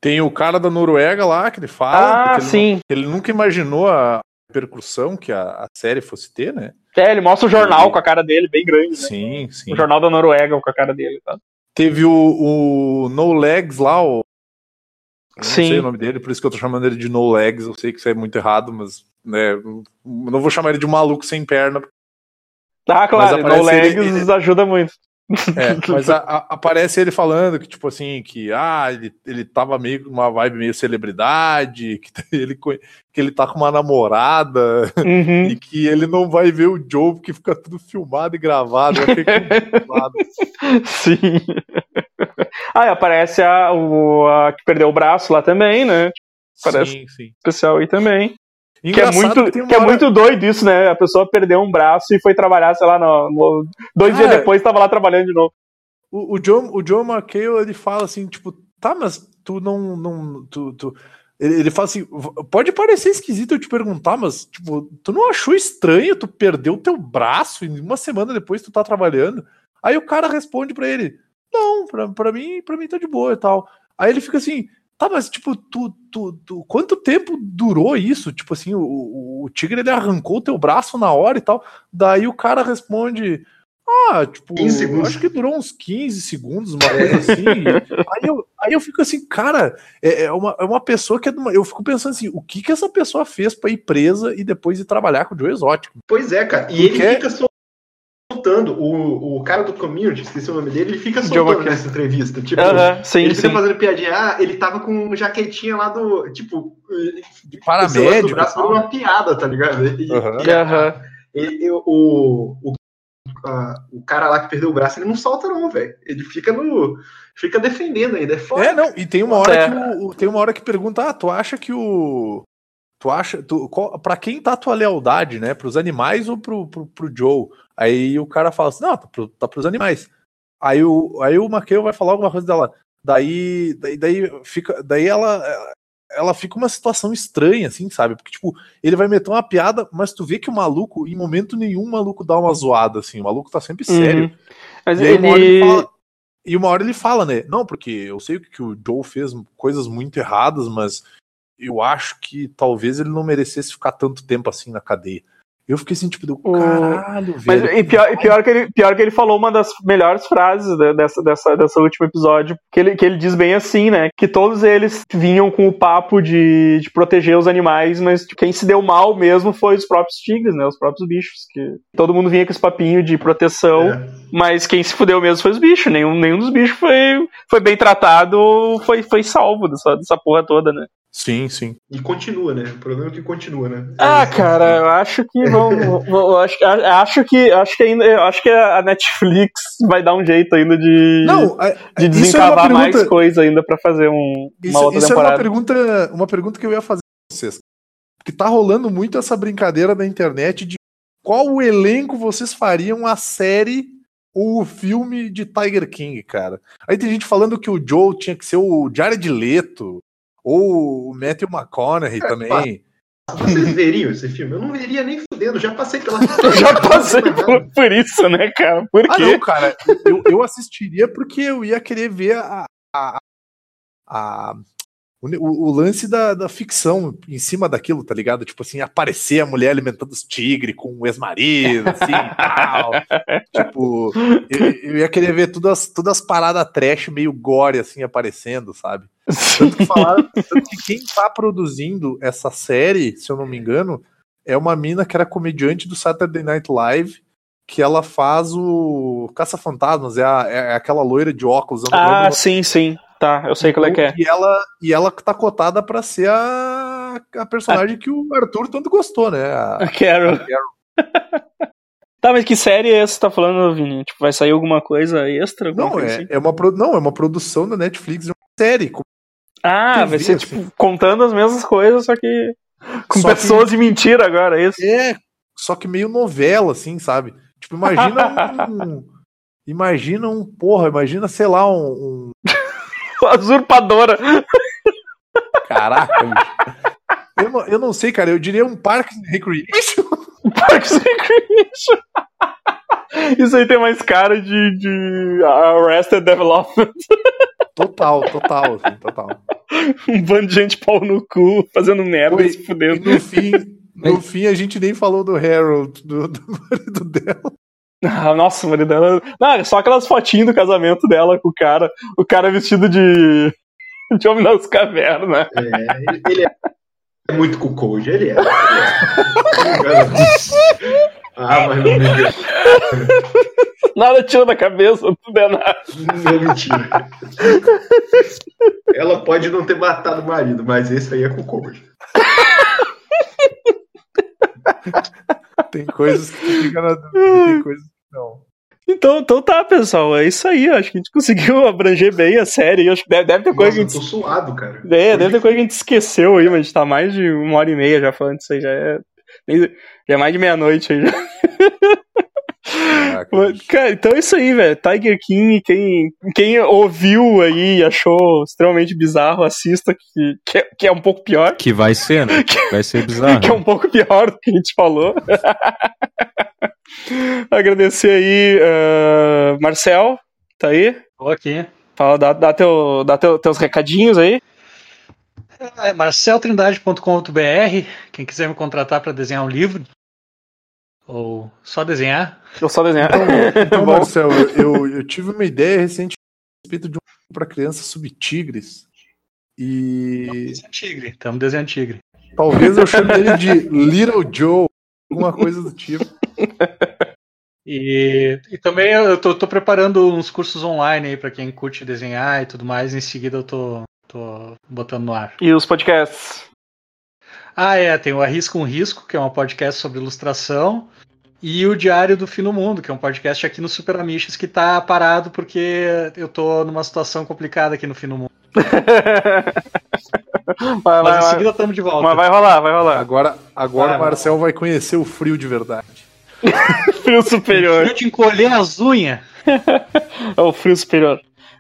Tem o cara da Noruega lá que ele fala. Ah, ele sim. Ele nunca imaginou a repercussão que a, a série fosse ter, né? É, ele mostra o jornal com a cara dele, bem grande. Né? Sim, sim. O jornal da Noruega com a cara dele. Tá? Teve o, o No Legs lá, o. Eu não Sim. sei o nome dele, por isso que eu tô chamando ele de No Legs. Eu sei que isso é muito errado, mas né, não vou chamar ele de maluco sem perna. Ah, claro, no legs ele- ajuda muito. É, mas a- a- aparece ele falando que, tipo assim, que ah, ele, ele tava meio com uma vibe meio celebridade, que ele, que ele tá com uma namorada Uhum. e que ele não vai ver o Joe porque fica tudo filmado e gravado. Sim. Ah, e aparece a, o, a que perdeu o braço lá também, né? Parece- Sim, sim. Especial aí também. Que é, muito, uma que é muito doido isso, né? A pessoa perdeu um braço e foi trabalhar, sei lá, no, no- dois dias depois tava lá trabalhando de novo. O, o John, o John McHale, ele fala assim, tipo, tá, mas tu não. não tu, tu- Ele, ele fala assim: "V- pode parecer esquisito eu te perguntar, mas, tipo, tu não achou estranho tu perder o teu braço e uma semana depois tu tá trabalhando? Aí o cara responde pra ele: Não, pra, pra, mim, pra mim tá de boa e tal. Aí ele fica assim, tá, mas tipo, tu, tu, tu quanto tempo durou isso? Tipo assim, o, o, tigre ele arrancou o teu braço na hora e tal. Daí o cara responde. Ah, tipo, 15 segundos. acho que durou uns 15 segundos, uma coisa assim. aí, eu, aí eu fico assim, cara, é, é uma, é uma pessoa que é uma- eu fico pensando assim, o que que essa pessoa fez pra ir presa e depois ir trabalhar com o Joe Exótico? Pois é, cara. E ele Porque- fica soltando. O, o cara do community, esqueci o nome dele, ele fica soltando nessa entrevista. Tipo, sim, ele fica sim. fazendo piadinha. Ah, ele tava com jaquetinha lá do. Tipo, De paramédico. do braço uma piada, tá ligado? E- Aham. e ele- eu- o, o, a- o cara lá que perdeu o braço, ele não solta, não, velho. Ele fica no. Fica defendendo ainda. É foda. É, não, e tem uma hora É. que o- tem uma hora que pergunta, ah, tu acha que o tu acha, tu, qual, pra quem tá a tua lealdade, né? Pros animais ou pro, pro, pro Joe? Aí o cara fala assim, não, tá, pro, tá pros animais. Aí o, aí o McHale vai falar alguma coisa dela. Daí, daí, daí fica, daí ela, ela fica uma situação estranha, assim, sabe? Porque, tipo, ele vai meter uma piada, mas tu vê que o maluco, em momento nenhum, o maluco dá uma zoada, assim. O maluco tá sempre sério. Uhum. Mas E aí, uma hora ele ele. fala- e uma hora ele fala, né? Não, porque eu sei que o Joe fez coisas muito erradas, mas eu acho que talvez ele não merecesse ficar tanto tempo assim na cadeia. Eu fiquei assim, tipo, do O- caralho, Mas velho. e pior, e pior, que ele, pior que ele falou uma das melhores frases né, dessa, dessa, dessa último episódio, que ele, que ele diz bem assim, né? Que todos eles vinham com o papo de, de proteger os animais, mas quem se deu mal mesmo foi os próprios tigres, né? Os próprios bichos. Que todo mundo vinha com esse papinho de proteção, É. mas quem se fudeu mesmo foi os bichos. Nenhum, nenhum dos bichos foi, foi bem tratado ou foi, foi salvo dessa, dessa porra toda, né? Sim, sim. E continua, né? O problema é que continua, né? Ah, cara, eu acho que vão, vão- acho, acho que acho que ainda acho que a Netflix vai dar um jeito ainda de Não, é- de isso é desencavar mais pergunta- coisa ainda pra fazer um, uma Isso, outra isso é uma temporada. pergunta, uma pergunta que eu ia fazer pra vocês. Porque tá rolando muito essa brincadeira na internet de qual o elenco vocês fariam a série ou o filme de Tiger King, cara. Aí tem gente falando que o Joe tinha que ser o Jared Leto ou o Matthew McConaughey também. Vocês veriam esse filme? Eu não veria nem fudendo, já passei pela. Eu já passei por, por isso, né, cara? Por Ah, quê? não, cara. Eu, eu assistiria porque eu ia querer ver a, a, a- o, o- lance da, da ficção em cima daquilo, tá ligado? Tipo assim, aparecer a mulher alimentando os tigres com o ex-marido, assim, e tal. Tipo, eu, eu ia querer ver todas, as- todas as paradas trash meio gore, assim, aparecendo, sabe? Tanto que falaram tanto que quem tá produzindo essa série, se eu não me engano, é uma mina que era comediante do Saturday Night Live, que ela faz o Caça-Fantasmas, é, a- é aquela loira de óculos. Ah, lembro sim, sim. Tá, eu sei qual é que é. e ela, e ela tá cotada pra ser a, a personagem que o Arthur tanto gostou, né? A- A Carol. Tá, mas que série é essa que você tá falando, Vini? Tipo, vai sair alguma coisa extra? Alguma não, coisa é, assim? é uma, pro- não, é uma produção da Netflix de uma série. Ah, vai ser, assim. tipo, contando as mesmas coisas, só que com Só que- pessoas de mentira agora, é isso? É, só que meio novela, assim, sabe? Tipo, imagina um. imagina um. Porra, imagina, sei lá, um. um Usurpadora. caraca, bicho. Eu não, eu não sei, cara, eu diria um Parks and Recreation. Parks and Recreation. Isso aí tem mais cara de, de Arrested Development. Total, total, assim, total. Um bando de gente pau no cu, fazendo merda Oi, e se E fudendo. no fim, no fim, a gente nem falou do Harold, do, do marido dela. Ah, nossa, dela. Não, só aquelas fotinhas do casamento dela com o cara. O cara vestido de. de homem das cavernas. É, ele, é muito cuckold, ele é. Ele é. ah, mas não me engano. Nada tira da cabeça, tudo é nada. Não mentira. Ela pode não ter matado o marido, mas esse aí é cuckold. Tem coisas que fica na dúvida, tem coisas que não. Então, então tá, pessoal. É isso aí. Acho que a gente conseguiu abranger bem a série. Acho que deve, deve ter coisa Nossa, que eu gente. tô suado, cara. É, deve ter coisa que a gente esqueceu aí, mas a gente tá mais de uma hora e meia já falando disso aí. Já é, já é mais de meia-noite aí. Já. Caraca. Cara, então é isso aí, velho. Tiger King, quem, quem ouviu aí e achou extremamente bizarro, assista, que, que, é, que é um pouco pior. Que vai ser, né? Vai ser bizarro. Que é um pouco pior do que a gente falou. Agradecer aí, ah, Marcel, tá aí? Tô aqui. Fala, dá, dá, teu, dá teu, teus recadinhos aí. É marceltrindade.com.br. Quem quiser me contratar para desenhar um livro, ou só desenhar, Eu só desenhar. Então, Bom. Marcel, eu, eu, tive uma ideia recente a respeito de um para criança subtigres. E desenhar tigre. Estamos desenhando tigre. talvez eu chame ele de Little Joe, alguma coisa do tipo. E, e também eu tô, tô preparando uns cursos online aí para quem curte desenhar e tudo mais. Em seguida eu tô, tô botando no ar. E os podcasts? Ah, é, tem o Arrisca um Risco, que é um podcast sobre ilustração, e o Diário do Fim do Mundo, que é um podcast aqui no Super Amiches que tá parado porque eu tô numa situação complicada aqui no Fim do Mundo. Vai, Mas vai, em vai. seguida estamos de volta. Mas vai rolar, vai rolar. Agora, agora Ah, o Marcel vai conhecer o frio de verdade. Frio superior. Eu te encolher as unhas. É o frio superior.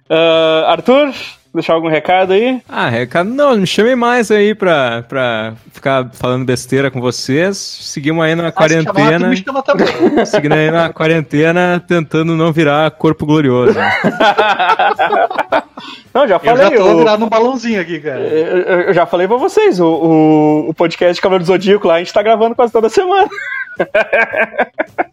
Ah, Arthur, deixar algum recado aí? Ah, recado não, me chame mais aí pra, pra ficar falando besteira com vocês. Seguimos aí na Ah, se chamar, quarentena. me chama também. Seguindo aí na quarentena, tentando não virar corpo glorioso. Não, já Eu falei. já tô o- virado um balãozinho aqui, cara. eu, eu- eu já falei pra vocês, o, o, o podcast Cavaleiro do Zodíaco lá, a gente tá gravando quase toda semana.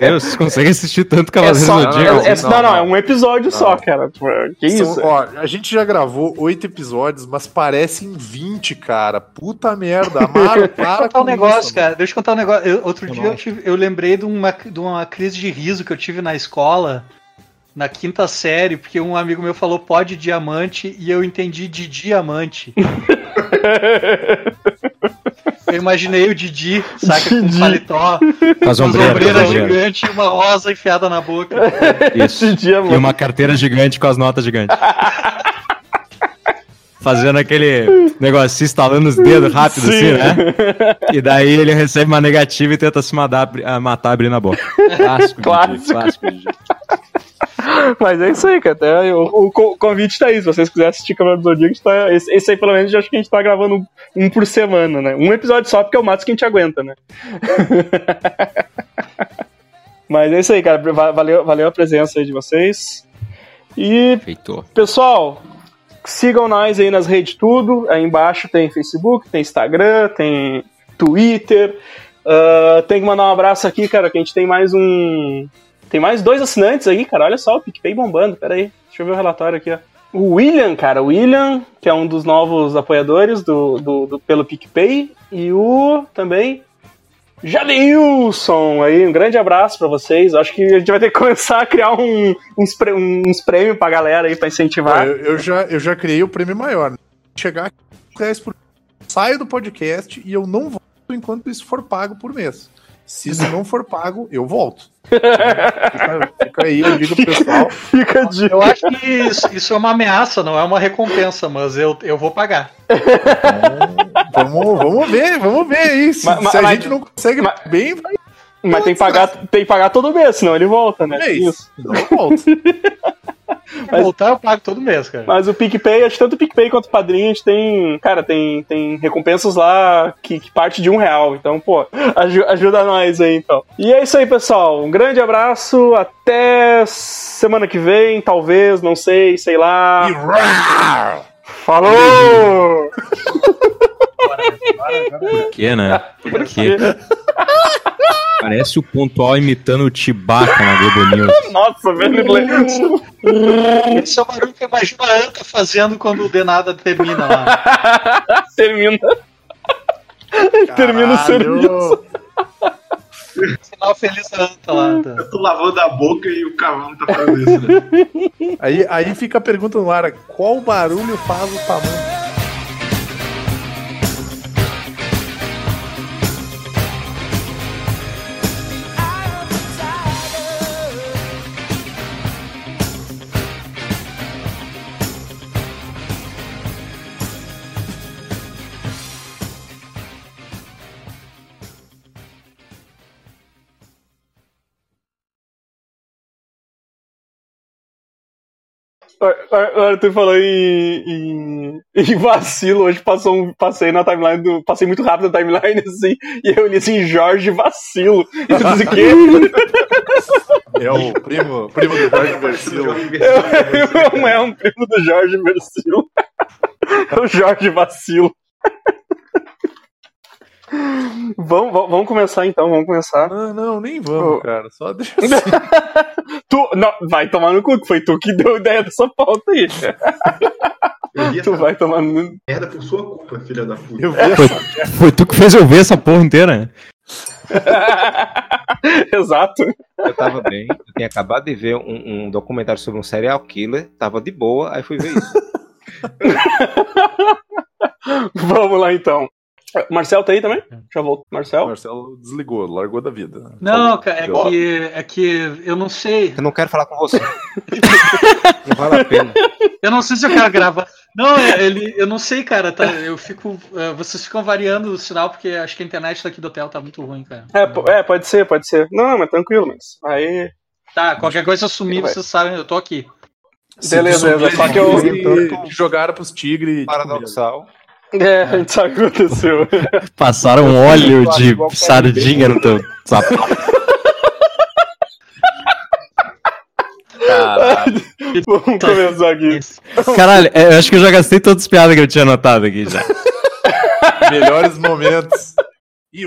É, vocês conseguem assistir tanto É Cavaleiro só, do Zodíaco? é- é- não, não, não, não. é um episódio só, cara. Tipo, Que São- isso? ó, a gente já gravou oito episódios, mas parecem 20, cara. Puta merda. Amaro, Deixa eu para contar um negócio, isso, cara. Deixa eu contar um negócio. Eu- outro Tá dia eu, tive- eu lembrei de uma, de uma crise de riso que eu tive na escola, na quinta série, porque um amigo meu falou pó de diamante e eu entendi de diamante. eu imaginei o Didi, saca, com um paletó, Com as uma ombreiras, gigante e uma rosa enfiada na boca. Isso. Dia, E uma carteira gigante com as notas gigantes. Fazendo aquele negócio, se instalando os dedos rápido, assim, né? E daí ele recebe uma negativa e tenta se matar, a matar abrindo a boca. Clássico. Clássico. Didi, clássico Didi. Mas é isso aí, cara. Até o, o co- convite tá aí. Se vocês quiserem assistir Cavaleiro do Zodíaco, tá, esse, esse aí pelo menos eu acho que a gente tá gravando um, um por semana, né? Um episódio só, porque é o máximo que a gente aguenta, né? Mas é isso aí, cara. Va- Valeu, valeu a presença aí de vocês. E Feitou. Pessoal, sigam nós aí nas redes tudo. Aí embaixo tem Facebook, tem Instagram, tem Twitter. Ah, tem que mandar um abraço aqui, cara, que a gente tem mais um. Tem mais dois assinantes aí, cara. Olha só, o PicPay bombando. Pera aí, deixa eu ver o relatório aqui, ó. O William, cara, o William, que é um dos novos apoiadores do, do, do- pelo PicPay. E o também Jadeilson aí, um grande abraço pra vocês. Acho que a gente vai ter que começar a criar um, uns, uns prêmios pra galera aí pra incentivar. Eu, eu já, eu já criei o prêmio maior. né? Chegar aqui, por saio do podcast e eu não volto enquanto isso for pago por mês. Se isso não for pago, eu volto. Fica, fica aí, eu digo pro pessoal. Fica de. Eu acho que isso, isso é uma ameaça, não é uma recompensa, mas eu, eu vou pagar. Vamos, vamos ver, vamos ver aí. Se, Mas- mas- se a mas- gente não consegue mas- bem, vai Mas tem que, pagar, tem que pagar todo mês, senão ele volta, né? mês. Isso. Não eu Se voltar, eu pago todo mês, cara. Mas o PicPay, acho que tanto o PicPay quanto o Padrinho, a gente tem. Cara, tem, tem recompensas lá que, que parte de um real. Então, pô, aju- ajuda nós aí, então. E é isso aí, pessoal. Um grande abraço. Até semana que vem, talvez, não sei, sei lá. E! Falou! Por quê, né? Por quê? Parece o pontual imitando o Chewbacca na Globo News. Nossa, velho. Esse é o barulho que eu imagino a Anta fazendo quando o Denada termina lá. Termina. Termina o serviço. Caralho. Sinal feliz da Anta lá. Anta. Eu tô lavando a boca e o cavalo tá fazendo isso, né? Aí, aí fica a pergunta no ar: qual barulho faz o tamanho? O Arthur falou em, em, em vacilo. Hoje passou um, passei na timeline do. Passei muito rápido na timeline assim. E eu li assim: Jorge Vacilo. E tu disse o quê? É o primo, primo do Jorge Versilo. Não é um primo do Jorge Versilo. É o Jorge Vacilo. Vamos, vamos começar então, vamos começar. Não, não, nem vamos, Ô. cara. Só deixa assim. Tu, não, vai tomar no cu, que foi tu que deu ideia dessa pauta aí. Tu essa vai tomar no. merda por sua culpa, filha da puta. Eu vi essa Foi tu que fez eu ver essa porra inteira? Exato. Eu tava bem, eu tinha acabado de ver um, um documentário sobre um serial killer, tava de boa, aí fui ver isso. Vamos lá então. Marcel tá aí também? Já voltou. Marcel? O Marcelo desligou, largou da vida. Não, cara, é que, é que eu não sei. Eu não quero falar com você. não vale a pena. Eu não sei se eu quero gravar. Não, é, ele, eu não sei, cara. tá, eu fico. é, vocês ficam variando o sinal porque acho que a internet daqui do hotel tá muito ruim, cara. É, é, pode ser, pode ser. Não, não, mas tranquilo, mas. Aí. Tá, qualquer coisa eu sumir, Vai. vocês sabem, eu tô aqui. Beleza, beleza. Só que eu. Jogaram pros tigres. Paradoxal. É, a gente sabe o que aconteceu. Passaram um óleo de sardinha no teu sapato. Vamos começar aqui. Caralho, é, eu acho que eu já gastei todas as piadas que eu tinha anotado aqui já. melhores momentos. E